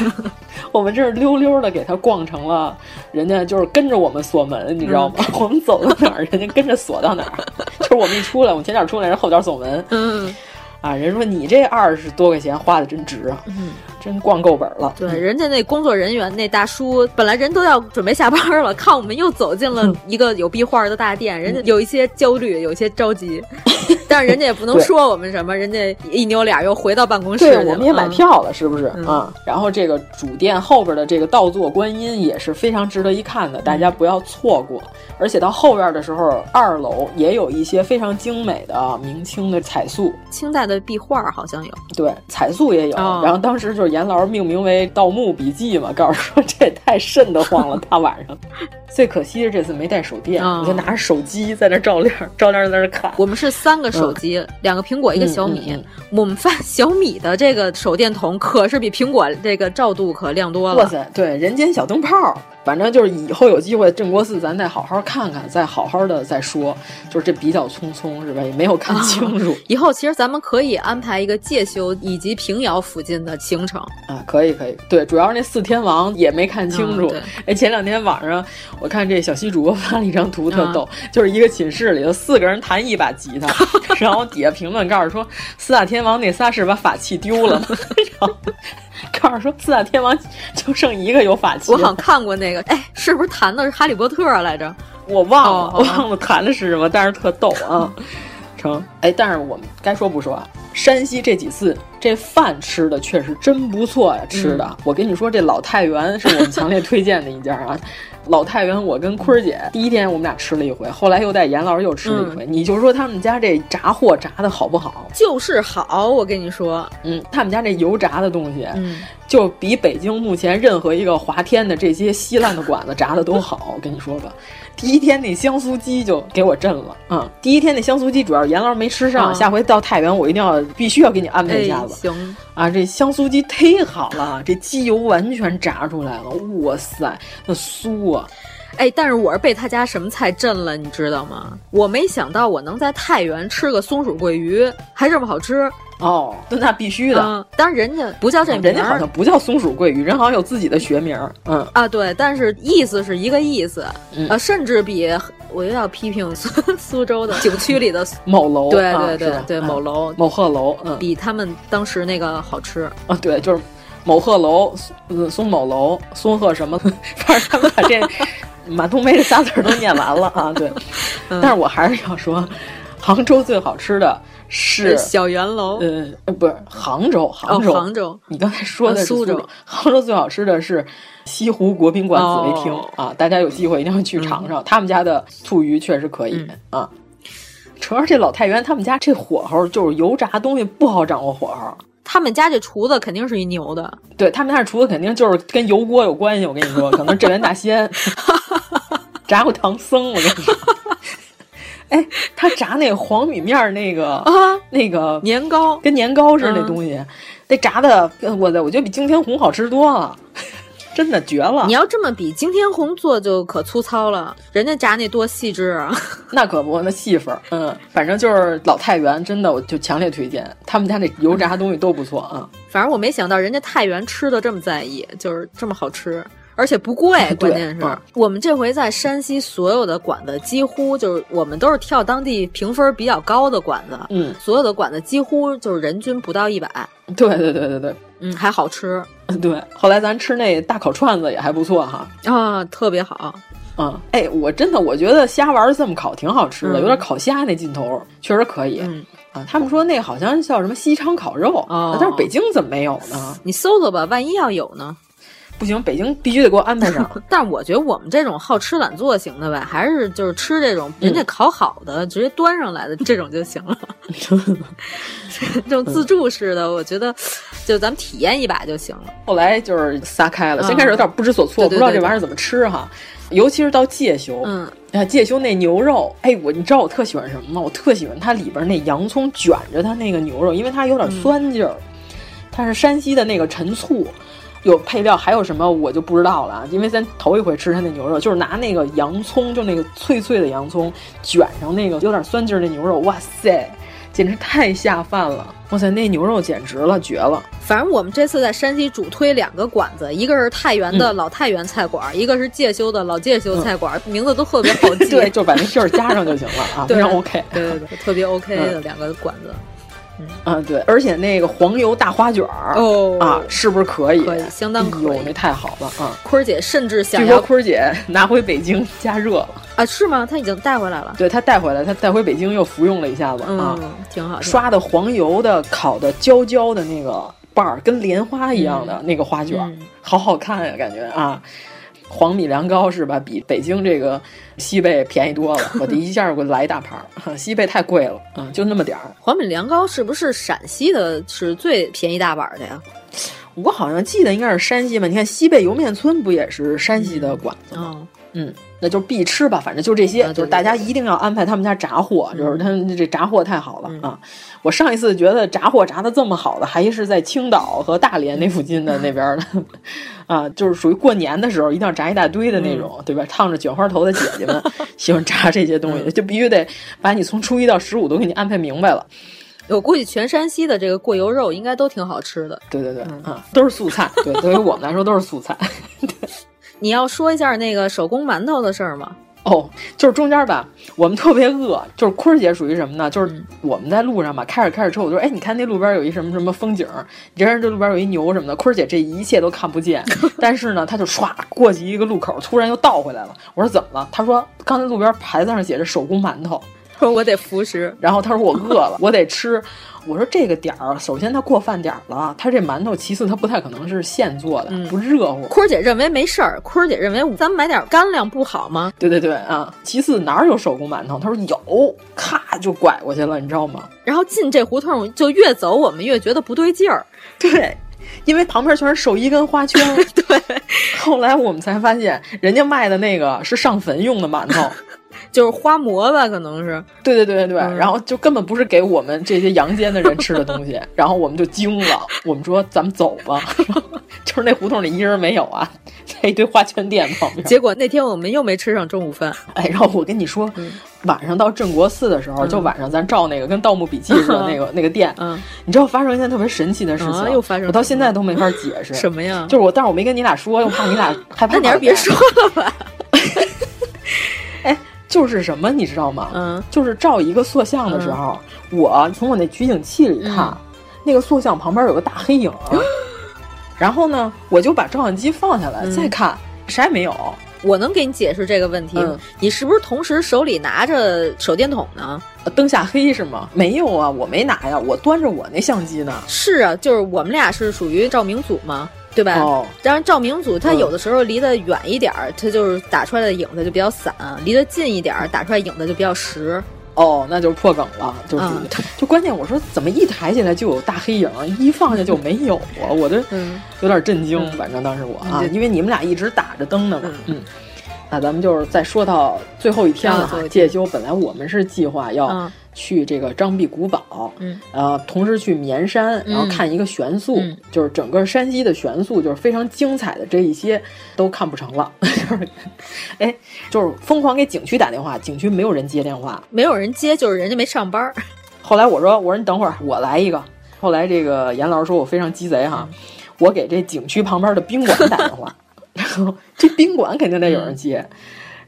Speaker 7: 我们这儿溜溜的给他逛成了，人家就是跟着我们锁门，你知道吗？嗯、我们走到哪儿，人家跟着锁到哪儿。就是我们一出来，我们前脚出来，人后脚锁门。
Speaker 6: 嗯，
Speaker 7: 啊，人说你这二十多块钱花的真值啊，
Speaker 6: 嗯，
Speaker 7: 真逛够本了。
Speaker 6: 对，人家那工作人员那大叔，本来人都要准备下班了，看我们又走进了一个有壁画的大殿，人家有一些焦虑，有一些着急。但是人家也不能说我们什么，人家一扭脸又回到办公室
Speaker 7: 对，我们也买票了，
Speaker 6: 嗯、
Speaker 7: 是不是啊？然后这个主殿后边的这个倒座观音也是非常值得一看的，大家不要错过。而且到后边的时候，二楼也有一些非常精美的明清的彩塑，
Speaker 6: 清代的壁画好像有，
Speaker 7: 对，彩塑也有。
Speaker 6: 哦、
Speaker 7: 然后当时就是严老师命名为《盗墓笔记》嘛，告诉说这也太瘆得慌了，大晚上。最可惜是这次没带手电，
Speaker 6: 哦、
Speaker 7: 我就拿着手机在那照亮，照亮在那看。
Speaker 6: 我们是三个手机，嗯、两个苹果，一个小米。我们发小米的这个手电筒可是比苹果这个照度可亮多了。
Speaker 7: 哇塞，对，人间小灯泡。反正就是以后有机会镇国寺，咱再好好看看，再好好的再说。就是这比较匆匆，是吧？也没有看清楚。
Speaker 6: 啊、以后其实咱们可以安排一个介休以及平遥附近的行程，
Speaker 7: 啊，可以可以，对，主要是那四天王也没看清楚。哎，前两天晚上我看这小西主播发了一张图，特逗，就是一个寝室里头四个人弹一把吉他，然后底下评论告诉说四大天王那仨是把法器丢了，然后告诉说四大天王就剩一个有法器。
Speaker 6: 我好像看过那个，哎，是不是弹的是哈利波特来着？
Speaker 7: 我忘了，我忘了弹的是什么，但是特逗啊。成，哎，但是我们该说不说啊。山西这几次这饭吃的确实真不错呀，吃的。我跟你说，这老太原是我们强烈推荐的一家啊。老太原，我跟坤儿姐第一天我们俩吃了一回，后来又带严老师又吃了一回。你就说他们家这炸货炸的好不好？
Speaker 6: 就是好，我跟你说，
Speaker 7: 嗯，他们家这油炸的东西，嗯，就比北京目前任何一个华天的这些稀烂的馆子炸的都好。我跟你说吧。第一天那香酥鸡就给我震了，嗯，第一天那香酥鸡主要严老师没吃上，下回到太原我一定要必须要给你安排一下子。
Speaker 6: 行
Speaker 7: 啊，这香酥鸡忒好了，这鸡油完全炸出来了，哇塞，那酥啊！
Speaker 6: 哎，但是我是被他家什么菜震了，你知道吗？我没想到我能在太原吃个松鼠桂鱼还这么好吃。
Speaker 7: 哦，那必须的。
Speaker 6: 但是人家不叫这名，
Speaker 7: 人家好像不叫松鼠桂鱼，人好像有自己的学名。嗯
Speaker 6: 啊，对，但是意思是一个意思。啊，甚至比我又要批评苏苏州的 景区里的
Speaker 7: 某楼，
Speaker 6: 对对对对，某楼
Speaker 7: 某鹤楼，嗯，
Speaker 6: 比他们当时那个好吃。
Speaker 7: 啊，对，就是某鹤楼，嗯，松某楼，松鹤什么，反正他们把这满冬梅这仨字儿都念完了啊。对，但是我还是要说，杭州最好吃的。是
Speaker 6: 小圆楼，
Speaker 7: 呃，不是杭州，杭州，
Speaker 6: 杭州。
Speaker 7: 你刚才说的是
Speaker 6: 苏州，
Speaker 7: 杭州最好吃的是西湖国宾馆紫薇厅啊！大家有机会一定要去尝尝，他们家的醋鱼确实可以啊。主要这老太原他们家这火候就是油炸东西不好掌握火候，
Speaker 6: 他们家这厨子肯定是一牛的，
Speaker 7: 对他们家这厨子肯定就是跟油锅有关系。我跟你说，可能镇元大仙 炸过唐僧，我跟你说。哎，他炸那个黄米面那个
Speaker 6: 啊，
Speaker 7: 那个
Speaker 6: 年糕
Speaker 7: 跟年糕似的那东西，那炸的，我的，我觉得比惊天红好吃多了，真的绝了。
Speaker 6: 你要这么比，惊天红做就可粗糙了，人家炸那多细致啊。
Speaker 7: 那可不，那细份儿。嗯，反正就是老太原，真的我就强烈推荐，他们家那油炸东西都不错啊。
Speaker 6: 反正我没想到人家太原吃的这么在意，就是这么好吃。而且不贵，关键是。我们这回在山西所有的馆子，几乎就是我们都是跳当地评分比较高的馆子，
Speaker 7: 嗯，
Speaker 6: 所有的馆子几乎就是人均不到一百，
Speaker 7: 对对对对对，
Speaker 6: 嗯，还好吃，
Speaker 7: 对。后来咱吃那大烤串子也还不错哈，
Speaker 6: 啊，特别好，
Speaker 7: 嗯，哎，我真的我觉得虾丸这么烤挺好吃的，有点烤虾那劲头，确实可以，嗯。啊，他们说那好像叫什么西昌烤肉啊，但是北京怎么没有呢？
Speaker 6: 你搜搜吧，万一要有呢？
Speaker 7: 不行，北京必须得给我安排上。
Speaker 6: 但我觉得我们这种好吃懒做型的吧，还是就是吃这种人家烤好的，直接端上来的这种就行了。这种自助式的，我觉得就咱们体验一把就行了。
Speaker 7: 后来就是撒开了，先开始有点不知所措，不知道这玩意儿怎么吃哈。尤其是到介休，
Speaker 6: 嗯，
Speaker 7: 啊，介休那牛肉，哎，我你知道我特喜欢什么吗？我特喜欢它里边那洋葱卷着它那个牛肉，因为它有点酸劲儿，它是山西的那个陈醋。有配料还有什么我就不知道了，因为咱头一回吃他那牛肉，就是拿那个洋葱，就那个脆脆的洋葱卷上那个有点酸劲儿的牛肉，哇塞，简直太下饭了！哇塞，那牛肉简直了，绝了！
Speaker 6: 反正我们这次在山西主推两个馆子，一个是太原的老太原菜馆，一个是介休的老介休菜馆，名字都特别好记，
Speaker 7: 对，就把那姓儿加上就行了啊，非常 OK，
Speaker 6: 对对对，特别 OK 的两个馆子。
Speaker 7: 啊，对，而且那个黄油大花卷儿
Speaker 6: 哦
Speaker 7: 啊，是不是可以？
Speaker 6: 可以，相当可以。
Speaker 7: 那太好了啊！
Speaker 6: 坤儿姐甚至想
Speaker 7: 据说坤儿姐 拿回北京加热了
Speaker 6: 啊？是吗？她已经带回来了。
Speaker 7: 对，她带回来，她带回北京又服用了一下子啊，
Speaker 6: 挺好。
Speaker 7: 刷的黄油的，烤的焦焦的那个瓣儿，跟莲花一样的那个花卷，好好看呀，感觉啊。黄米凉糕是吧？比北京这个西贝便宜多了。我第一下给我来一大盘儿，西贝太贵了，嗯，就那么点儿。
Speaker 6: 黄米凉糕是不是陕西的是最便宜大碗的呀？
Speaker 7: 我好像记得应该是山西吧？你看西贝莜面村不也是山西的馆子吗？嗯。那就必吃吧，反正就这些，就是大家一定要安排他们家炸货，就是他们这炸货太好了啊！我上一次觉得炸货炸的这么好的，还是在青岛和大连那附近的那边的，啊，就是属于过年的时候一定要炸一大堆的那种，对吧？烫着卷花头的姐姐们 喜欢炸这些东西，就必须得把你从初一到十五都给你安排明白了。
Speaker 6: 我估计全山西的这个过油肉应该都挺好吃的。
Speaker 7: 对对对，嗯，都是素菜。对，对于我们来说都是素菜。
Speaker 6: 你要说一下那个手工馒头的事儿吗？
Speaker 7: 哦，就是中间吧，我们特别饿，就是坤儿姐属于什么呢？就是我们在路上吧，开着开着车，我就说，哎，你看那路边有一什么什么风景，你这这路边有一牛什么的，坤儿姐这一切都看不见，但是呢，她就唰过去一个路口，突然又倒回来了。我说怎么了？她说刚才路边牌子上写着手工馒头，
Speaker 6: 说 我得服食，
Speaker 7: 然后她说我饿了，我得吃。我说这个点儿，首先它过饭点儿了，它这馒头，其次它不太可能是现做的，不热乎。
Speaker 6: 坤儿姐认为没事儿，坤儿姐认为咱们买点干粮不好吗？
Speaker 7: 对对对啊！其次哪儿有手工馒头？他说有，咔就拐过去了，你知道吗？
Speaker 6: 然后进这胡同就越走，我们越觉得不对劲儿。
Speaker 7: 对，因为旁边全是寿衣跟花圈。
Speaker 6: 对，
Speaker 7: 后来我们才发现，人家卖的那个是上坟用的馒头。
Speaker 6: 就是花馍吧，可能是。
Speaker 7: 对对对对对，然后就根本不是给我们这些阳间的人吃的东西，然后我们就惊了，我们说咱们走吧，就是那胡同里一人没有啊，在一堆花圈店旁边。
Speaker 6: 结果那天我们又没吃上中午饭。
Speaker 7: 哎，然后我跟你说，晚上到镇国寺的时候，就晚上咱照那个跟《盗墓笔记》似的 那个那个店，
Speaker 6: 嗯，
Speaker 7: 你知道发生一件特别神奇的事情，
Speaker 6: 又发生，
Speaker 7: 我到现在都没法解释
Speaker 6: 什么呀？
Speaker 7: 就是我，但是我没跟你俩说，又怕你俩害怕。
Speaker 6: 那你还是别说了吧。
Speaker 7: 哎。就是什么，你知道吗？
Speaker 6: 嗯，
Speaker 7: 就是照一个塑像的时候，我从我那取景器里看，那个塑像旁边有个大黑影，然后呢，我就把照相机放下来再看，啥也没有。
Speaker 6: 我能给你解释这个问题，你是不是同时手里拿着手电筒呢？
Speaker 7: 灯下黑是吗？没有啊，我没拿呀，我端着我那相机呢。
Speaker 6: 是啊，就是我们俩是属于照明组嘛。对吧？
Speaker 7: 哦，
Speaker 6: 当然，照明组它有的时候离得远一点儿，它就是打出来的影子就比较散；离得近一点儿，打出来影子就比较实。
Speaker 7: 哦，那就是破梗了，就是就关键。我说怎么一抬起来就有大黑影，一放下就没有啊？我这有点震惊。反正当时我啊，因为你们俩一直打着灯呢嘛。嗯，那咱们就是再说到最后一天了哈。介休本来我们是计划要。去这个张壁古堡，
Speaker 6: 嗯，
Speaker 7: 呃，同时去绵山，然后看一个悬塑，就是整个山西的悬塑，就是非常精彩的这一些都看不成了，就是，哎，就是疯狂给景区打电话，景区没有人接电话，
Speaker 6: 没有人接，就是人家没上班。
Speaker 7: 后来我说，我说你等会儿，我来一个。后来这个严老师说我非常鸡贼哈，我给这景区旁边的宾馆打电话，然 后这宾馆肯定得有人接。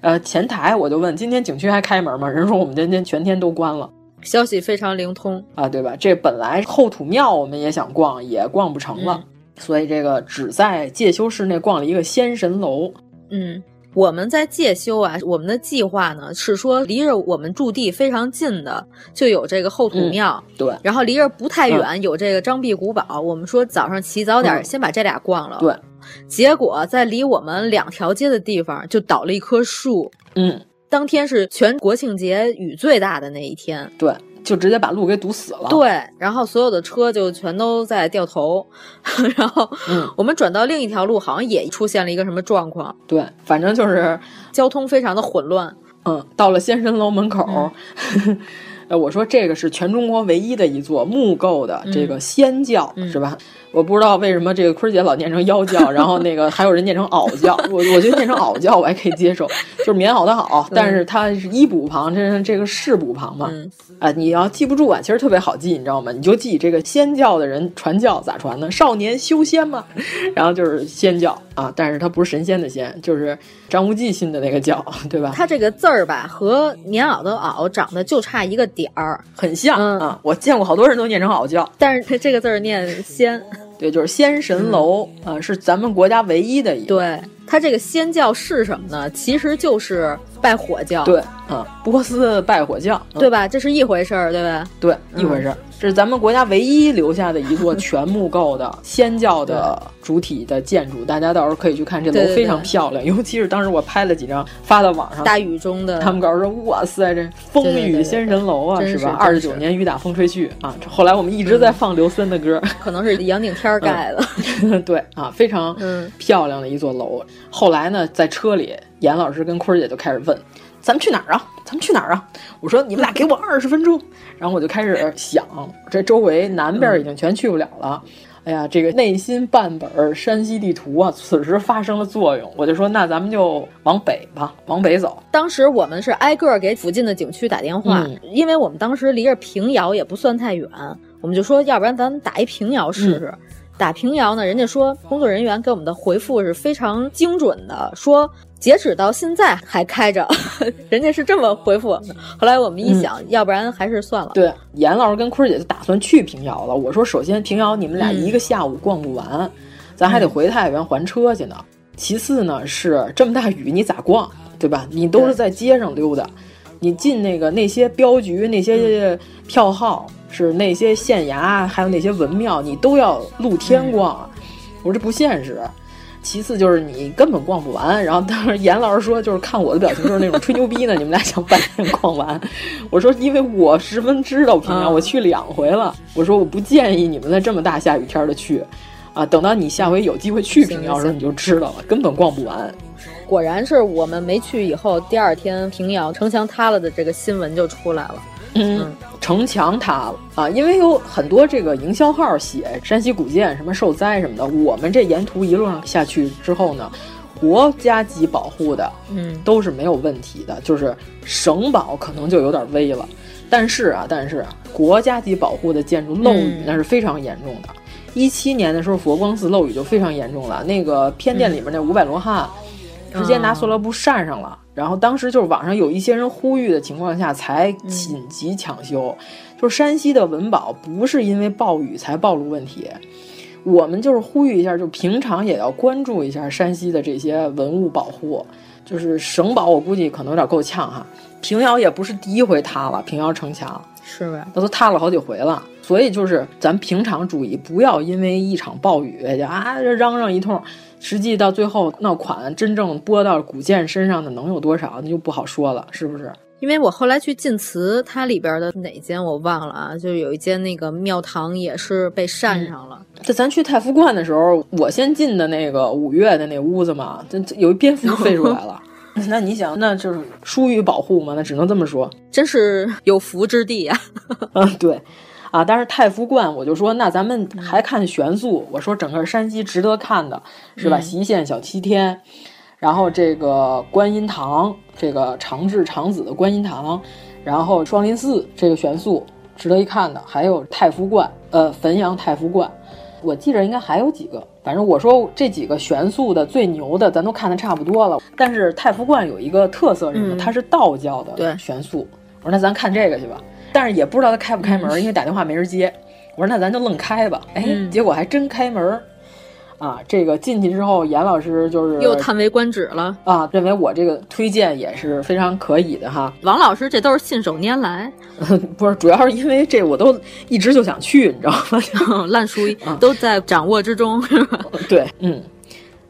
Speaker 7: 呃，前台我就问，今天景区还开门吗？人说我们今天全天都关了。
Speaker 6: 消息非常灵通
Speaker 7: 啊，对吧？这本来后土庙我们也想逛，也逛不成了，所以这个只在介休市内逛了一个仙神楼。
Speaker 6: 嗯，我们在介休啊，我们的计划呢是说离着我们驻地非常近的就有这个后土庙，
Speaker 7: 对，
Speaker 6: 然后离着不太远有这个张壁古堡。我们说早上起早点先把这俩逛了，
Speaker 7: 对。
Speaker 6: 结果在离我们两条街的地方就倒了一棵树，
Speaker 7: 嗯。
Speaker 6: 当天是全国庆节雨最大的那一天，
Speaker 7: 对，就直接把路给堵死了。
Speaker 6: 对，然后所有的车就全都在掉头，然后我们转到另一条路，好像也出现了一个什么状况。
Speaker 7: 对，反正就是
Speaker 6: 交通非常的混乱。
Speaker 7: 嗯，到了仙神楼门口，呃，我说这个是全中国唯一的一座木构的这个仙教，是吧？我不知道为什么这个坤儿姐老念成妖教，然后那个还有人念成袄教，我我觉得念成袄教我还可以接受，就是棉袄的袄，但是它是衣补旁，这是这个士补旁嘛？啊，你要记不住啊，其实特别好记，你知道吗？你就记这个仙教的人传教咋传呢？少年修仙嘛，然后就是仙教啊，但是它不是神仙的仙，就是张无忌信的那个教，对吧？
Speaker 6: 它这个字儿吧和棉袄的袄长得就差一个点儿，
Speaker 7: 很像啊。我见过好多人都念成袄教，
Speaker 6: 但是它这个字儿念仙。
Speaker 7: 对，就是仙神楼啊，是咱们国家唯一的一
Speaker 6: 个。对，它这个仙教是什么呢？其实就是拜火教。
Speaker 7: 对，啊，波斯拜火教，
Speaker 6: 对吧？这是一回事儿，对吧？
Speaker 7: 对，一回事儿。这是咱们国家唯一留下的一座全木构的仙教的主体的建筑，大家到时候可以去看，这楼非常漂亮。尤其是当时我拍了几张发到网上，
Speaker 6: 大雨中的，
Speaker 7: 他们告诉说：“哇塞，这风雨仙神楼啊，
Speaker 6: 是
Speaker 7: 吧？二十九年雨打风吹去啊！”后来我们一直在放刘森的歌，
Speaker 6: 可能是杨顶天盖
Speaker 7: 的。对啊，非常漂亮的一座楼。后来呢，在车里，严老师跟坤儿姐就开始问。咱们去哪儿啊？咱们去哪儿啊？我说你们俩给我二十分钟，然后我就开始想，这周围南边已经全去不了了，哎呀，这个内心半本山西地图啊，此时发生了作用。我就说，那咱们就往北吧，往北走。
Speaker 6: 当时我们是挨个给附近的景区打电话，
Speaker 7: 嗯
Speaker 6: 因为我们当时离着平遥也不算太远，我们就说，要不然咱打一平遥试试。打平遥呢，人家说工作人员给我们的回复是非常精准的，说截止到现在还开着，人家是这么回复我们的。后来我们一想，要不然还是算了。
Speaker 7: 对，严老师跟坤儿姐就打算去平遥了。我说，首先平遥你们俩一个下午逛不完，咱还得回太原还车去呢。其次呢，是这么大雨你咋逛，对吧？你都是在街上溜达，你进那个那些镖局、那些票号。是那些县衙，还有那些文庙，你都要露天逛，我说这不现实。其次就是你根本逛不完。然后当时严老师说，就是看我的表情就是那种吹牛逼呢，你们俩想半天逛完。我说因为我十分知道平遥，我去两回了。我说我不建议你们在这么大下雨天的去，啊，等到你下回有机会去平遥的时候你就知道了，根本逛不完。
Speaker 6: 果然是我们没去以后，第二天平遥城墙塌了的这个新闻就出来了。
Speaker 7: 嗯，城墙塌了啊！因为有很多这个营销号写山西古建什么受灾什么的，我们这沿途一路上下去之后呢，国家级保护的，
Speaker 6: 嗯，
Speaker 7: 都是没有问题的，就是省保可能就有点危了。但是啊，但是国家级保护的建筑漏雨那是非常严重的。一七、嗯、年的时候，佛光寺漏雨就非常严重了，那个偏殿里面那五百罗汉。直接拿塑料布扇上了，然后当时就是网上有一些人呼吁的情况下，才紧急抢修。就是山西的文保不是因为暴雨才暴露问题，我们就是呼吁一下，就平常也要关注一下山西的这些文物保护。就是省保，我估计可能有点够呛哈。平遥也不是第一回塌了，平遥城墙
Speaker 6: 是吧？
Speaker 7: 那都塌了好几回了，所以就是咱平常注意，不要因为一场暴雨就啊嚷嚷一通。实际到最后那款，真正拨到古建身上的能有多少，那就不好说了，是不是？
Speaker 6: 因为我后来去晋祠，它里边的哪间我忘了啊，就有一间那个庙堂也是被扇上了。
Speaker 7: 这、嗯、咱去太福观的时候，我先进的那个五月的那屋子嘛，这有一蝙蝠飞出来了。那你想，那就是疏于保护嘛？那只能这么说，
Speaker 6: 真是有福之地呀、
Speaker 7: 啊。嗯，对。啊，但是太福观，我就说，那咱们还看悬塑。我说整个山西值得看的是吧？隰县小七天，然后这个观音堂，这个长治长子的观音堂，然后双林寺这个悬塑值得一看的，还有太福观，呃，汾阳太福观，我记着应该还有几个。反正我说这几个悬塑的最牛的，咱都看的差不多了。但是太福观有一个特色是什么？
Speaker 6: 嗯、
Speaker 7: 它是道教的悬塑。我说那咱看这个去吧。但是也不知道他开不开门，因为打电话没人接。我说那咱就愣开吧。哎，
Speaker 6: 嗯、
Speaker 7: 结果还真开门。啊，这个进去之后，严老师就是
Speaker 6: 又叹为观止了
Speaker 7: 啊，认为我这个推荐也是非常可以的哈。
Speaker 6: 王老师这都是信手拈来，
Speaker 7: 不是，主要是因为这我都一直就想去，你知道吗？
Speaker 6: 烂熟都在掌握之中，是吧？
Speaker 7: 对，嗯。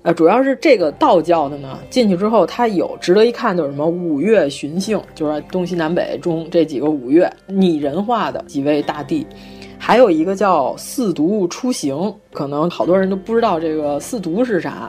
Speaker 7: 呃，主要是这个道教的呢，进去之后，它有值得一看，就是什么五岳寻姓，就是东西南北中这几个五岳拟人化的几位大帝，还有一个叫四渎出行，可能好多人都不知道这个四渎是啥，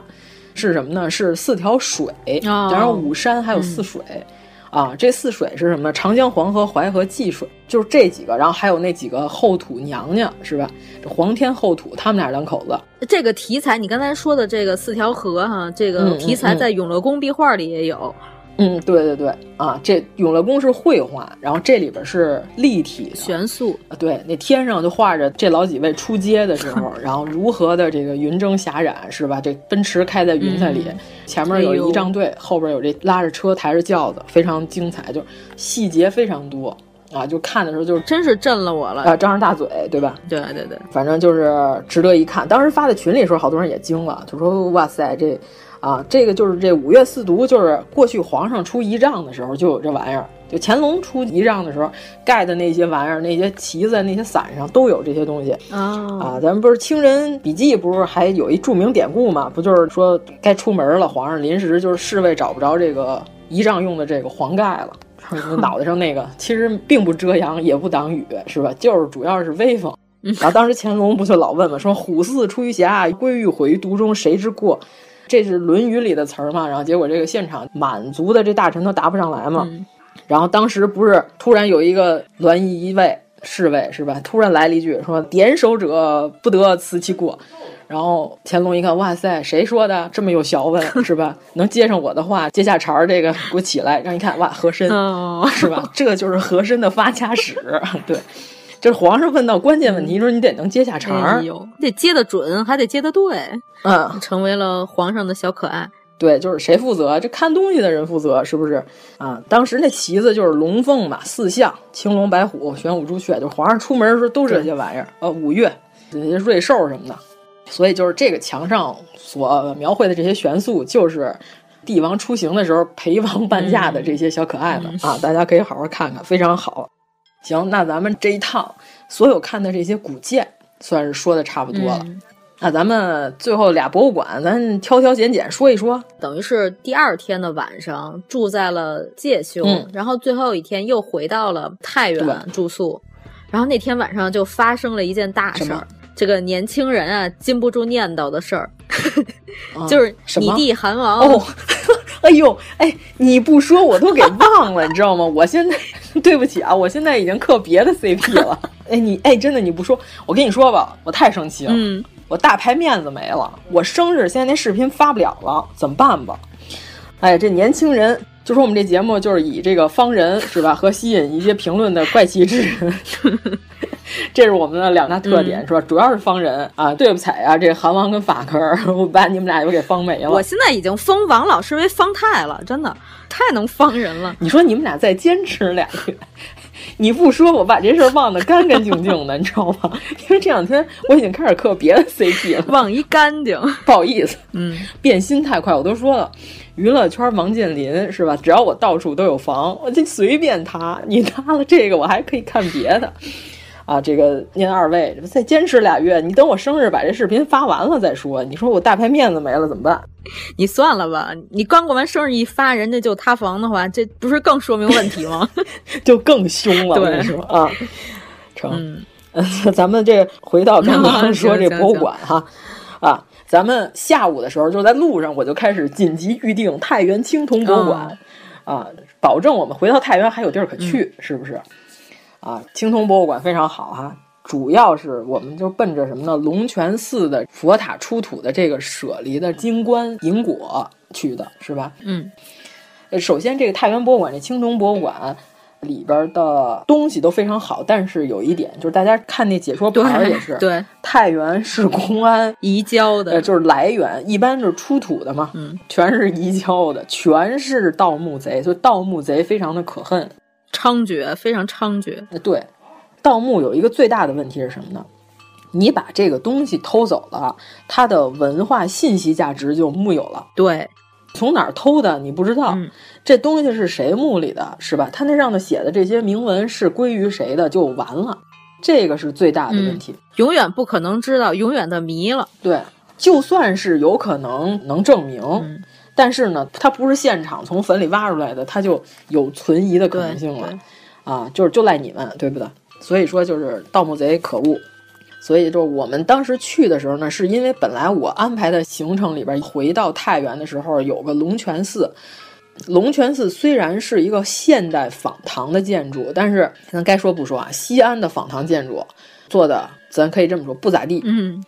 Speaker 7: 是什么呢？是四条水，
Speaker 6: 哦、
Speaker 7: 然后五山还有四水。嗯啊，这四水是什么？长江、黄河、淮河、济水，就是这几个，然后还有那几个后土娘娘，是吧？这皇天后土，他们俩两口子。
Speaker 6: 这个题材，你刚才说的这个四条河哈，这个题材在永乐宫壁画里也有。
Speaker 7: 嗯，对对对，啊，这永乐宫是绘画，然后这里边是立体的
Speaker 6: 悬塑。
Speaker 7: 啊，对，那天上就画着这老几位出街的时候，然后如何的这个云蒸霞染，是吧？这奔驰开在云彩里，
Speaker 6: 嗯、
Speaker 7: 前面有仪仗队，后边有这拉着车抬着轿子，非常精彩，就细节非常多啊！就看的时候就
Speaker 6: 真是震了我了
Speaker 7: 啊，张着大嘴，对吧？
Speaker 6: 对对对，
Speaker 7: 反正就是值得一看。当时发在群里的时候，好多人也惊了，就说：“哇塞，这。”啊，这个就是这五岳四渎，就是过去皇上出仪仗的时候就有这玩意儿，就乾隆出仪仗的时候盖的那些玩意儿，那些旗子、那些伞上都有这些东西
Speaker 6: 啊。
Speaker 7: 啊，咱们不是清人笔记不是还有一著名典故嘛？不就是说该出门了，皇上临时就是侍卫找不着这个仪仗用的这个黄盖了，脑袋上那个其实并不遮阳也不挡雨，是吧？就是主要是威风。然后当时乾隆不就老问嘛，说虎似出于峡，归欲毁于毒中，谁之过？这是《论语》里的词儿嘛，然后结果这个现场满族的这大臣都答不上来嘛，
Speaker 6: 嗯、
Speaker 7: 然后当时不是突然有一个栾仪一位侍卫是吧？突然来了一句说：“点首者不得辞其过。”然后乾隆一看，哇塞，谁说的？这么有学问 是吧？能接上我的话，接下茬儿，这个给我起来，让一看，哇，和珅、
Speaker 6: 哦
Speaker 7: 是吧？这就是和珅的发家史，对，就是皇上问到关键问题，说你得能接下茬儿
Speaker 6: 哎，呦，得接得准，还得接得对，
Speaker 7: 嗯，
Speaker 6: 成为了皇上的小可爱。
Speaker 7: 对，就是谁负责？这看东西的人负责，是不是啊？当时那旗子就是龙凤嘛，四象，青龙白虎、玄武朱雀，就皇上出门的时候都是这些玩意儿。呃，五岳这些瑞兽什么的，所以就是这个墙上所描绘的这些元素，就是帝王出行的时候陪王伴驾的这些小可爱们、啊，大家可以好好看看，非常好。行，那咱们这一趟所有看的这些古建，算是说的差不多了。
Speaker 6: 嗯
Speaker 7: 那咱们最后俩博物馆，咱挑挑拣拣说一说。
Speaker 6: 等于是第二天的晚上住在了介休，
Speaker 7: 嗯
Speaker 6: 然后最后一天又回到了太原住宿。然后那天晚上就发生了一件大事儿，这个年轻人啊禁不住念叨的事儿，
Speaker 7: 啊
Speaker 6: 就是你弟韩王
Speaker 7: 哦，哎呦，哎，你不说我都给忘了，你知道吗？我现在对不起啊，我现在已经嗑别的 CP 了。哎，你哎，真的你不说，我跟你说吧，我太生气了。
Speaker 6: 嗯，
Speaker 7: 我大牌面子没了，我生日现在那视频发不了了，怎么办吧？哎，这年轻人就说我们这节目就是以这个方人是吧，和吸引一些评论的怪奇之人，这是我们的两大特点、是吧？主要是方人啊，对不起啊，这韩王跟法克，我把你们俩又给方没了。
Speaker 6: 我现在已经封王老师为方太了，真的太能方人了。
Speaker 7: 你说你们俩再坚持两个月，你不说，我把这事儿忘得干干净净的，你知道吗？因为这两天我已经开始嗑别的 CP 了，
Speaker 6: 忘一干净。
Speaker 7: 不好意思，
Speaker 6: 嗯，
Speaker 7: 变心太快，我都说了，娱乐圈王健林是吧？只要我到处都有房，我就随便他，你塌了这个，我还可以看别的。啊，这个您二位再坚持俩月，你等我生日把这视频发完了再说。你说我大牌面子没了怎么办？
Speaker 6: 你算了吧，你刚过完生日一发，人家就塌房的话，这不是更说明问题吗？
Speaker 7: 就更凶了，
Speaker 6: 对
Speaker 7: 我跟你说啊，成。
Speaker 6: 嗯
Speaker 7: 咱们这回到刚刚说这博物馆哈，啊，咱们下午的时候就在路上，我就开始紧急预定太原青铜博物馆，啊，保证我们回到太原还有地儿可去，是不是？啊，青铜博物馆非常好哈、主要是我们就奔着什么呢？龙泉寺的佛塔出土的这个舍离的金冠银果去的，是吧？
Speaker 6: 嗯，
Speaker 7: 呃，首先这个太原博物馆这青铜博物馆里边的东西都非常好，但是有一点就是大家看那解说牌也是，
Speaker 6: 对
Speaker 7: 太原市公安
Speaker 6: 移交的，
Speaker 7: 呃，就是来源一般就是出土的嘛，
Speaker 6: 嗯，
Speaker 7: 全是移交的，全是盗墓贼，所以盗墓贼非常的可恨，
Speaker 6: 猖獗，非常猖獗。
Speaker 7: 呃对，盗墓有一个最大的问题是什么呢？你把这个东西偷走了，它的文化信息价值就木有了。
Speaker 6: 对，
Speaker 7: 从哪儿偷的你不知道，
Speaker 6: 嗯
Speaker 7: 这东西是谁墓里的，是吧？他那上头写的这些铭文是归于谁的，就完了。这个是最大的问题。
Speaker 6: 永远不可能知道，永远的谜了。
Speaker 7: 对，就算是有可能能证明，
Speaker 6: 嗯
Speaker 7: 但是呢，它不是现场从坟里挖出来的，它就有存疑的可能性了啊！就是就赖你们，对不对？所以说就是盗墓贼可恶。所以就是我们当时去的时候呢，是因为本来我安排的行程里边，回到太原的时候有个龙泉寺。龙泉寺虽然是一个现代仿唐的建筑，但是咱该说不说啊，西安的仿唐建筑做的，咱可以这么说不咋地。
Speaker 6: 嗯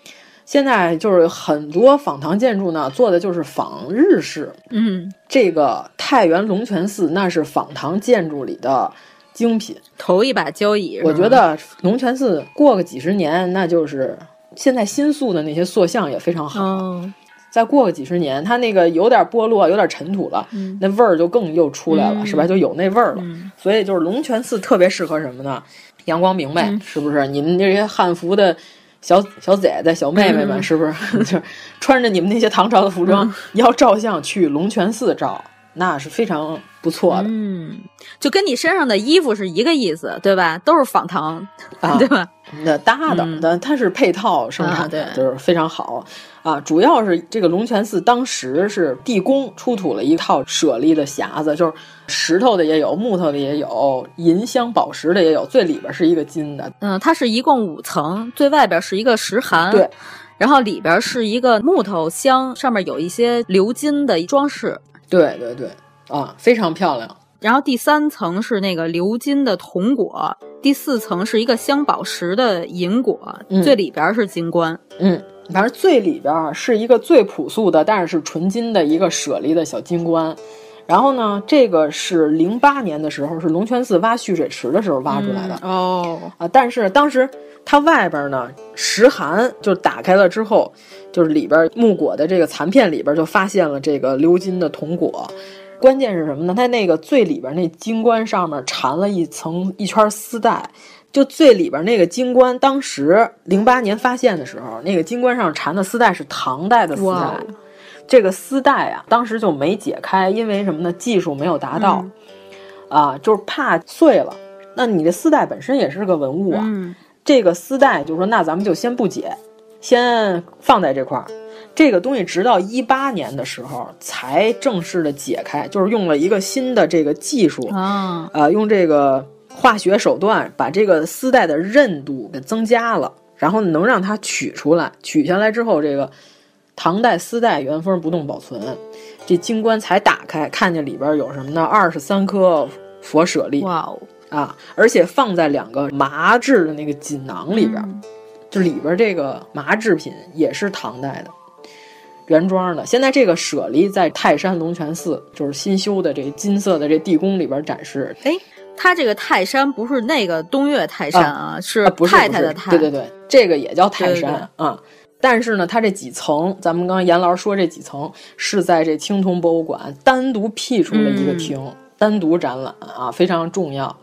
Speaker 7: 现在就是很多仿唐建筑呢，做的就是仿日式。
Speaker 6: 嗯，
Speaker 7: 这个太原龙泉寺那是仿唐建筑里的精品，
Speaker 6: 头一把交椅。
Speaker 7: 我觉得龙泉寺过个几十年，那就是现在新塑的那些塑像也非常好。
Speaker 6: 哦，
Speaker 7: 再过个几十年，它那个有点剥落，有点尘土了，
Speaker 6: 嗯
Speaker 7: 那味儿就更又出来了，
Speaker 6: 嗯
Speaker 7: 是吧？就有那味儿了。
Speaker 6: 嗯
Speaker 7: 所以就是龙泉寺特别适合什么呢？阳光明媚，
Speaker 6: 嗯
Speaker 7: 是不是？你们这些汉服的小小姐姐、小妹妹们，
Speaker 6: 嗯
Speaker 7: 是不是 就是穿着你们那些唐朝的服装，要照相去龙泉寺照，那是非常不错的。
Speaker 6: 嗯，就跟你身上的衣服是一个意思，对吧？都是仿唐，
Speaker 7: 啊
Speaker 6: 对吧？
Speaker 7: 那搭的，
Speaker 6: 嗯
Speaker 7: 但它是配套生产的，
Speaker 6: 啊对
Speaker 7: 就是非常好啊。主要是这个龙泉寺当时是地宫出土了一套舍利的匣子，就是石头的也有，木头的也有，银镶宝石的也有，最里边是一个金的。
Speaker 6: 嗯，它是一共五层，最外边是一个石函，
Speaker 7: 对，
Speaker 6: 然后里边是一个木头箱，上面有一些鎏金的装饰，
Speaker 7: 对对对，啊，非常漂亮。
Speaker 6: 然后第三层是那个鎏金的铜果，第四层是一个镶宝石的银果，
Speaker 7: 嗯
Speaker 6: 最里边是金冠。
Speaker 7: 嗯，反正最里边儿是一个最朴素的，但是是纯金的一个舍利的小金冠。然后呢，这个是零八年的时候，是龙泉寺挖蓄水池的时候挖出来的、
Speaker 6: 哦，
Speaker 7: 啊。但是当时它外边呢石函，就打开了之后，就是里边木果的这个残片里边就发现了这个鎏金的铜果。关键是什么呢？它那个最里边那金冠上面缠了一层一圈丝带，就最里边那个金冠，当时零八年发现的时候，那个金冠上缠的丝带是唐代的丝带
Speaker 6: 哇。
Speaker 7: 这个丝带啊，当时就没解开，因为什么呢？技术没有达到，
Speaker 6: 嗯
Speaker 7: 啊，就是怕碎了。那你这丝带本身也是个文物啊，
Speaker 6: 嗯
Speaker 7: 这个丝带就说那咱们就先不解，先放在这块儿。这个东西直到一八年的时候才正式的解开，就是用了一个新的这个技术
Speaker 6: 啊，
Speaker 7: 呃，用这个化学手段把这个丝带的韧度给增加了，然后能让它取出来。取下来之后，这个唐代丝带原封不动保存，这金棺才打开，看见里边有什么呢？二十三颗佛舍利，
Speaker 6: 哇哦
Speaker 7: 啊！而且放在两个麻制的那个锦囊里边，
Speaker 6: 嗯
Speaker 7: 就里边这个麻制品也是唐代的。原装的，现在这个舍利在泰山龙泉寺，就是新修的这金色的这地宫里边展示。
Speaker 6: 哎，它这个泰山不是那个东岳泰山啊，是
Speaker 7: 啊不是
Speaker 6: 太太的太。
Speaker 7: 对对对，这个也叫泰山啊。但是呢，它这几层，咱们刚刚严老师说这几层是在这青铜博物馆单独辟出了一个厅，单独展览啊，非常重要。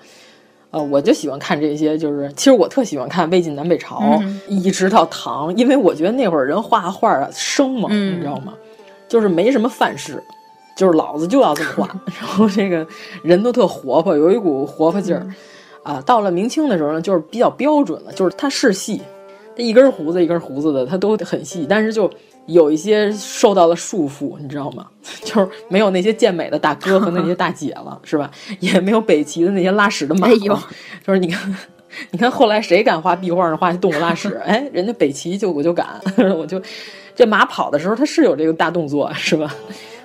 Speaker 7: 呃，我就喜欢看这些，就是其实我特喜欢看魏晋南北朝，
Speaker 6: 嗯
Speaker 7: 一直到唐，因为我觉得那会儿人画画啊生猛，
Speaker 6: 嗯
Speaker 7: 你知道吗？就是没什么范式，就是老子就要这么画，然后这个人都特活泼，有一股活泼劲儿。啊，到了明清的时候呢，就是比较标准了，就是它是细，它一根胡子一根胡子的，他都很细，但是就有一些受到了束缚，你知道吗？就是没有那些健美的大哥和那些大姐了，是吧？也没有北齐的那些拉屎的马了。就是你看，你看后来谁敢画壁画呢？画动物拉屎？哎，人家北齐就我就敢，我就这马跑的时候，它是有这个大动作，是吧？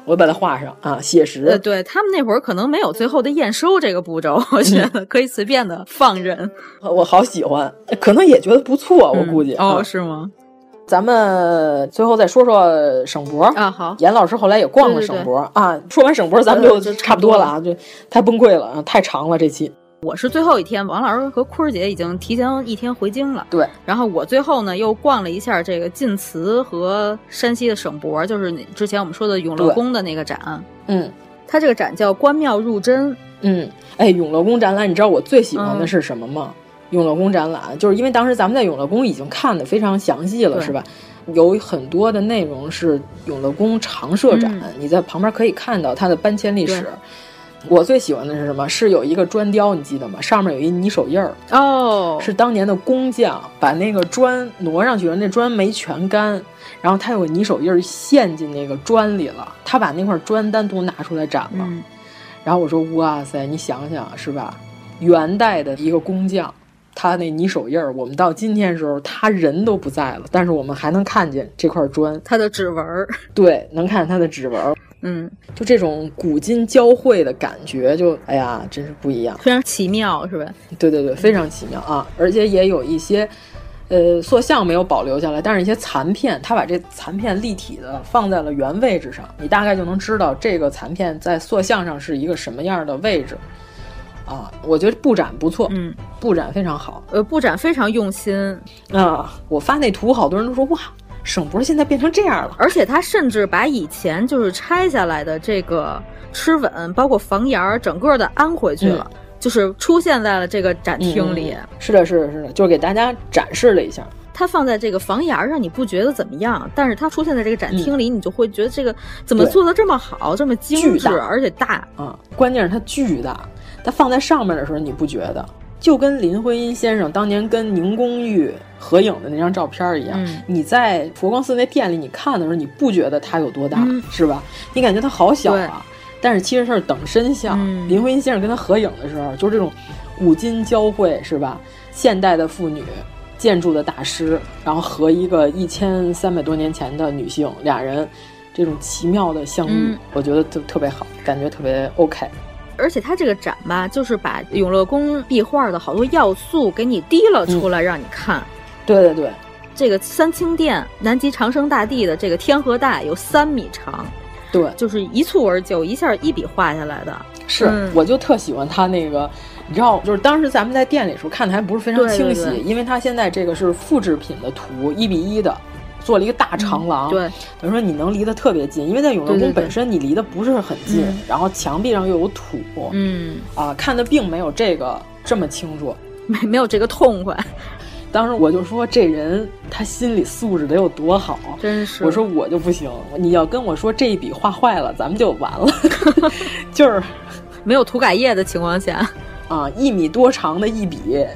Speaker 7: 我把它画上啊，写实。
Speaker 6: 呃，对他们那会儿可能没有最后的验收这个步骤，我觉得可以随便的放任。
Speaker 7: 我好喜欢，可能也觉得不错，我估计。
Speaker 6: 哦，
Speaker 7: 啊
Speaker 6: 是吗？
Speaker 7: 咱们最后再说说省博
Speaker 6: 啊，好，
Speaker 7: 严老师后来也逛了省博啊。说完省博，咱们就
Speaker 6: 呃
Speaker 7: 差不多了啊，就太崩溃了啊，太长了这期。
Speaker 6: 我是最后一天，王老师和坤儿姐已经提前一天回京了。
Speaker 7: 对，
Speaker 6: 然后我最后呢又逛了一下这个晋祠和山西的省博，就是你之前我们说的永乐宫的那个展。
Speaker 7: 嗯，
Speaker 6: 它这个展叫“观妙入真”。
Speaker 7: 嗯，哎，永乐宫展览，你知道我最喜欢的是什么吗？
Speaker 6: 嗯、
Speaker 7: 永乐宫展览，就是因为当时咱们在永乐宫已经看的非常详细了，是吧？有很多的内容是永乐宫常设展，
Speaker 6: 嗯、
Speaker 7: 你在旁边可以看到它的搬迁历史。我最喜欢的是什么？是有一个砖雕，你记得吗？上面有一泥手印儿。
Speaker 6: 哦，
Speaker 7: 是当年的工匠把那个砖挪上去了，那砖没全干，然后他有个泥手印儿陷进那个砖里了。他把那块砖单独拿出来展了。
Speaker 6: 嗯、
Speaker 7: 然后我说：“哇塞，你想想是吧？元代的一个工匠，他那泥手印儿，我们到今天的时候，他人都不在了，但是我们还能看见这块砖，
Speaker 6: 他的指纹儿。
Speaker 7: 对，能看见他的指纹儿。”
Speaker 6: 嗯，
Speaker 7: 就这种古今交汇的感觉，就哎呀，真是不一样，
Speaker 6: 非常奇妙，是吧？
Speaker 7: 对对对，非常奇妙啊！而且也有一些，呃，塑像没有保留下来，但是一些残片，他把这残片立体的放在了原位置上，你大概就能知道这个残片在塑像上是一个什么样的位置。啊，我觉得布展不错，
Speaker 6: 嗯，
Speaker 7: 布展非常好，
Speaker 6: 呃，布展非常用心
Speaker 7: 啊！我发那图，好多人都说哇。省博现在变成这样了，
Speaker 6: 而且他甚至把以前就是拆下来的这个吃吻，包括房檐儿，整个的安回去了，
Speaker 7: 嗯、
Speaker 6: 就是出现在了这个展厅里。
Speaker 7: 嗯、是的，是的，是的，就是给大家展示了一下。
Speaker 6: 它放在这个房檐上，你不觉得怎么样？但是它出现在这个展厅里，
Speaker 7: 嗯、
Speaker 6: 你就会觉得这个怎么做的这么好，这么精致，而且大
Speaker 7: 啊！关键是它巨大，它放在上面的时候你不觉得？就跟林徽因先生当年跟宁公玉合影的那张照片一样，
Speaker 6: 嗯、
Speaker 7: 你在佛光寺那店里你看的时候，你不觉得它有多大，
Speaker 6: 嗯、
Speaker 7: 是吧？你感觉它好小啊，但是其实它是等身像。
Speaker 6: 嗯、
Speaker 7: 林徽因先生跟他合影的时候，就是这种古今交汇，是吧？现代的妇女，建筑的大师，然后和一个一千三百多年前的女性，俩人这种奇妙的相遇，
Speaker 6: 嗯、
Speaker 7: 我觉得就特别好，感觉特别 OK。
Speaker 6: 而且它这个展吧，就是把永乐宫壁画的好多要素给你提了出来，让你看。
Speaker 7: 对对对，
Speaker 6: 这个三清殿南极长生大帝的这个天河带有三米长，
Speaker 7: 对，
Speaker 6: 就是一蹴而就，一下一笔画下来的。
Speaker 7: 是，
Speaker 6: 嗯
Speaker 7: 我就特喜欢他那个。你知道，就是当时咱们在店里时候看的还不是非常清晰，
Speaker 6: 对对对
Speaker 7: 因为他现在这个是复制品的图，一比一的，做了一个大长廊。等于说你能离得特别近，因为在永乐宫本身你离得不是很近，
Speaker 6: 嗯。
Speaker 7: 然后墙壁上又有土，
Speaker 6: 嗯，
Speaker 7: 啊，看的并没有这个这么清楚。
Speaker 6: 没没有这个痛快，
Speaker 7: 当时我就说这人他心理素质得有多好，
Speaker 6: 真是。
Speaker 7: 我说我就不行，你要跟我说这一笔画坏了，咱们就完了，就是
Speaker 6: 没有涂改液的情况下，
Speaker 7: 啊，一米多长的一笔，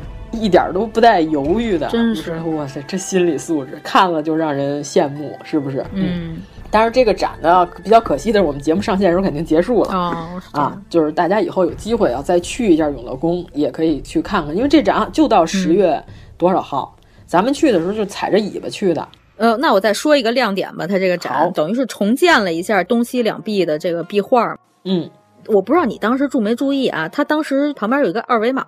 Speaker 7: 一点都不带犹豫的，
Speaker 6: 真是
Speaker 7: 哇塞，这心理素质看了就让人羡慕，是不是？
Speaker 6: 嗯。
Speaker 7: 但是，这个展呢比较可惜的是，我们节目上线的时候肯定结束了、
Speaker 6: 哦、
Speaker 7: 啊。就是大家以后有机会要再去一下永乐宫，也可以去看看，因为这展就到十月多少号、嗯，咱们去的时候就踩着尾巴去的。
Speaker 6: 呃，那我再说一个亮点吧，它这个展等于是重建了一下东西两壁的这个壁画。
Speaker 7: 嗯，
Speaker 6: 我不知道你当时注没注意啊？他当时旁边有一个二维码，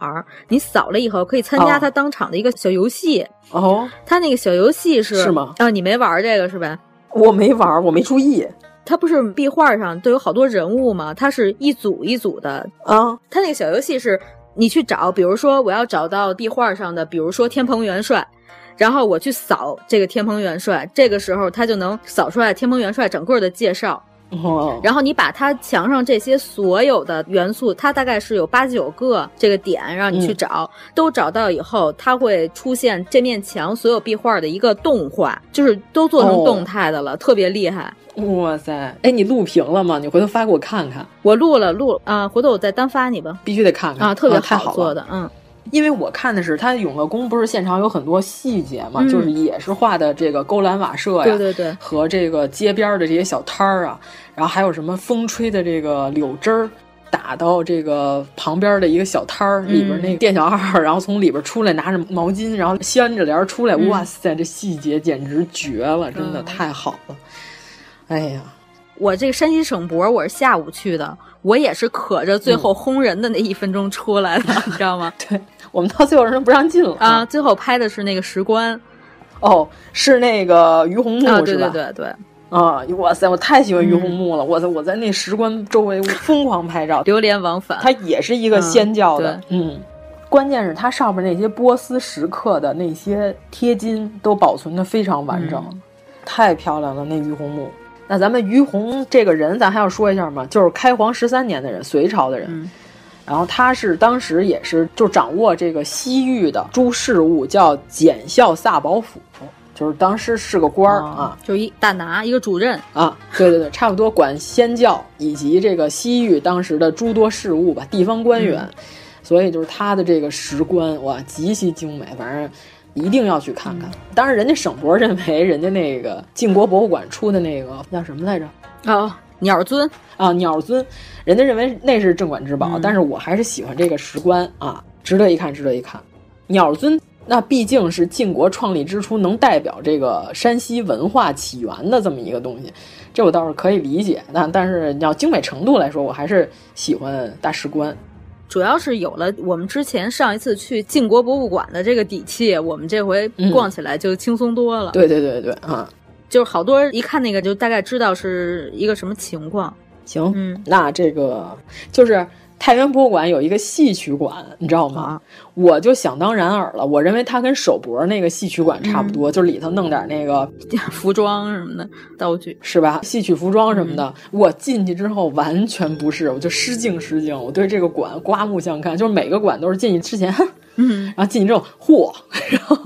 Speaker 6: 你扫了以后可以参加他当场的一个小游戏。
Speaker 7: 哦，
Speaker 6: 他那个小游戏是
Speaker 7: 是吗？
Speaker 6: 啊，你没玩这个是吧？
Speaker 7: 我没玩，我没注意。
Speaker 6: 它不是壁画上都有好多人物吗？它是一组一组的
Speaker 7: 啊。
Speaker 6: 它那个小游戏是你去找，比如说我要找到壁画上的，比如说天蓬元帅，然后我去扫这个天蓬元帅，这个时候他就能扫出来天蓬元帅整个的介绍。
Speaker 7: 哦，
Speaker 6: 然后你把它墙上这些所有的元素，它大概是有八九个这个点让你去找，
Speaker 7: 嗯、
Speaker 6: 都找到以后，它会出现这面墙所有壁画的一个动画，就是都做成动态的了，
Speaker 7: 哦、
Speaker 6: 特别厉害。
Speaker 7: 哇塞！哎，你录屏了吗？你回头发给我看看。
Speaker 6: 我录了，录啊，回头我再单发你吧。
Speaker 7: 必须得看看
Speaker 6: 啊，特别
Speaker 7: 好
Speaker 6: 做的，嗯。
Speaker 7: 因为我看的是他永乐宫，不是现场有很多细节嘛，
Speaker 6: 嗯、
Speaker 7: 就是也是画的这个勾栏瓦舍呀，
Speaker 6: 对对对，
Speaker 7: 和这个街边的这些小摊儿啊，然后还有什么风吹的这个柳枝儿打到这个旁边的一个小摊儿里边，那个店小二，然后从里边出来拿着毛巾，然后掀着帘出来，
Speaker 6: 嗯、
Speaker 7: 哇塞，这细节简直绝了，真的太好了，哎呀。
Speaker 6: 我这个山西省博，我是下午去的，我也是可着最后轰人的那一分钟出来的，
Speaker 7: 嗯、
Speaker 6: 你知道吗？
Speaker 7: 对，我们到最后人不让进了
Speaker 6: 啊。最后拍的是那个石棺，
Speaker 7: 哦，是那个于洪墓、
Speaker 6: 啊、
Speaker 7: 是吧？
Speaker 6: 对对对对。
Speaker 7: 啊！哇塞，我太喜欢于洪墓了！我、嗯、在我在那石棺周围疯狂拍照，
Speaker 6: 流连往返。
Speaker 7: 它也是一个仙教的，
Speaker 6: 嗯,
Speaker 7: 嗯，关键是它上面那些波斯石刻的那些贴金都保存的非常完整，
Speaker 6: 嗯、
Speaker 7: 太漂亮了。那于洪墓。那咱们于洪这个人，咱还要说一下吗？就是开皇十三年的人，隋朝的人。
Speaker 6: 嗯、
Speaker 7: 然后他是当时也是就掌握这个西域的诸事务，叫检校萨保府，就是当时是个官儿、
Speaker 6: 哦、
Speaker 7: 啊，
Speaker 6: 就一大拿一个主任
Speaker 7: 啊。对对对，差不多管仙教以及这个西域当时的诸多事务吧，地方官员。
Speaker 6: 嗯、
Speaker 7: 所以就是他的这个石棺哇，极其精美，反正。一定要去看看。当然，人家省博认为人家那个晋国博物馆出的那个叫什么来着？
Speaker 6: 哦，鸟尊
Speaker 7: 啊，鸟尊，人家认为那是镇馆之宝。
Speaker 6: 嗯、
Speaker 7: 但是我还是喜欢这个石棺啊，值得一看，值得一看。鸟尊那毕竟是晋国创立之初能代表这个山西文化起源的这么一个东西，这我倒是可以理解。那但是你要精美程度来说，我还是喜欢大石棺。
Speaker 6: 主要是有了我们之前上一次去晋国博物馆的这个底气，我们这回逛起来就轻松多了。
Speaker 7: 嗯、对对对对啊，
Speaker 6: 就是好多人一看那个就大概知道是一个什么情况。
Speaker 7: 行，
Speaker 6: 嗯，
Speaker 7: 那这个就是太原博物馆有一个戏曲馆，你知道吗？
Speaker 6: 啊、
Speaker 7: 我就想当然耳了，我认为它跟首博那个戏曲馆差不多，
Speaker 6: 嗯、
Speaker 7: 就是里头弄点那个
Speaker 6: 服装什么的道具，
Speaker 7: 是吧？戏曲服装什么的。
Speaker 6: 嗯、
Speaker 7: 我进去之后完全不是，我就失敬失敬。我对这个馆刮目相看，就是每个馆都是进去之前，
Speaker 6: 嗯，
Speaker 7: 然后进去之后，嚯，然后。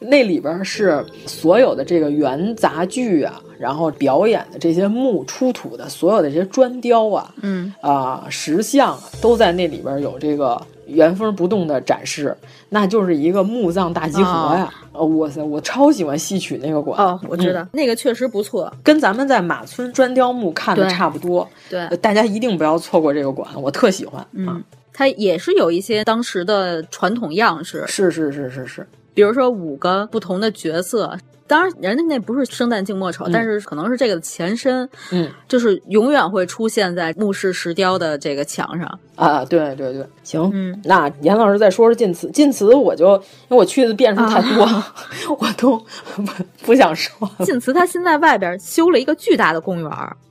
Speaker 7: 那里边是所有的这个元杂剧啊，然后表演的这些墓出土的所有的这些砖雕啊，
Speaker 6: 嗯。
Speaker 7: 啊、呃、石像啊，都在那里边有这个原封不动的展示，那就是一个墓葬大集合呀！哦，哇塞，我超喜欢戏曲那个馆。
Speaker 6: 哦，我知道、
Speaker 7: 嗯、
Speaker 6: 那个确实不错，
Speaker 7: 跟咱们在马村砖雕墓看的差不多。
Speaker 6: 对，
Speaker 7: 对大家一定不要错过这个馆，我特喜欢。
Speaker 6: 嗯，
Speaker 7: 啊、
Speaker 6: 它也是有一些当时的传统样式，
Speaker 7: 是是是是是。
Speaker 6: 比如说五个不同的角色，当然，人家那不是生旦净末丑，
Speaker 7: 嗯。
Speaker 6: 但是可能是这个的前身，
Speaker 7: 嗯，
Speaker 6: 就是永远会出现在墓室石雕的这个墙上。
Speaker 7: 啊，对对对，行，
Speaker 6: 嗯，
Speaker 7: 那严老师再说说晋祠，晋祠我就因为我去的遍数太多，我都不不想说。
Speaker 6: 晋祠它现在外边修了一个巨大的公园。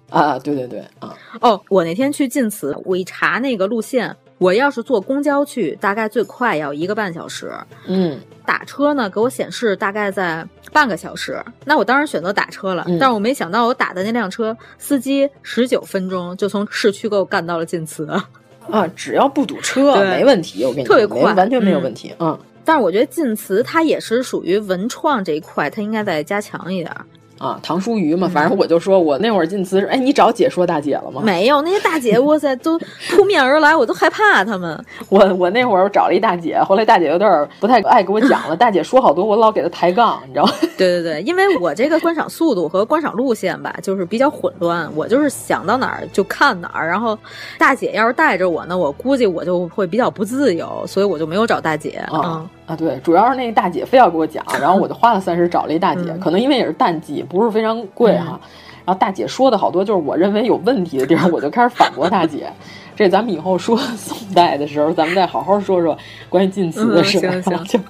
Speaker 7: 啊，对对对啊，
Speaker 6: 哦，我那天去晋祠，我一查那个路线，我要是坐公交去，大概最快要一个半小时。
Speaker 7: 嗯，
Speaker 6: 打车呢，给我显示大概在半个小时。那我当然选择打车了，
Speaker 7: 嗯
Speaker 6: 但是我没想到我打的那辆车司机十九分钟就从市区给我干到了晋祠。
Speaker 7: 啊，只要不堵车没问题，我跟你说
Speaker 6: 特别快
Speaker 7: 完全没有
Speaker 6: 嗯
Speaker 7: 问题，嗯
Speaker 6: 但是我觉得晋祠它也是属于文创这一块，它应该再加强一点儿。
Speaker 7: 啊，唐书瑜嘛，反正我就说我那会儿进祠，哎，你找解说大姐了吗？
Speaker 6: 没有那些大姐，哇塞，都扑面而来，我都害怕他们。
Speaker 7: 我我那会儿找了一大姐，后来大姐有点不太爱给我讲了，大姐说好多，我老给她抬杠，你知道吗？
Speaker 6: 对对对，因为我这个观赏速度和观赏路线吧，就是比较混乱，我就是想到哪儿就看哪儿。然后大姐要是带着我呢，我估计我就会比较不自由，所以我就没有找大姐。
Speaker 7: 啊、
Speaker 6: 嗯
Speaker 7: 啊，对，主要是那个大姐非要给我讲，然后我就花了三十找了一大姐，
Speaker 6: 嗯
Speaker 7: 可能因为也是淡季，不是非常贵哈。然后大姐说的好多就是我认为有问题的地方，我就开始反驳大姐。这咱们以后说 宋代的时候，咱们再好好说说关于晋祠的事。
Speaker 6: 嗯行行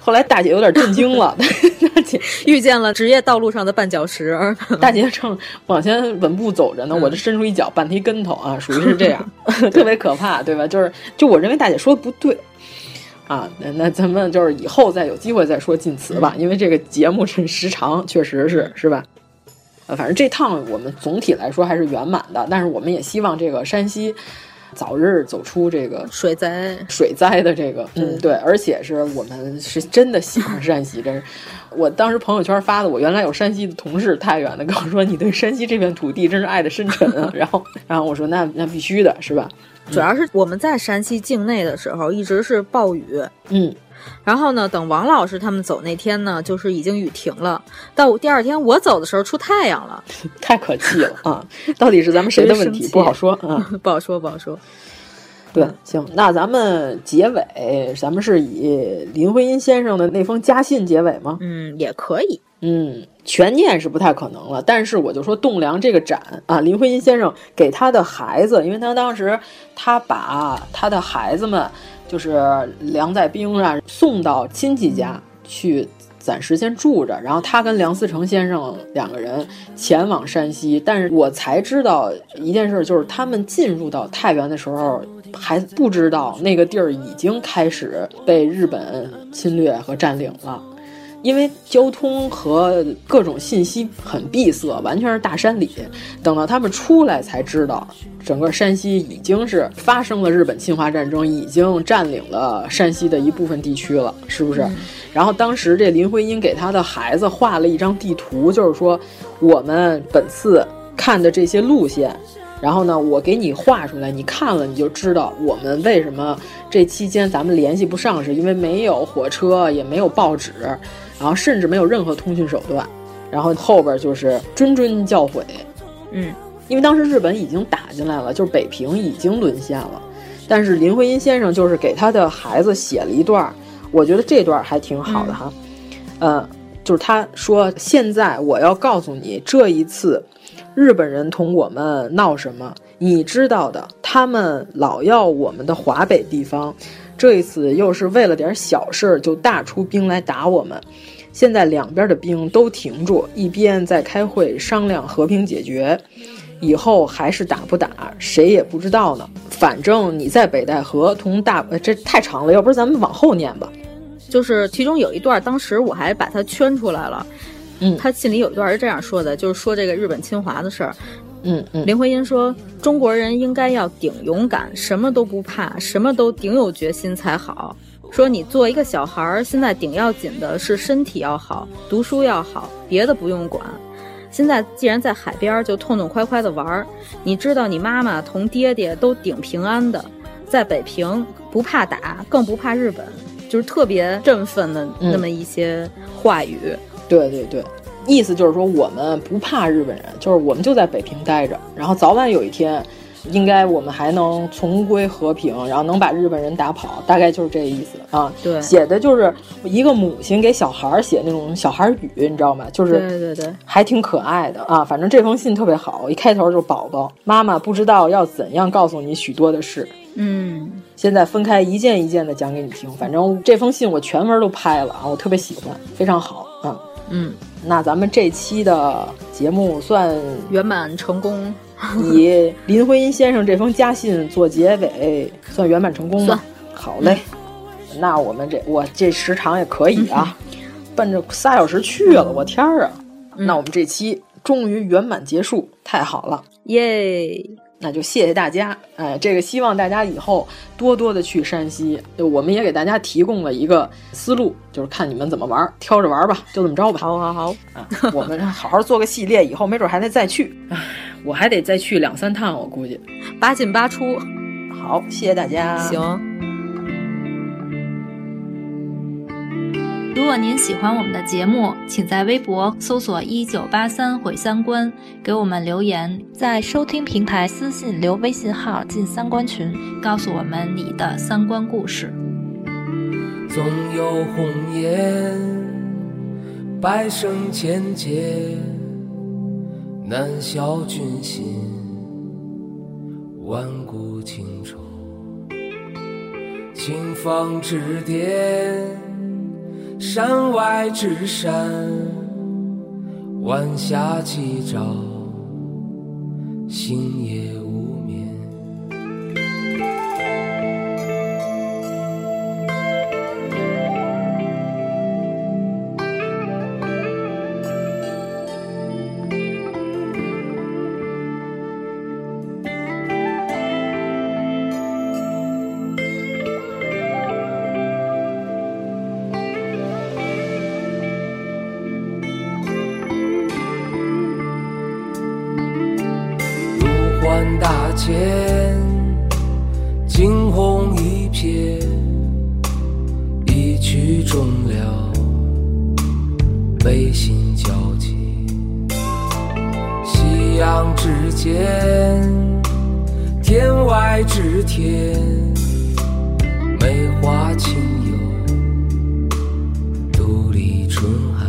Speaker 7: 后来大姐有点震惊了，大姐
Speaker 6: 遇见了职业道路上的绊脚石。
Speaker 7: 大姐正往前稳步走着呢，我就伸出一脚绊她一跟头啊，属于是这样，特别可怕，对吧？就是就我认为大姐说的不对。啊，那那咱们就是以后再有机会再说晋祠吧，因为这个节目这时长确实是是吧？呃，反正这趟我们总体来说还是圆满的，但是我们也希望这个山西早日走出这个
Speaker 6: 水灾
Speaker 7: 水灾的这个，嗯，对，而且是我们是真的喜欢山西，真是。我当时朋友圈发的，我原来有山西的同事，太原的跟我说，你对山西这片土地真是爱的深沉啊。然后，然后我说那那必须的是吧？
Speaker 6: 主要是我们在山西境内的时候一直是暴雨，
Speaker 7: 嗯，
Speaker 6: 然后呢，等王老师他们走那天呢，就是已经雨停了。到第二天我走的时候出太阳了，
Speaker 7: 太可气了啊！到底是咱们谁的问题不好说啊？
Speaker 6: 不好说，不好说。
Speaker 7: 对，行，那咱们结尾，咱们是以林徽因先生的那封家信结尾吗？
Speaker 6: 嗯，也可以。
Speaker 7: 嗯，全念是不太可能了，但是我就说栋梁这个展啊，林徽因先生给他的孩子，因为他当时他把他的孩子们，就是梁再冰啊，送到亲戚家去。暂时先住着，然后他跟梁思成先生两个人前往山西，但是我才知道一件事，就是他们进入到太原的时候，还不知道那个地儿已经开始被日本侵略和占领了。因为交通和各种信息很闭塞，完全是大山里。等到他们出来才知道，整个山西已经是发生了日本侵华战争，已经占领了山西的一部分地区了，是不是？嗯、然后当时这林徽因给他的孩子画了一张地图，就是说我们本次看的这些路线。然后呢，我给你画出来，你看了你就知道我们为什么这期间咱们联系不上，是因为没有火车，也没有报纸，然后甚至没有任何通讯手段。然后后边就是谆谆教诲，
Speaker 6: 嗯，
Speaker 7: 因为当时日本已经打进来了，就是北平已经沦陷了。但是林徽因先生就是给他的孩子写了一段，我觉得这段还挺好的哈，嗯、呃，就是他说：“现在我要告诉你，这一次。”日本人同我们闹什么？你知道的，他们老要我们的华北地方，这一次又是为了点小事儿就大出兵来打我们。现在两边的兵都停住，一边在开会商量和平解决，以后还是打不打，谁也不知道呢。反正你在北戴河同大，这太长了，要不然咱们往后念吧。
Speaker 6: 就是其中有一段，当时我还把它圈出来了。
Speaker 7: 嗯，
Speaker 6: 他信里有一段是这样说的，就是说这个日本侵华的事儿。
Speaker 7: 嗯嗯，
Speaker 6: 林徽因说，中国人应该要顶勇敢，什么都不怕，什么都顶有决心才好。说你做一个小孩儿，现在顶要紧的是身体要好，读书要好，别的不用管。现在既然在海边，就痛痛快快的玩儿。你知道，你妈妈同爹爹都顶平安的，在北平不怕打，更不怕日本，就是特别振奋的那么一些话语。
Speaker 7: 嗯对对对，意思就是说我们不怕日本人，就是我们就在北平待着，然后早晚有一天，应该我们还能重归和平，然后能把日本人打跑，大概就是这个意思啊。
Speaker 6: 对，
Speaker 7: 写的就是一个母亲给小孩写那种小孩语，你知道吗？就是
Speaker 6: 对对对，
Speaker 7: 还挺可爱的啊。反正这封信特别好，一开头就是宝宝妈妈不知道要怎样告诉你许多的事。
Speaker 6: 嗯，
Speaker 7: 现在分开一件一件的讲给你听。反正这封信我全文都拍了啊，我特别喜欢，非常好啊。
Speaker 6: 嗯，
Speaker 7: 那咱们这期的节目算
Speaker 6: 圆满成功，
Speaker 7: 以林徽因先生这封家信做结尾，算圆满成功吗？好嘞，嗯、那我们这我这时长也可以啊，嗯、奔着仨小时去了，我天儿啊！
Speaker 6: 嗯、
Speaker 7: 那我们这期终于圆满结束，太好了，
Speaker 6: 耶！
Speaker 7: 那就谢谢大家，哎，这个希望大家以后多多的去山西，我们也给大家提供了一个思路，就是看你们怎么玩，挑着玩吧，就这么着吧。
Speaker 6: 好好好，
Speaker 7: 啊，我们好好做个系列，以后没准还得再去，哎，我还得再去两三趟，我估计
Speaker 6: 八进八出。
Speaker 7: 好，谢谢大家。
Speaker 6: 行。
Speaker 9: 如果您喜欢我们的节目，请在微博搜索“一九八三毁三观”，给我们留言，在收听平台私信留微信号进三观群，告诉我们你的三观故事。
Speaker 5: 总有红颜，百生千劫，难消君心，万古情仇，清风指点。山外之山，晚霞起照，星夜间惊鸿一瞥，一曲终了，悲心交集。夕阳之间，天外之天，梅花清幽，独立春寒。